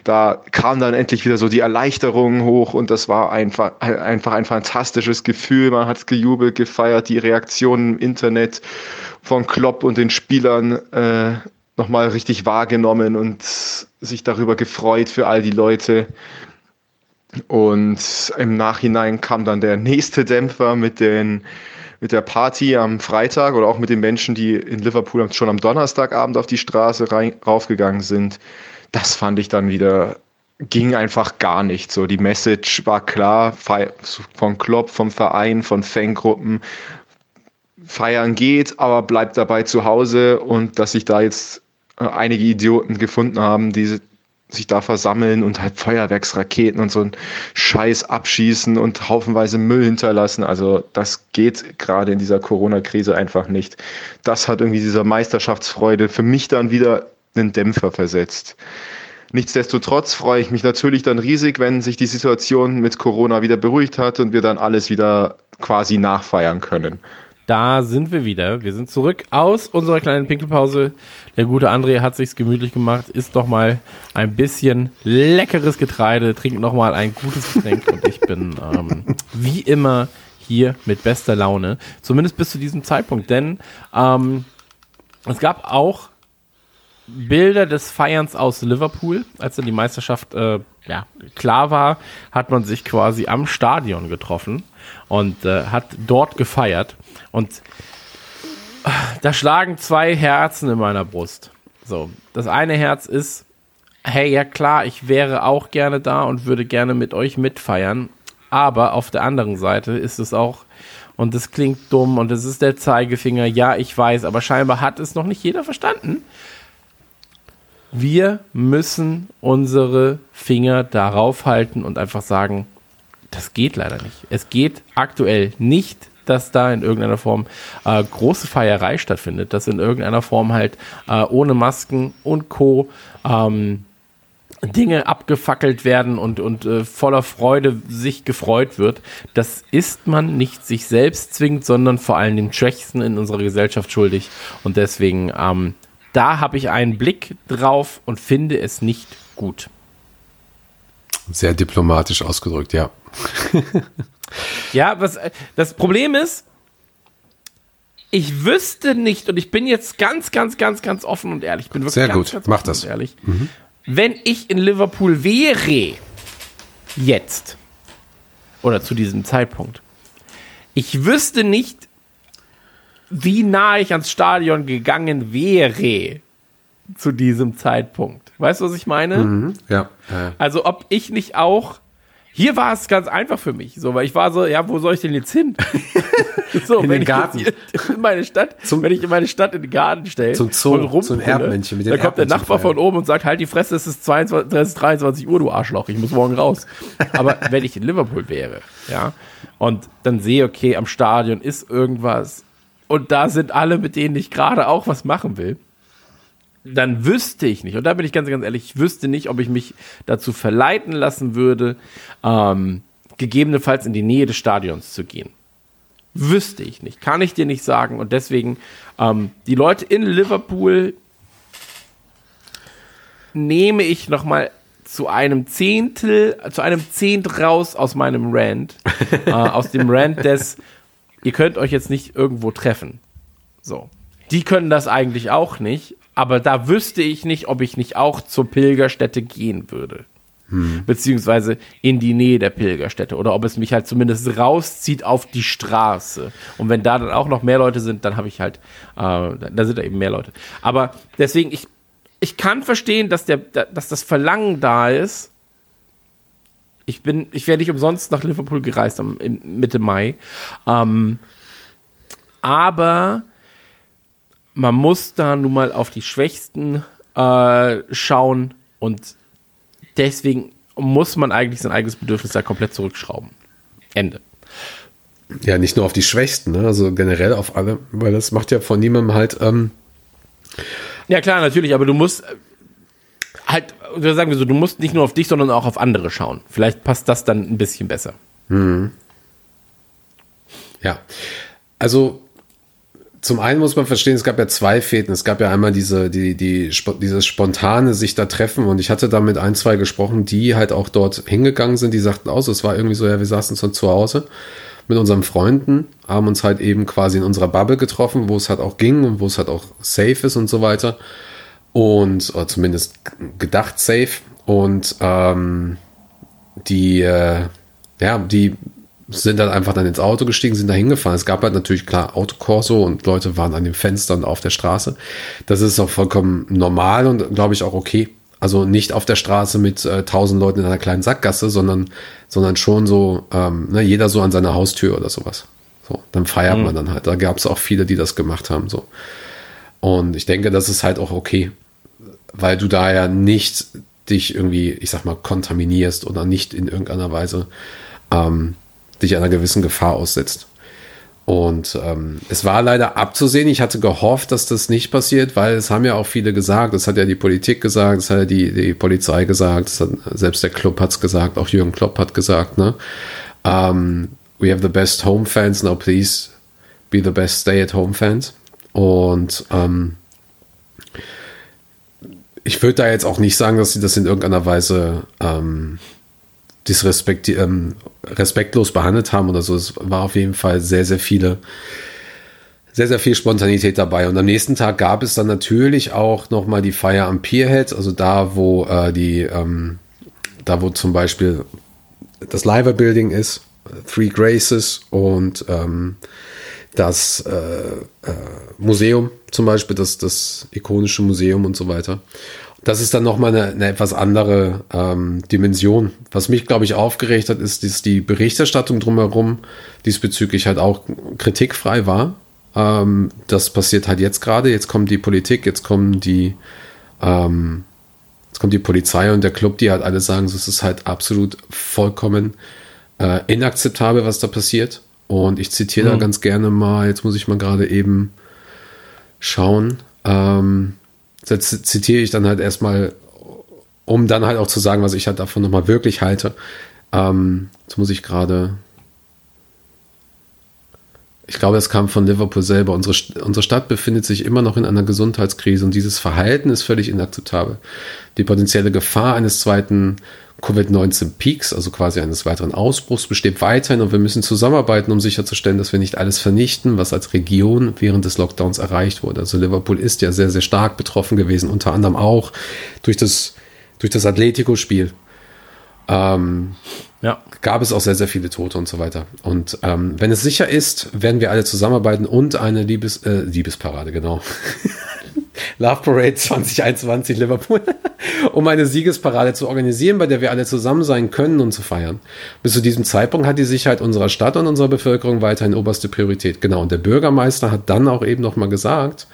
Da kam dann endlich wieder so die Erleichterung hoch und das war einfach, einfach ein fantastisches Gefühl. Man hat gejubelt, gefeiert, die Reaktionen im Internet von Klopp und den Spielern äh, nochmal richtig wahrgenommen und sich darüber gefreut für all die Leute. Und im Nachhinein kam dann der nächste Dämpfer mit den mit der Party am Freitag oder auch mit den Menschen, die in Liverpool schon am Donnerstagabend auf die Straße rein, raufgegangen sind. Das fand ich dann wieder, ging einfach gar nicht so. Die Message war klar von Klopp, vom Verein, von Fangruppen. Feiern geht, aber bleibt dabei zu Hause und dass sich da jetzt äh, einige Idioten gefunden haben, die sich da versammeln und halt Feuerwerksraketen und so einen Scheiß abschießen und haufenweise Müll hinterlassen. Also das geht gerade in dieser Corona-Krise einfach nicht. Das hat irgendwie dieser Meisterschaftsfreude für mich dann wieder einen Dämpfer versetzt. Nichtsdestotrotz freue ich mich natürlich dann riesig, wenn sich die Situation mit Corona wieder beruhigt hat und wir dann alles wieder quasi nachfeiern können. Da sind wir wieder. Wir sind zurück aus unserer kleinen Pinkelpause. Der gute André hat sich's gemütlich gemacht, isst doch mal ein bisschen leckeres Getreide, trinkt noch mal ein gutes Getränk und ich bin ähm, wie immer hier mit bester Laune. Zumindest bis zu diesem Zeitpunkt, denn ähm, es gab auch Bilder des Feierns aus Liverpool, als dann die Meisterschaft äh, ja, klar war, hat man sich quasi am Stadion getroffen und äh, hat dort gefeiert. Und äh, da schlagen zwei Herzen in meiner Brust. So, das eine Herz ist, hey, ja klar, ich wäre auch gerne da und würde gerne mit euch mitfeiern. Aber auf der anderen Seite ist es auch, und das klingt dumm und es ist der Zeigefinger, ja, ich weiß, aber scheinbar hat es noch nicht jeder verstanden. Wir müssen unsere Finger darauf halten und einfach sagen, das geht leider nicht. Es geht aktuell nicht, dass da in irgendeiner Form äh, große Feierei stattfindet, dass in irgendeiner Form halt äh, ohne Masken und Co. Ähm, Dinge abgefackelt werden und, und äh, voller Freude sich gefreut wird. Das ist man nicht sich selbst zwingend, sondern vor allem den Schwächsten in unserer Gesellschaft schuldig. Und deswegen, ähm, da habe ich einen Blick drauf und finde es nicht gut. Sehr diplomatisch ausgedrückt, ja. Ja, was äh, das Problem ist, ich wüsste nicht, und ich bin jetzt ganz, ganz, ganz, ganz offen und ehrlich, ich bin wirklich Sehr ganz, gut, ganz mach das. ehrlich. Wenn ich in Liverpool wäre, jetzt, oder zu diesem Zeitpunkt, ich wüsste nicht, wie nah ich ans Stadion gegangen wäre zu diesem Zeitpunkt. Weißt du, was ich meine? Ja. Äh, Also ob ich nicht auch Hier war es ganz einfach für mich, so, weil ich war so, ja, wo soll ich denn jetzt hin? so, In wenn den Garten. Ich in meine Stadt, Zum- wenn ich in meine Stadt in den Garten stelle, Zum Zoo, und zum Erdmännchen, mit dann kommt der Nachbar von oben und sagt, halt die Fresse, es ist, 22, es ist 23 Uhr, du Arschloch, ich muss morgen raus. Aber wenn ich in Liverpool wäre, ja, und dann sehe, okay, am Stadion ist irgendwas und da sind alle, mit denen ich gerade auch was machen will, dann wüsste ich nicht, und da bin ich ganz, ganz ehrlich, ich wüsste nicht, ob ich mich dazu verleiten lassen würde, ähm, gegebenenfalls in die Nähe des Stadions zu gehen. Wüsste ich nicht, kann ich dir nicht sagen. Und deswegen, ähm, die Leute in Liverpool nehme ich nochmal zu einem Zehntel, zu einem Zehnt raus aus meinem Rant. äh, aus dem Rant des, ihr könnt euch jetzt nicht irgendwo treffen. So. Die können das eigentlich auch nicht, aber da wüsste ich nicht, ob ich nicht auch zur Pilgerstätte gehen würde. Beziehungsweise in die Nähe der Pilgerstätte. Oder ob es mich halt zumindest rauszieht auf die Straße. Und wenn da dann auch noch mehr Leute sind, dann habe ich halt, äh, da sind da eben mehr Leute. Aber deswegen, ich, ich kann verstehen, dass, der, dass das Verlangen da ist. Ich bin, ich wäre nicht umsonst nach Liverpool gereist am, Mitte Mai. Ähm, aber man muss da nun mal auf die Schwächsten äh, schauen und deswegen muss man eigentlich sein eigenes Bedürfnis da komplett zurückschrauben. Ende. Ja, nicht nur auf die Schwächsten, ne? also generell auf alle, weil das macht ja von niemandem halt, ähm, Ja, klar, natürlich, aber du musst halt, oder sagen wir so, du musst nicht nur auf dich, sondern auch auf andere schauen. Vielleicht passt das dann ein bisschen besser. ja. Also zum einen muss man verstehen, es gab ja zwei Fäden. Es gab ja einmal diese, die, die, dieses spontane sich da treffen und ich hatte da mit ein, zwei gesprochen, die halt auch dort hingegangen sind, die sagten aus, es war irgendwie so, ja, wir saßen so zu Hause mit unseren Freunden, haben uns halt eben quasi in unserer Bubble getroffen, wo es halt auch ging und wo es halt auch safe ist und so weiter. Und oder zumindest gedacht safe. Und ähm, die, äh, ja, die sind dann einfach dann ins Auto gestiegen, sind da hingefahren. Es gab halt natürlich klar Autokorso und Leute waren an den Fenstern auf der Straße. Das ist auch vollkommen normal und glaube ich auch okay. Also nicht auf der Straße mit äh, tausend Leuten in einer kleinen Sackgasse, sondern, sondern schon so, ähm, ne, jeder so an seiner Haustür oder sowas. So, dann feiert man dann halt. Da gab es auch viele, die das gemacht haben. So. Und ich denke, das ist halt auch okay, weil du da ja nicht dich irgendwie, ich sag mal, kontaminierst oder nicht in irgendeiner Weise ähm, dich einer gewissen Gefahr aussetzt. Und ähm, es war leider abzusehen. Ich hatte gehofft, dass das nicht passiert, weil es haben ja auch viele gesagt. Das hat ja die Politik gesagt, das hat ja die, die Polizei gesagt, hat, selbst der Club hat's gesagt, auch Jürgen Klopp hat gesagt, ne? Um, we have the best home fans, now please be the best stay-at-home fans. Und ähm, ich würde da jetzt auch nicht sagen, dass sie das in irgendeiner Weise ähm, disrespekt, ähm, respektlos behandelt haben oder so. Es war auf jeden Fall sehr, sehr viele, sehr, sehr viel Spontanität dabei. Und am nächsten Tag gab es dann natürlich auch nochmal die Feier am Pierhead, also da, wo äh, die, ähm, da wo zum Beispiel das Liver Building ist, Three Graces und ähm, das äh, äh, Museum zum Beispiel, das, das ikonische Museum und so weiter. Das ist dann nochmal eine, eine etwas andere ähm, Dimension. Was mich, glaube ich, aufgeregt hat, ist, dass die Berichterstattung drumherum diesbezüglich halt auch kritikfrei war. Ähm, das passiert halt jetzt gerade. Jetzt kommt die Politik, jetzt kommen die, ähm, jetzt kommt die Polizei und der Club, die halt alle sagen, es ist halt absolut vollkommen äh, inakzeptabel, was da passiert. Und ich zitiere da ganz gerne mal, jetzt muss ich mal gerade eben schauen. Ähm, jetzt zitiere ich dann halt erstmal, um dann halt auch zu sagen, was ich halt davon nochmal wirklich halte. Ähm, jetzt muss ich gerade. Ich glaube, es kam von Liverpool selber. Unsere, unsere Stadt befindet sich immer noch in einer Gesundheitskrise und dieses Verhalten ist völlig inakzeptabel. Die potenzielle Gefahr eines zweiten Covid-19-Peaks, also quasi eines weiteren Ausbruchs, besteht weiterhin und wir müssen zusammenarbeiten, um sicherzustellen, dass wir nicht alles vernichten, was als Region während des Lockdowns erreicht wurde. Also Liverpool ist ja sehr, sehr stark betroffen gewesen, unter anderem auch durch das, durch das Atletico-Spiel. Ähm, Ja. gab es auch sehr, sehr viele Tote und so weiter. Und ähm, wenn es sicher ist, werden wir alle zusammenarbeiten und eine Liebes, äh, Liebesparade, genau. Love Parade 2021 Liverpool. um eine Siegesparade zu organisieren, bei der wir alle zusammen sein können und zu feiern. Bis zu diesem Zeitpunkt hat die Sicherheit unserer Stadt und unserer Bevölkerung weiterhin oberste Priorität. Genau. Und der Bürgermeister hat dann auch eben noch mal gesagt,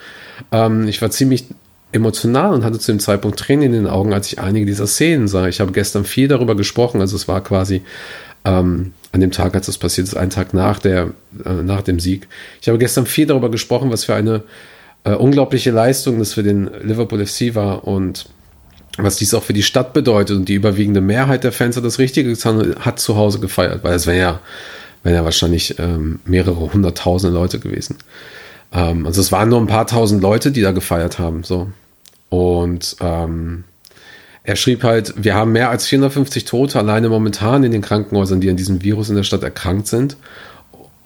ähm, ich war ziemlich emotional und hatte zu dem Zeitpunkt Tränen in den Augen, als ich einige dieser Szenen sah. Ich habe gestern viel darüber gesprochen, also es war quasi ähm, an dem Tag, als das passiert ist, einen Tag nach, der, äh, nach dem Sieg. Ich habe gestern viel darüber gesprochen, was für eine äh, unglaubliche Leistung das für den Liverpool FC war und was dies auch für die Stadt bedeutet. Und die überwiegende Mehrheit der Fans hat das Richtige getan hat zu Hause gefeiert, weil es wäre ja, wären ja wahrscheinlich ähm, mehrere hunderttausende Leute gewesen. Ähm, also es waren nur ein paar tausend Leute, die da gefeiert haben. So. Und ähm, er schrieb halt, wir haben mehr als 450 Tote alleine momentan in den Krankenhäusern, die an diesem Virus in der Stadt erkrankt sind.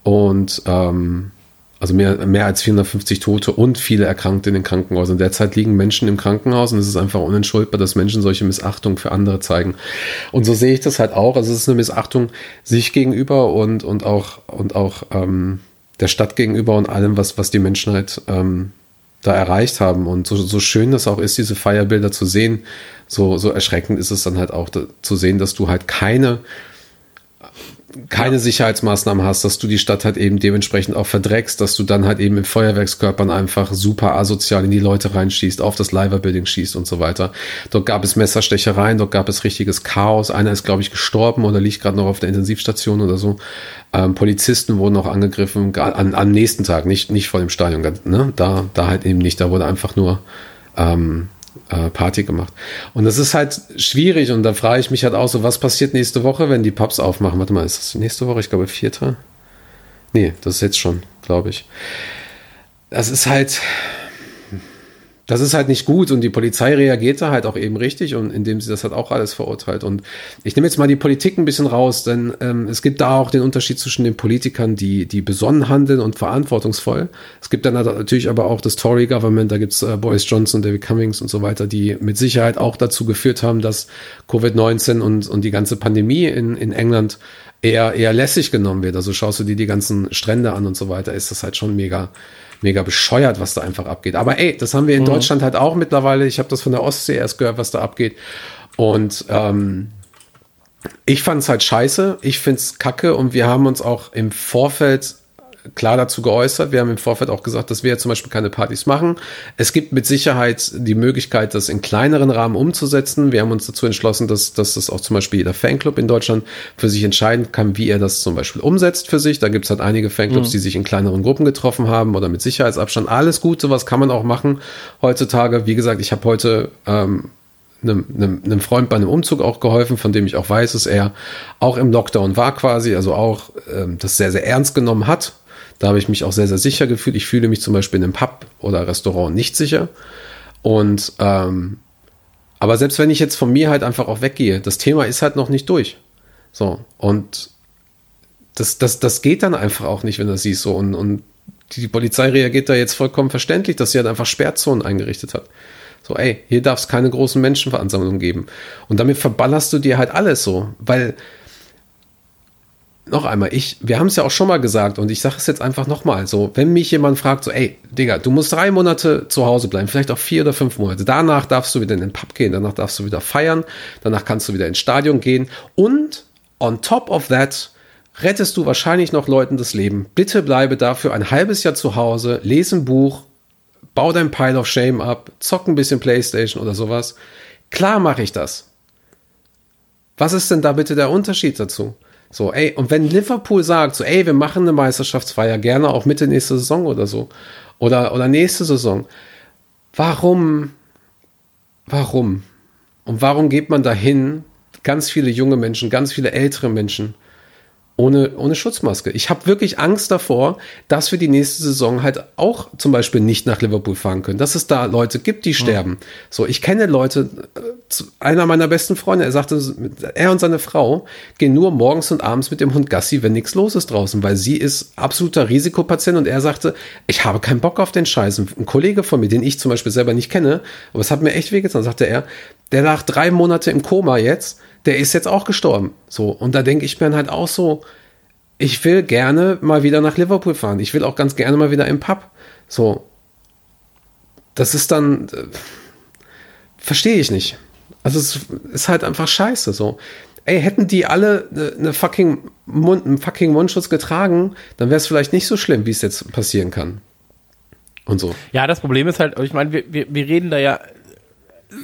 Und ähm, also mehr, mehr als 450 Tote und viele Erkrankte in den Krankenhäusern. Derzeit liegen Menschen im Krankenhaus und es ist einfach unentschuldbar, dass Menschen solche Missachtung für andere zeigen. Und so sehe ich das halt auch. Also es ist eine Missachtung sich gegenüber und, und auch, und auch ähm, der Stadt gegenüber und allem, was, was die Menschen halt ähm, da erreicht haben. Und so, so schön das auch ist, diese Feierbilder zu sehen, so, so erschreckend ist es dann halt auch da, zu sehen, dass du halt keine keine Sicherheitsmaßnahmen hast, dass du die Stadt halt eben dementsprechend auch verdreckst, dass du dann halt eben mit Feuerwerkskörpern einfach super asozial in die Leute reinschießt, auf das Liver-Building schießt und so weiter. Dort gab es Messerstechereien, dort gab es richtiges Chaos. Einer ist, glaube ich, gestorben oder liegt gerade noch auf der Intensivstation oder so. Ähm, Polizisten wurden auch angegriffen, an, am nächsten Tag, nicht, nicht vor dem Stadion, ne? da, da halt eben nicht, da wurde einfach nur ähm, äh, Party gemacht. Und das ist halt schwierig und da frage ich mich halt auch so, was passiert nächste Woche, wenn die Pubs aufmachen? Warte mal, ist das nächste Woche? Ich glaube, vierter? Nee, das ist jetzt schon, glaube ich. Das ist halt, das ist halt nicht gut und die Polizei reagiert da halt auch eben richtig und indem sie das halt auch alles verurteilt. Und ich nehme jetzt mal die Politik ein bisschen raus, denn ähm, es gibt da auch den Unterschied zwischen den Politikern, die, die besonnen handeln und verantwortungsvoll. Es gibt dann natürlich aber auch das Tory-Government, da gibt's äh, Boris Johnson, David Cummings und so weiter, die mit Sicherheit auch dazu geführt haben, dass Covid-19 und, und die ganze Pandemie in, in England eher, eher lässig genommen wird. Also schaust du dir die ganzen Strände an und so weiter, ist das halt schon mega mega bescheuert, was da einfach abgeht. Aber ey, das haben wir in mhm. Deutschland halt auch mittlerweile. Ich habe das von der Ostsee erst gehört, was da abgeht. Und ähm, ich fand es halt scheiße. Ich finde es kacke. Und wir haben uns auch im Vorfeld klar dazu geäußert. Wir haben im Vorfeld auch gesagt, dass wir ja zum Beispiel keine Partys machen. Es gibt mit Sicherheit die Möglichkeit, das in kleineren Rahmen umzusetzen. Wir haben uns dazu entschlossen, dass, dass das auch zum Beispiel jeder Fanclub in Deutschland für sich entscheiden kann, wie er das zum Beispiel umsetzt für sich. Da gibt es halt einige Fanclubs, mhm. die sich in kleineren Gruppen getroffen haben oder mit Sicherheitsabstand. Alles gut, sowas kann man auch machen heutzutage. Wie gesagt, ich habe heute ähm, einem, einem, einem Freund bei einem Umzug auch geholfen, von dem ich auch weiß, dass er auch im Lockdown war quasi, also auch ähm, das sehr, sehr ernst genommen hat da habe ich mich auch sehr, sehr sicher gefühlt. Ich fühle mich zum Beispiel in einem Pub oder Restaurant nicht sicher. Und ähm, aber selbst wenn ich jetzt von mir halt einfach auch weggehe, das Thema ist halt noch nicht durch. So, und das, das, das geht dann einfach auch nicht, wenn das siehst. So, und, und die Polizei reagiert da jetzt vollkommen verständlich, dass sie halt einfach Sperrzonen eingerichtet hat. So, ey, hier darf es keine großen Menschenveransammlungen geben. Und damit verballerst du dir halt alles so, weil noch einmal, ich, wir haben es ja auch schon mal gesagt und ich sage es jetzt einfach nochmal, so, wenn mich jemand fragt, so, ey, Digga, du musst drei Monate zu Hause bleiben, vielleicht auch vier oder fünf Monate, danach darfst du wieder in den Pub gehen, danach darfst du wieder feiern, danach kannst du wieder ins Stadion gehen und on top of that rettest du wahrscheinlich noch Leuten das Leben. Bitte bleibe dafür ein halbes Jahr zu Hause, lese ein Buch, bau dein Pile of Shame ab, zock ein bisschen Playstation oder sowas. Klar mache ich das. Was ist denn da bitte der Unterschied dazu? So, ey, und wenn Liverpool sagt, so, ey, wir machen eine Meisterschaftsfeier, gerne auch Mitte nächste Saison oder so, oder, oder nächste Saison, warum, warum? Und warum geht man dahin, ganz viele junge Menschen, ganz viele ältere Menschen, ohne, ohne Schutzmaske. Ich habe wirklich Angst davor, dass wir die nächste Saison halt auch zum Beispiel nicht nach Liverpool fahren können. Dass es da Leute gibt, die sterben. Mhm. So, ich kenne Leute, äh, einer meiner besten Freunde, er sagte, er und seine Frau gehen nur morgens und abends mit dem Hund Gassi, wenn nichts los ist draußen, weil sie ist absoluter Risikopatient und er sagte, ich habe keinen Bock auf den Scheiß. Ein Kollege von mir, den ich zum Beispiel selber nicht kenne, aber es hat mir echt wehgetan, sagte er, der lag drei Monate im Koma jetzt, der ist jetzt auch gestorben. So, und da denke ich mir halt auch so, ich will gerne mal wieder nach Liverpool fahren. Ich will auch ganz gerne mal wieder im Pub. So, das ist dann, äh, verstehe ich nicht. Also es ist halt einfach scheiße so. Ey, hätten die alle eine ne fucking Mund, einen fucking Mundschutz getragen, dann wäre es vielleicht nicht so schlimm, wie es jetzt passieren kann. Und so. Ja, das Problem ist halt, ich meine, wir, wir, wir reden da ja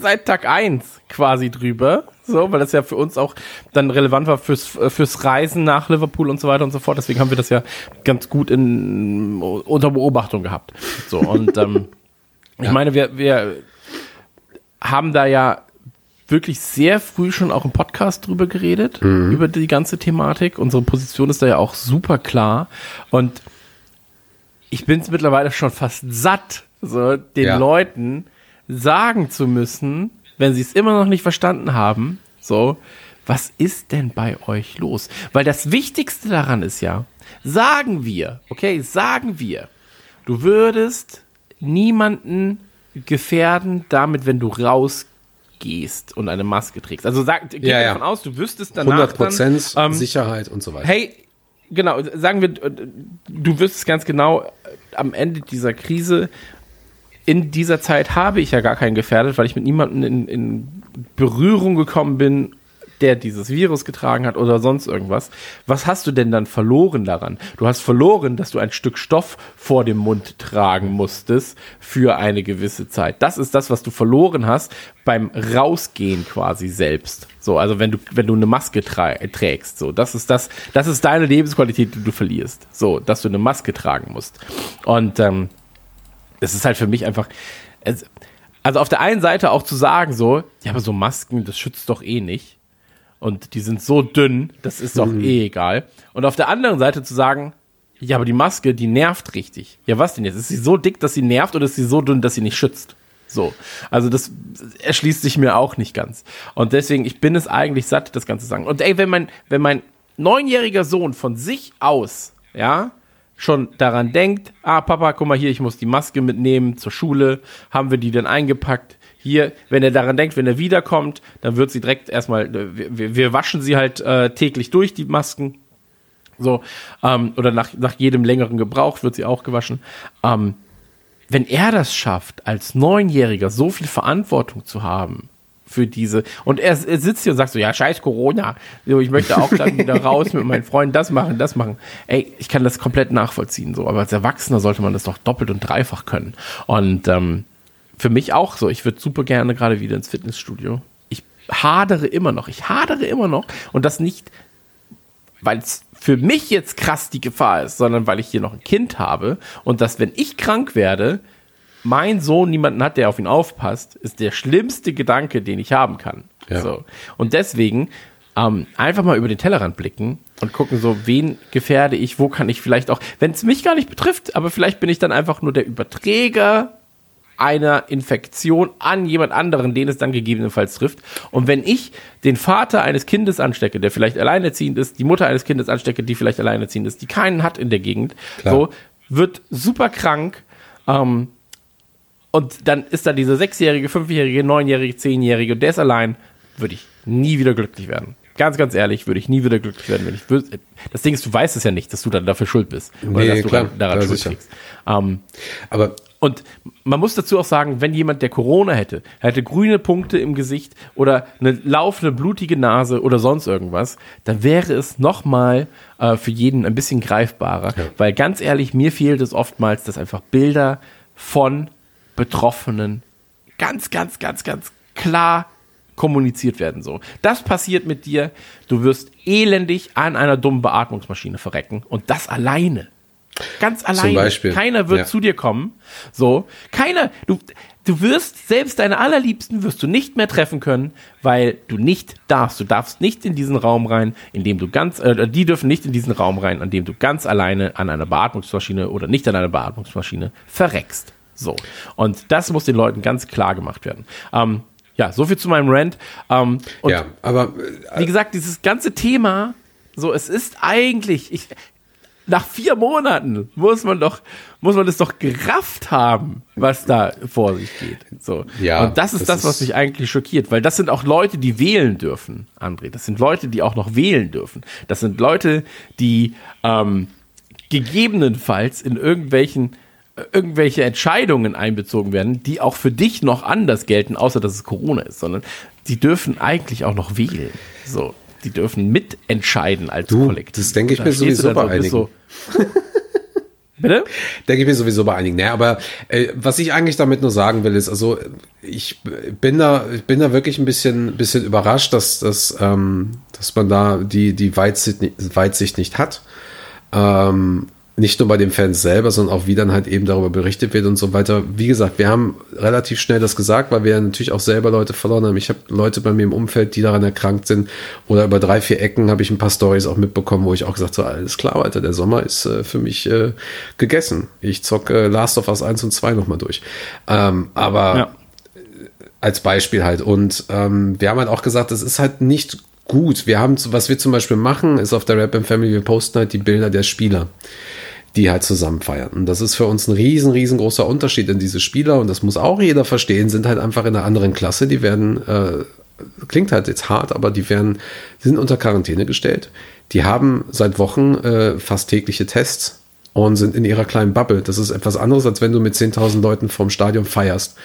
seit Tag eins quasi drüber. So, weil das ja für uns auch dann relevant war fürs, fürs Reisen nach Liverpool und so weiter und so fort. Deswegen haben wir das ja ganz gut in, unter Beobachtung gehabt. So, und ähm, ich meine, wir, wir haben da ja wirklich sehr früh schon auch im Podcast drüber geredet, mhm. über die ganze Thematik. Unsere Position ist da ja auch super klar. Und ich bin es mittlerweile schon fast satt, so den ja. Leuten sagen zu müssen, wenn sie es immer noch nicht verstanden haben, so, was ist denn bei euch los? Weil das Wichtigste daran ist ja, sagen wir, okay, sagen wir, du würdest niemanden gefährden damit, wenn du rausgehst und eine Maske trägst. Also sag, geh ja, davon ja. aus, du wüsstest danach 100% dann, ähm, Sicherheit und so weiter. Hey, genau, sagen wir, du wüsstest ganz genau, am Ende dieser Krise in dieser Zeit habe ich ja gar keinen gefährdet, weil ich mit niemandem in, in Berührung gekommen bin, der dieses Virus getragen hat oder sonst irgendwas. Was hast du denn dann verloren daran? Du hast verloren, dass du ein Stück Stoff vor dem Mund tragen musstest für eine gewisse Zeit. Das ist das, was du verloren hast beim Rausgehen quasi selbst. So, also wenn du, wenn du eine Maske trägst, so, das ist das, das ist deine Lebensqualität, die du verlierst. So, dass du eine Maske tragen musst. Und ähm, das ist halt für mich einfach. also auf der einen Seite auch zu sagen, so, ja, aber so Masken, das schützt doch eh nicht. Und die sind so dünn, das ist doch mhm. eh egal. Und auf der anderen Seite zu sagen, ja, aber die Maske, die nervt richtig. Ja, was denn jetzt? Ist sie so dick, dass sie nervt oder ist sie so dünn, dass sie nicht schützt? So. Also das erschließt sich mir auch nicht ganz. Und deswegen, ich bin es eigentlich satt, das Ganze zu sagen. Und ey, wenn mein, wenn mein neunjähriger Sohn von sich aus, ja, schon daran denkt, ah, Papa, guck mal hier, ich muss die Maske mitnehmen zur Schule, haben wir die denn eingepackt? Hier, wenn er daran denkt, wenn er wiederkommt, dann wird sie direkt erstmal, wir, wir waschen sie halt äh, täglich durch, die Masken. So, ähm, oder nach, nach jedem längeren Gebrauch wird sie auch gewaschen. Ähm, wenn er das schafft, als Neunjähriger so viel Verantwortung zu haben, für diese. Und er, er, sitzt hier und sagt so, ja, scheiß Corona. So, ich möchte auch dann wieder raus mit meinen Freunden das machen, das machen. Ey, ich kann das komplett nachvollziehen, so. Aber als Erwachsener sollte man das doch doppelt und dreifach können. Und ähm, für mich auch so. Ich würde super gerne gerade wieder ins Fitnessstudio. Ich hadere immer noch. Ich hadere immer noch. Und das nicht, weil es für mich jetzt krass die Gefahr ist, sondern weil ich hier noch ein Kind habe und dass, wenn ich krank werde, mein Sohn niemanden hat, der auf ihn aufpasst, ist der schlimmste Gedanke, den ich haben kann. Ja. So. Und deswegen ähm, einfach mal über den Tellerrand blicken und gucken, so, wen gefährde ich, wo kann ich vielleicht auch, wenn es mich gar nicht betrifft, aber vielleicht bin ich dann einfach nur der Überträger einer Infektion an jemand anderen, den es dann gegebenenfalls trifft. Und wenn ich den Vater eines Kindes anstecke, der vielleicht alleinerziehend ist, die Mutter eines Kindes anstecke, die vielleicht alleinerziehend ist, die keinen hat in der Gegend, Klar. so, wird super krank, ähm, und dann ist da diese sechsjährige, fünfjährige, neunjährige, zehnjährige und der ist allein, würde ich nie wieder glücklich werden. Ganz, ganz ehrlich, würde ich nie wieder glücklich werden, wenn ich würde. Das Ding ist, du weißt es ja nicht, dass du dann dafür schuld bist. Oder nee, dass du klar, daran schuld sicher. kriegst. Ähm, Aber und man muss dazu auch sagen, wenn jemand, der Corona hätte, hätte grüne Punkte im Gesicht oder eine laufende blutige Nase oder sonst irgendwas, dann wäre es nochmal äh, für jeden ein bisschen greifbarer. Ja. Weil ganz ehrlich, mir fehlt es oftmals, dass einfach Bilder von Betroffenen ganz, ganz, ganz, ganz klar kommuniziert werden. So, das passiert mit dir. Du wirst elendig an einer dummen Beatmungsmaschine verrecken und das alleine. Ganz alleine. Zum Beispiel. Keiner wird ja. zu dir kommen. So, keiner. Du, du wirst selbst deine allerliebsten wirst du nicht mehr treffen können, weil du nicht darfst. Du darfst nicht in diesen Raum rein, in dem du ganz, äh, die dürfen nicht in diesen Raum rein, an dem du ganz alleine an einer Beatmungsmaschine oder nicht an einer Beatmungsmaschine verreckst. So. Und das muss den Leuten ganz klar gemacht werden. Ähm, ja, so viel zu meinem Rant. Ähm, ja, aber äh, wie gesagt, dieses ganze Thema, so, es ist eigentlich, ich, nach vier Monaten muss man doch, muss man es doch gerafft haben, was da vor sich geht. So. Ja, und das ist das, das was mich eigentlich schockiert, weil das sind auch Leute, die wählen dürfen, André. Das sind Leute, die auch noch wählen dürfen. Das sind Leute, die ähm, gegebenenfalls in irgendwelchen irgendwelche Entscheidungen einbezogen werden, die auch für dich noch anders gelten, außer dass es Corona ist, sondern die dürfen eigentlich auch noch wählen. So, die dürfen mitentscheiden als Du, Kollektiv. das denke ich mir sowieso bei einigen. so- Bitte? Denke ich mir sowieso bei einigen. Naja, aber äh, was ich eigentlich damit nur sagen will, ist, also ich bin da, ich bin da wirklich ein bisschen, bisschen überrascht, dass, dass, ähm, dass man da die, die Weitsicht, nicht- Weitsicht nicht hat. Ähm, nicht nur bei den Fans selber, sondern auch wie dann halt eben darüber berichtet wird und so weiter. Wie gesagt, wir haben relativ schnell das gesagt, weil wir natürlich auch selber Leute verloren haben. Ich habe Leute bei mir im Umfeld, die daran erkrankt sind. Oder über drei, vier Ecken habe ich ein paar Stories auch mitbekommen, wo ich auch gesagt habe, so, alles klar, Alter, der Sommer ist äh, für mich äh, gegessen. Ich zocke äh, Last of Us 1 und 2 nochmal durch. Ähm, aber Ja. als Beispiel halt. Und ähm, wir haben halt auch gesagt, das ist halt nicht gut. Wir haben, was wir zum Beispiel machen, ist auf der Rap Family, wir posten halt die Bilder der Spieler, die halt zusammen feiern. Und das ist für uns ein riesen, riesengroßer Unterschied. Denn diese Spieler, und das muss auch jeder verstehen, sind halt einfach in einer anderen Klasse. Die werden, äh, klingt halt jetzt hart, aber die werden, die sind unter Quarantäne gestellt. Die haben seit Wochen äh, fast tägliche Tests und sind in ihrer kleinen Bubble. Das ist etwas anderes, als wenn du mit 10.000 Leuten vorm Stadion feierst,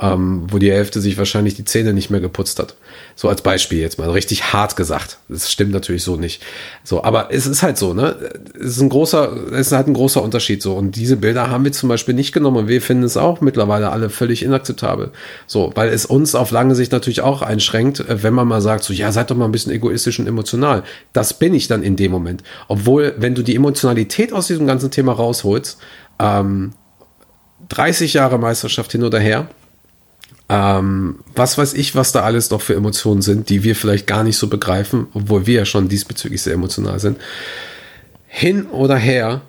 ähm, wo die Hälfte sich wahrscheinlich die Zähne nicht mehr geputzt hat. So als Beispiel jetzt mal, richtig hart gesagt. Das stimmt natürlich so nicht. So, aber es ist halt so, ne? Es ist ein großer, es ist halt ein großer Unterschied so. Und diese Bilder haben wir zum Beispiel nicht genommen und wir finden es auch mittlerweile alle völlig inakzeptabel. So, weil es uns auf lange Sicht natürlich auch einschränkt, äh, wenn man mal sagt, so, ja, seid doch mal ein bisschen egoistisch und emotional. Das bin ich dann in dem Moment. Obwohl, wenn du die Emotionalität aus diesem ganzen Thema rausholst, ähm, 30 Jahre Meisterschaft hin oder her, ähm, was weiß ich, was da alles noch für Emotionen sind, die wir vielleicht gar nicht so begreifen, obwohl wir ja schon diesbezüglich sehr emotional sind. Hin oder her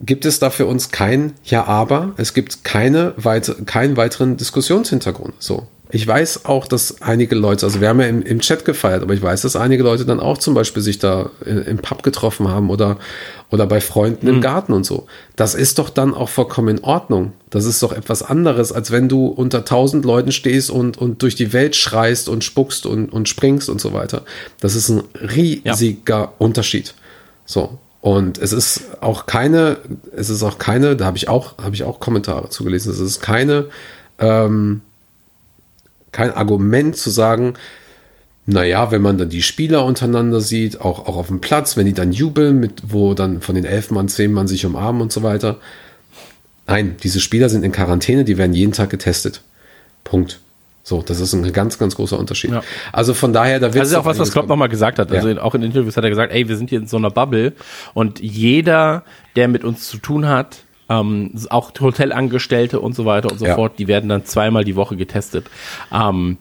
gibt es da für uns kein Ja, aber. Es gibt keine weite, keinen weiteren Diskussionshintergrund. So. Ich weiß auch, dass einige Leute, also wir haben ja im, im Chat gefeiert, aber ich weiß, dass einige Leute dann auch zum Beispiel sich da in- im Pub getroffen haben oder, oder bei Freunden im Garten und so. Das ist doch dann auch vollkommen in Ordnung. Das ist doch etwas anderes, als wenn du unter tausend Leuten stehst und, und durch die Welt schreist und spuckst und, und springst und so weiter. Das ist ein riesiger Unterschied. So. Und es ist auch keine, es ist auch keine, da habe ich auch, habe ich auch Kommentare zugelesen, es ist keine, ähm, kein Argument zu sagen, naja, wenn man dann die Spieler untereinander sieht, auch, auch auf dem Platz, wenn die dann jubeln, mit, wo dann von den elf Mann, zehn Mann sich umarmen und so weiter. Nein, diese Spieler sind in Quarantäne, die werden jeden Tag getestet. Punkt. So, das ist ein ganz, ganz großer Unterschied. Ja. Also von daher, da wird Das ist auch was, was Klopp nochmal gesagt hat. Also Ja. auch in Interviews hat er gesagt, ey, wir sind hier in so einer Bubble und jeder, der mit uns zu tun hat, ähm, auch Hotelangestellte und so weiter und so Ja. fort, die werden dann zweimal die Woche getestet. Ähm,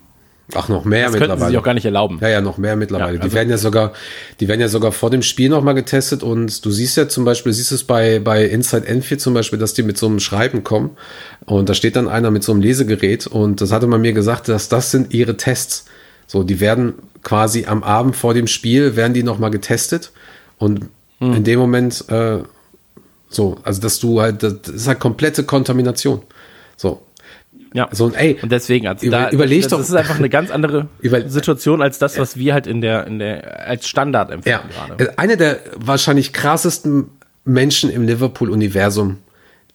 Ach, noch mehr das könnten sie mittlerweile. sich auch gar nicht erlauben. Ja, ja, noch mehr mittlerweile. Ja, die also- werden ja sogar, die werden ja sogar vor dem Spiel nochmal getestet und du siehst ja zum Beispiel, siehst es bei, bei Inside N4 zum Beispiel, dass die mit so einem Schreiben kommen und da steht dann einer mit so einem Lesegerät und das hatte man mir gesagt, dass das sind ihre Tests. So, die werden quasi am Abend vor dem Spiel, werden die nochmal getestet und Hm. in dem Moment, äh, so, also dass du halt, das ist halt komplette Kontamination. So. Ja. So, und ey, Und deswegen, also Über- da, überleg das, doch- das ist einfach eine ganz andere Situation als das, was wir halt in der, in der, als Standard empfinden Ja, gerade. äh, einer der wahrscheinlich krassesten Menschen im Liverpool-Universum,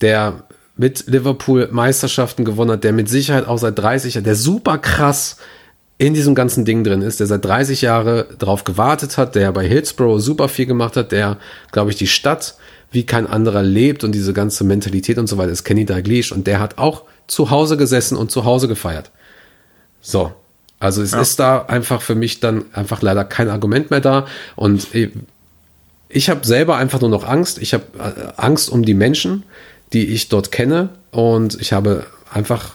der mit Liverpool Meisterschaften gewonnen hat, der mit Sicherheit auch seit 30 Jahren, der super krass in diesem ganzen Ding drin ist, der seit 30 Jahre drauf gewartet hat, der bei Hillsborough super viel gemacht hat, der, glaube ich, die Stadt wie kein anderer lebt und diese ganze Mentalität und so weiter ist Kenny Dalglish und der hat auch zu Hause gesessen und zu Hause gefeiert. So. Also es ist da einfach für mich dann einfach leider kein Argument mehr da und ich, ich habe selber einfach nur noch Angst. Ich habe äh, Angst um die Menschen, die ich dort kenne und ich habe einfach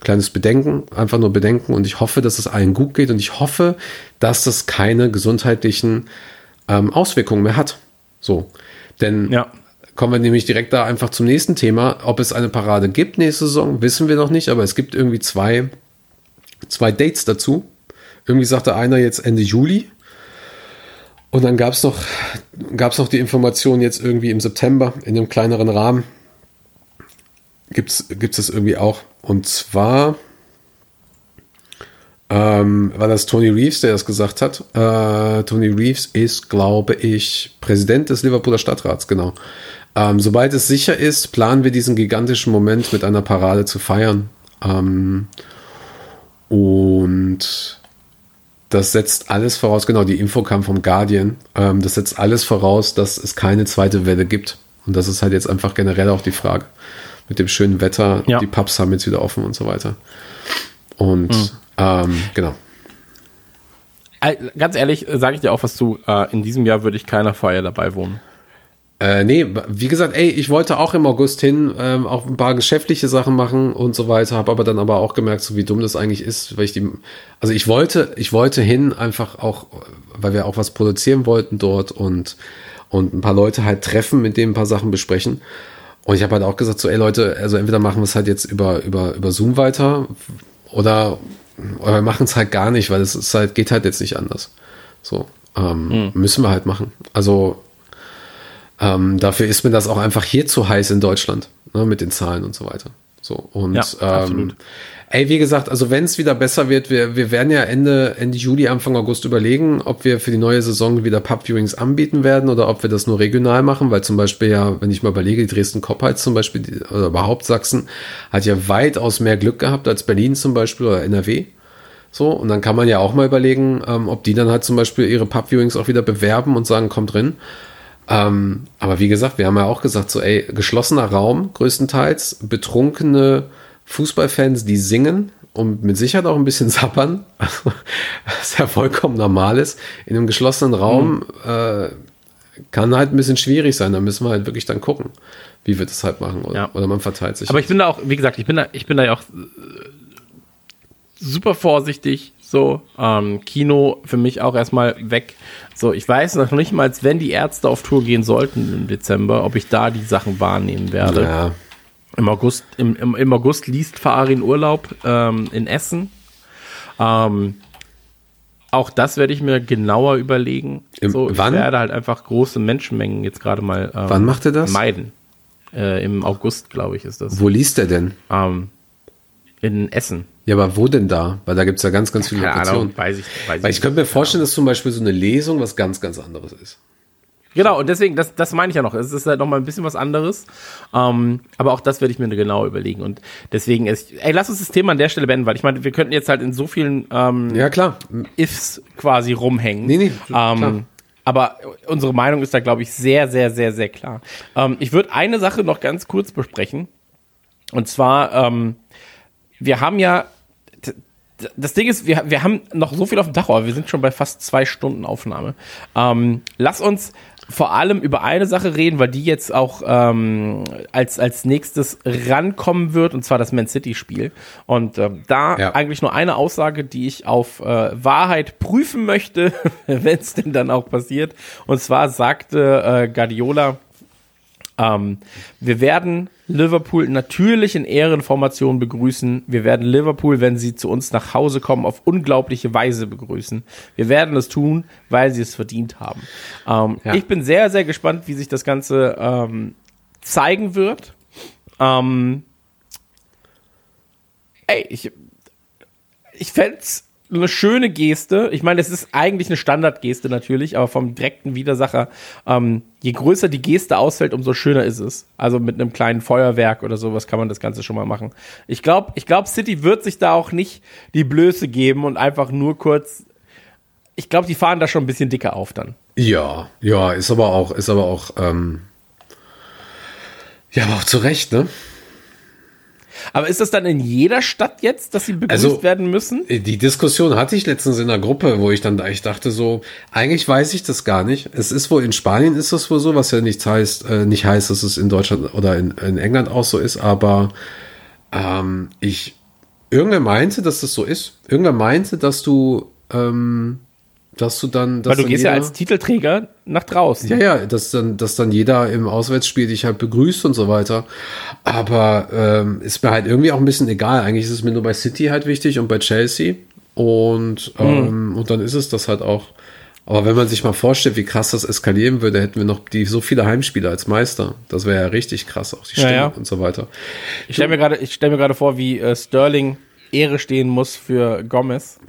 kleines Bedenken, einfach nur Bedenken und ich hoffe, dass es allen gut geht und ich hoffe, dass das keine gesundheitlichen ähm, Auswirkungen mehr hat. So, denn Ja. kommen wir nämlich direkt da einfach zum nächsten Thema. Ob es eine Parade gibt nächste Saison, wissen wir noch nicht, aber es gibt irgendwie zwei, zwei Dates dazu. Irgendwie sagte einer jetzt Ende Juli. Und dann gab es noch, gab's noch die Information jetzt irgendwie im September in einem kleineren Rahmen. Gibt es das irgendwie auch. Und zwar ähm, war das Tony Reeves, der das gesagt hat. Äh, Tony Reeves ist, glaube ich, Präsident des Liverpooler Stadtrats, genau. Ähm, sobald es sicher ist, planen wir diesen gigantischen Moment mit einer Parade zu feiern. Ähm, und das setzt alles voraus, genau, die Info kam vom Guardian, ähm, das setzt alles voraus, dass es keine zweite Welle gibt. Und das ist halt jetzt einfach generell auch die Frage. Mit dem schönen Wetter, Ja. die Pubs haben jetzt wieder offen und so weiter. Und ähm, genau. Äh, Ganz ehrlich, sage ich dir auch was zu. Äh, in diesem Jahr würde ich keiner Feier dabei wohnen. Äh, nee, wie gesagt, ey, ich wollte auch im August hin, ähm, auch ein paar geschäftliche Sachen machen und so weiter, habe aber dann aber auch gemerkt, so wie dumm das eigentlich ist, weil ich die, also ich wollte, ich wollte hin einfach auch, weil wir auch was produzieren wollten dort und und ein paar Leute halt treffen, mit denen ein paar Sachen besprechen. Und ich habe halt auch gesagt, so, ey Leute, also entweder machen wir es halt jetzt über über über Zoom weiter oder wir machen es halt gar nicht, weil es ist halt geht halt jetzt nicht anders. So ähm, müssen wir halt machen. Also ähm, dafür ist mir das auch einfach hier zu heiß in Deutschland, ne, mit den Zahlen und so weiter. So, und Ja, ähm. Ey, wie gesagt, also wenn es wieder besser wird, wir, wir werden ja Ende, Ende Juli, Anfang August überlegen, ob wir für die neue Saison wieder Pub-Viewings anbieten werden oder ob wir das nur regional machen, weil zum Beispiel ja, wenn ich mal überlege, die Dresden-Koppheits zum Beispiel, die, oder überhaupt Sachsen, hat ja weitaus mehr Glück gehabt als Berlin zum Beispiel oder NRW. So, und dann kann man ja auch mal überlegen, ähm, ob die dann halt zum Beispiel ihre Pub-Viewings auch wieder bewerben und sagen, kommt drin. Ähm, aber wie gesagt, wir haben ja auch gesagt, so, ey, geschlossener Raum größtenteils, betrunkene Fußballfans, die singen und mit Sicherheit auch ein bisschen sappern, was ja vollkommen normal ist. In einem geschlossenen Raum äh, kann halt ein bisschen schwierig sein. Da müssen wir halt wirklich dann gucken, wie wir das halt machen. Oder, Ja. oder man verteilt sich. Aber ich bin da auch, wie gesagt, ich bin da, ich bin da ja auch äh, super vorsichtig. So, ähm, Kino für mich auch erstmal weg. So, ich weiß noch nicht mal, wenn die Ärzte auf Tour gehen sollten im Dezember, ob ich da die Sachen wahrnehmen werde. ja, Im August, im, im, im August liest Farin Urlaub ähm, in Essen. Ähm, auch das werde ich mir genauer überlegen. Im- so, ich wann? werde halt einfach große Menschenmengen jetzt gerade mal ähm, Wann macht ihr das? meiden. Äh, Im August, glaube ich, ist das. wo liest der denn? Ähm, in Essen. Ja, aber wo denn da? Weil da gibt's ja ganz, ganz viele Keine Lokationen. Ahnung, weiß ich, weiß Weil ich könnte mir vorstellen, dass zum Beispiel so eine Lesung was ganz, ganz anderes ist. Genau, und deswegen, das, das meine ich ja noch. Es ist halt noch mal ein bisschen was anderes. Ähm, aber auch das werde ich mir genau überlegen. Und deswegen ist, ey, lass uns das Thema an der Stelle beenden, weil ich meine, wir könnten jetzt halt in so vielen ähm, Ja, klar. Ifs quasi rumhängen. Nee, nee, klar. Ähm, aber unsere Meinung ist da, glaube ich, sehr, sehr, sehr, sehr klar. Ähm, ich würde eine Sache noch ganz kurz besprechen. Und zwar, ähm, wir haben ja, das Ding ist, wir, wir haben noch so viel auf dem Dach, aber wir sind schon bei fast zwei Stunden Aufnahme. Ähm, lass uns vor allem über eine Sache reden, weil die jetzt auch ähm, als, als nächstes rankommen wird, und zwar das Man City-Spiel. Und ähm, da Ja. eigentlich nur eine Aussage, die ich auf äh, Wahrheit prüfen möchte, wenn es denn dann auch passiert. Und zwar sagte äh, Guardiola, ähm, wir werden Liverpool natürlich in Ehrenformation begrüßen. Wir werden Liverpool, wenn sie zu uns nach Hause kommen, auf unglaubliche Weise begrüßen. Wir werden es tun, weil sie es verdient haben. Ähm, Ja. Ich bin sehr, sehr gespannt, wie sich das Ganze ähm, zeigen wird. Ähm, ey, ich, ich fände eine schöne Geste. Ich meine, es ist eigentlich eine Standardgeste natürlich, aber vom direkten Widersacher, ähm, je größer die Geste ausfällt, umso schöner ist es. Also mit einem kleinen Feuerwerk oder sowas kann man das Ganze schon mal machen. Ich glaube, ich glaube, City wird sich da auch nicht die Blöße geben und einfach nur kurz. Ich glaube, die fahren da schon ein bisschen dicker auf dann. Ja, ja, ist aber auch, ist aber auch, ähm, ja, aber auch zu Recht, ne? Aber ist das dann in jeder Stadt jetzt, dass sie begrüßt Also- werden müssen? Die Diskussion hatte ich letztens in der Gruppe, wo ich dann ich dachte so, eigentlich weiß ich das gar nicht. Es ist wohl in Spanien ist das wohl so, was ja nicht heißt, äh, nicht heißt, dass es in Deutschland oder in, in England auch so ist, aber ähm, ich irgendwer meinte, dass das so ist. Irgendwer meinte, dass du ähm, dass du dann dass Weil du dann gehst ja jeder- als Titelträger nach draußen. Ja, ja, dass dann, dass dann jeder im Auswärtsspiel dich halt begrüßt und so weiter. Aber ähm, ist mir halt irgendwie auch ein bisschen egal. Eigentlich ist es mir nur bei City halt wichtig und bei Chelsea. Und, ähm, und dann ist es das halt auch. Aber wenn man sich mal vorstellt, wie krass das eskalieren würde, hätten wir noch die so viele Heimspiele als Meister. Das wäre ja richtig krass, auch die Ja, Stimmung ja. und so weiter. Ich stelle mir gerade, ich stell mir gerade vor, wie äh, Sterling Ehre stehen muss für Gomez.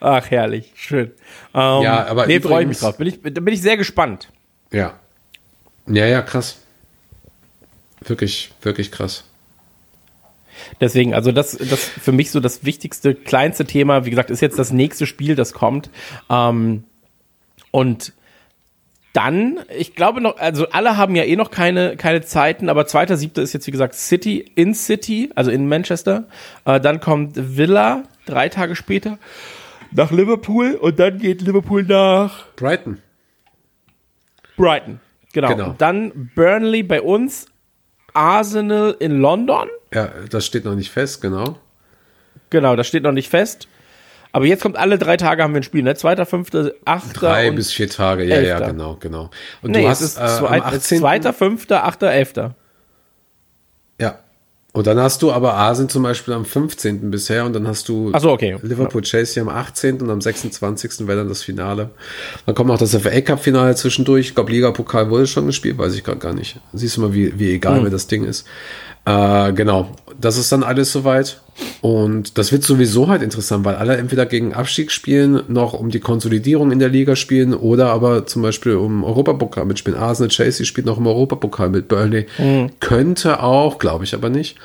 Ach, herrlich, schön. Ähm, Ja, aber nee, freue ich mich drauf. Bin ich, da bin ich sehr gespannt. Ja. Ja, ja, krass. Wirklich, wirklich krass. Deswegen, also das, das für mich so das wichtigste, kleinste Thema, wie gesagt, ist jetzt das nächste Spiel, das kommt. Ähm, und dann, ich glaube noch, also alle haben ja eh noch keine, keine Zeiten, aber zweiter, siebter ist jetzt wie gesagt City in City, also in Manchester. Äh, dann kommt Villa drei Tage später nach Liverpool und dann geht Liverpool nach Brighton. Brighton. Genau. Genau. Dann Burnley bei uns, Arsenal in London. Ja, das steht noch nicht fest, genau. Genau, das steht noch nicht fest. Aber jetzt kommt alle drei Tage haben wir ein Spiel, ne? Zweiter, fünfter, achter Drei bis vier Tage, ja, ja, Elfter. genau, genau. Und nee, du es hast ist äh, am zweit, 18. zweiter, fünfter, achter, elfter. Ja. Und dann hast du aber Arsenal zum Beispiel am 15. bisher und dann hast du so, okay. Liverpool Chelsea am 18. und am 26. wäre dann das Finale. Dann kommt noch das FA Cup Finale zwischendurch. Ich glaube, Liga-Pokal wurde schon gespielt, weiß ich gerade gar nicht. Siehst du mal, wie, wie egal mir das Ding ist. Äh, genau. Das ist dann alles soweit. Und das wird sowieso halt interessant, weil alle entweder gegen Abstieg spielen, noch um die Konsolidierung in der Liga spielen oder aber zum Beispiel um Europapokal mitspielen. Arsenal, Chelsea spielt noch im Europapokal mit Burnley. Könnte auch, glaube ich aber nicht.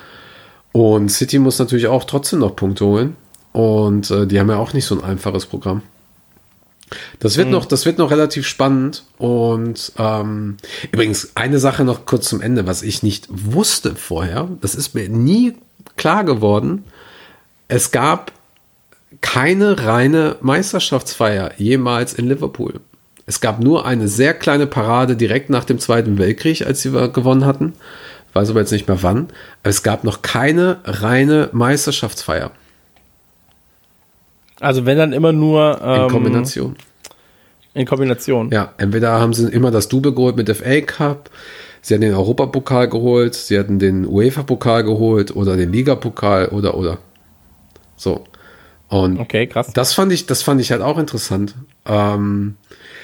Und City muss natürlich auch trotzdem noch Punkte holen. Und äh, die haben ja auch nicht so ein einfaches Programm. Das wird noch, das wird noch relativ spannend. Und ähm, übrigens eine Sache noch kurz zum Ende, was ich nicht wusste vorher. Das ist mir nie klar geworden. Es gab keine reine Meisterschaftsfeier jemals in Liverpool. Es gab nur eine sehr kleine Parade direkt nach dem Zweiten Weltkrieg, als sie gewonnen hatten. Ich weiß aber jetzt nicht mehr wann. Aber es gab noch keine reine Meisterschaftsfeier Also wenn dann immer nur in ähm, Kombination. In Kombination. Ja, entweder haben sie immer das Double geholt mit FA Cup, sie hatten den Europapokal geholt, sie hatten den UEFA-Pokal geholt oder den Ligapokal oder oder. So. Und Okay, krass. das fand ich, das fand ich halt auch interessant. Ähm,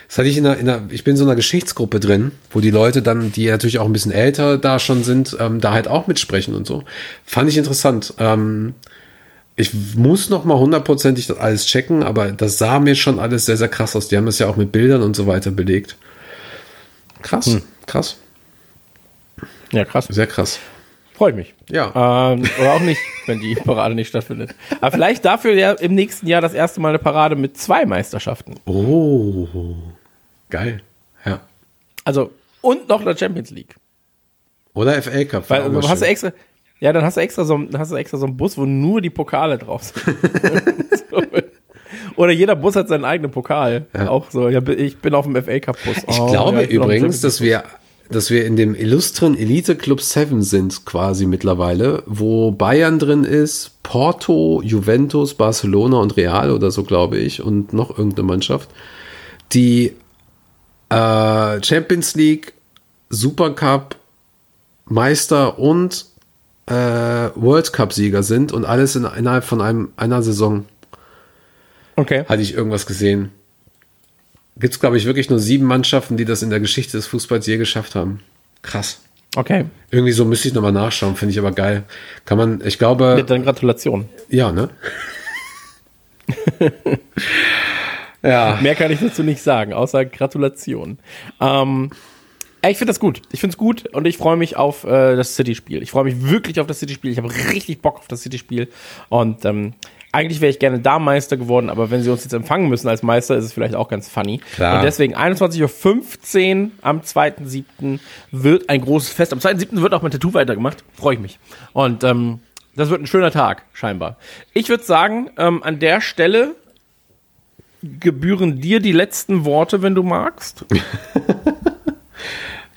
das hatte ich in einer, in einer, ich bin in so einer Geschichtsgruppe drin, wo die Leute dann, die natürlich auch ein bisschen älter da schon sind, ähm, da halt auch mitsprechen und so. Fand ich interessant. Ähm, ich muss noch mal hundertprozentig das alles checken, aber das sah mir schon alles sehr, sehr krass aus. Die haben es ja auch mit Bildern und so weiter belegt. Krass, krass, Ja, krass. sehr krass. Freut mich. Ja, Ähm, oder auch nicht, wenn die Parade nicht stattfindet. Aber vielleicht dafür ja im nächsten Jahr das erste Mal eine Parade mit zwei Meisterschaften. oh, geil. Ja. Also, und noch der Champions League. Oder FA Cup. Weil hast du extra, ja, dann hast du extra so, dann hast du extra so einen Bus, wo nur die Pokale drauf sind. Oder jeder Bus hat seinen eigenen Pokal. Auch so. Ja, ich bin auf dem FA Cup Bus. Ich Oh, glaube ja, ich übrigens, dass wir, dass wir in dem illustren Elite Club 7 sind quasi mittlerweile, wo Bayern drin ist, Porto, Juventus, Barcelona und Real oder so, glaube ich, und noch irgendeine Mannschaft, die äh, Champions League, Supercup, Meister und äh, World Cup Sieger sind und alles in, innerhalb von einem, einer Saison Okay. hatte ich irgendwas gesehen. Gibt es, glaube ich, wirklich nur sieben Mannschaften, die das in der Geschichte des Fußballs je geschafft haben. Krass. Okay. Irgendwie so müsste ich nochmal nachschauen, finde ich aber geil. Kann man, ich glaube, Ja, Dann Gratulation. ja, ne? ja, Mehr kann ich dazu nicht sagen, außer Gratulation. Ähm, ich finde das gut. Ich finde es gut und ich freue mich auf äh, das City-Spiel. Ich freue mich wirklich auf das City-Spiel. Ich habe richtig Bock auf das City-Spiel. Und ähm, eigentlich wäre ich gerne da Meister geworden, aber wenn sie uns jetzt empfangen müssen als Meister, ist es vielleicht auch ganz funny. Klar. Und deswegen 21.15 Uhr am 2.7. wird ein großes Fest. Am 2.7. wird auch mein Tattoo weitergemacht. Freue ich mich. Und ähm, das wird ein schöner Tag, scheinbar. Ich würde sagen, ähm, an der Stelle gebühren dir die letzten Worte, wenn du magst.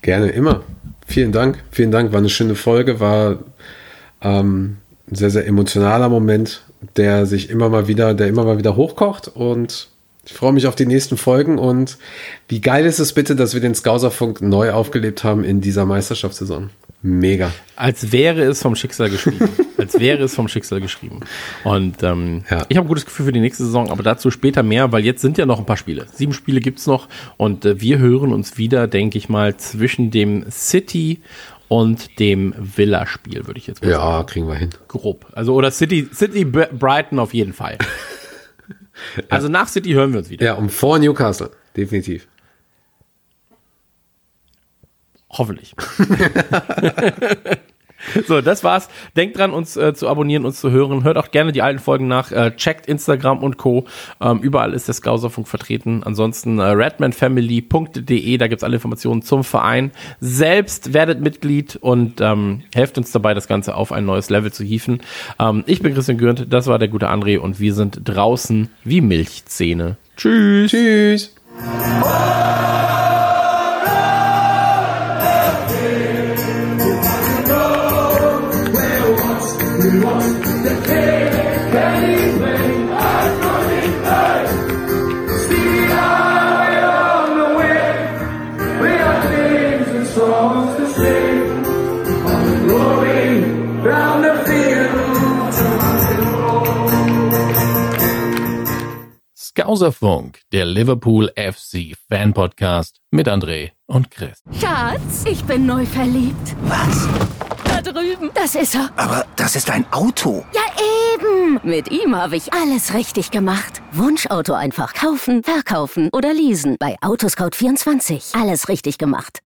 gerne, immer. Vielen Dank, vielen Dank. War eine schöne Folge, war ähm, ein sehr, sehr emotionaler Moment, der sich immer mal wieder, der immer mal wieder hochkocht und ich freue mich auf die nächsten Folgen und wie geil ist es bitte, dass wir den Skauserfunk neu aufgelebt haben in dieser Meisterschaftssaison. Mega. Als wäre es vom Schicksal geschrieben. Als wäre es vom Schicksal geschrieben. Und ähm, Ja. ich habe ein gutes Gefühl für die nächste Saison, aber dazu später mehr, weil jetzt sind ja noch ein paar Spiele. Sieben Spiele gibt's noch und äh, wir hören uns wieder, denke ich mal, zwischen dem City und dem Villa-Spiel, würde ich jetzt mal sagen. Ja, kriegen wir hin. Grob. Also oder City, City Br- Brighton auf jeden Fall. Also nach City hören wir uns wieder. Ja, um vor Newcastle, definitiv. Hoffentlich. So, das war's. Denkt dran, uns äh, zu abonnieren, uns zu hören. Hört auch gerne die alten Folgen nach. Äh, checkt Instagram und Co. Ähm, überall ist der Skauserfunk vertreten. Ansonsten äh, redmanfamily.de, da gibt's alle Informationen zum Verein. Selbst werdet Mitglied und ähm, helft uns dabei, das Ganze auf ein neues Level zu hieven. Ähm, ich bin Christian Gürnt, das war der gute André und wir sind draußen wie Milchzähne. Tschüss. Tschüss. Skauserfunk, der Liverpool FC Fan Podcast mit André und Chris. Schatz, ich bin neu verliebt. Was? Da drüben. Das ist er. Aber das ist ein Auto. Ja, eben. Mit ihm habe ich alles richtig gemacht. Wunschauto einfach kaufen, verkaufen oder leasen. Bei Autoscout24. Alles richtig gemacht.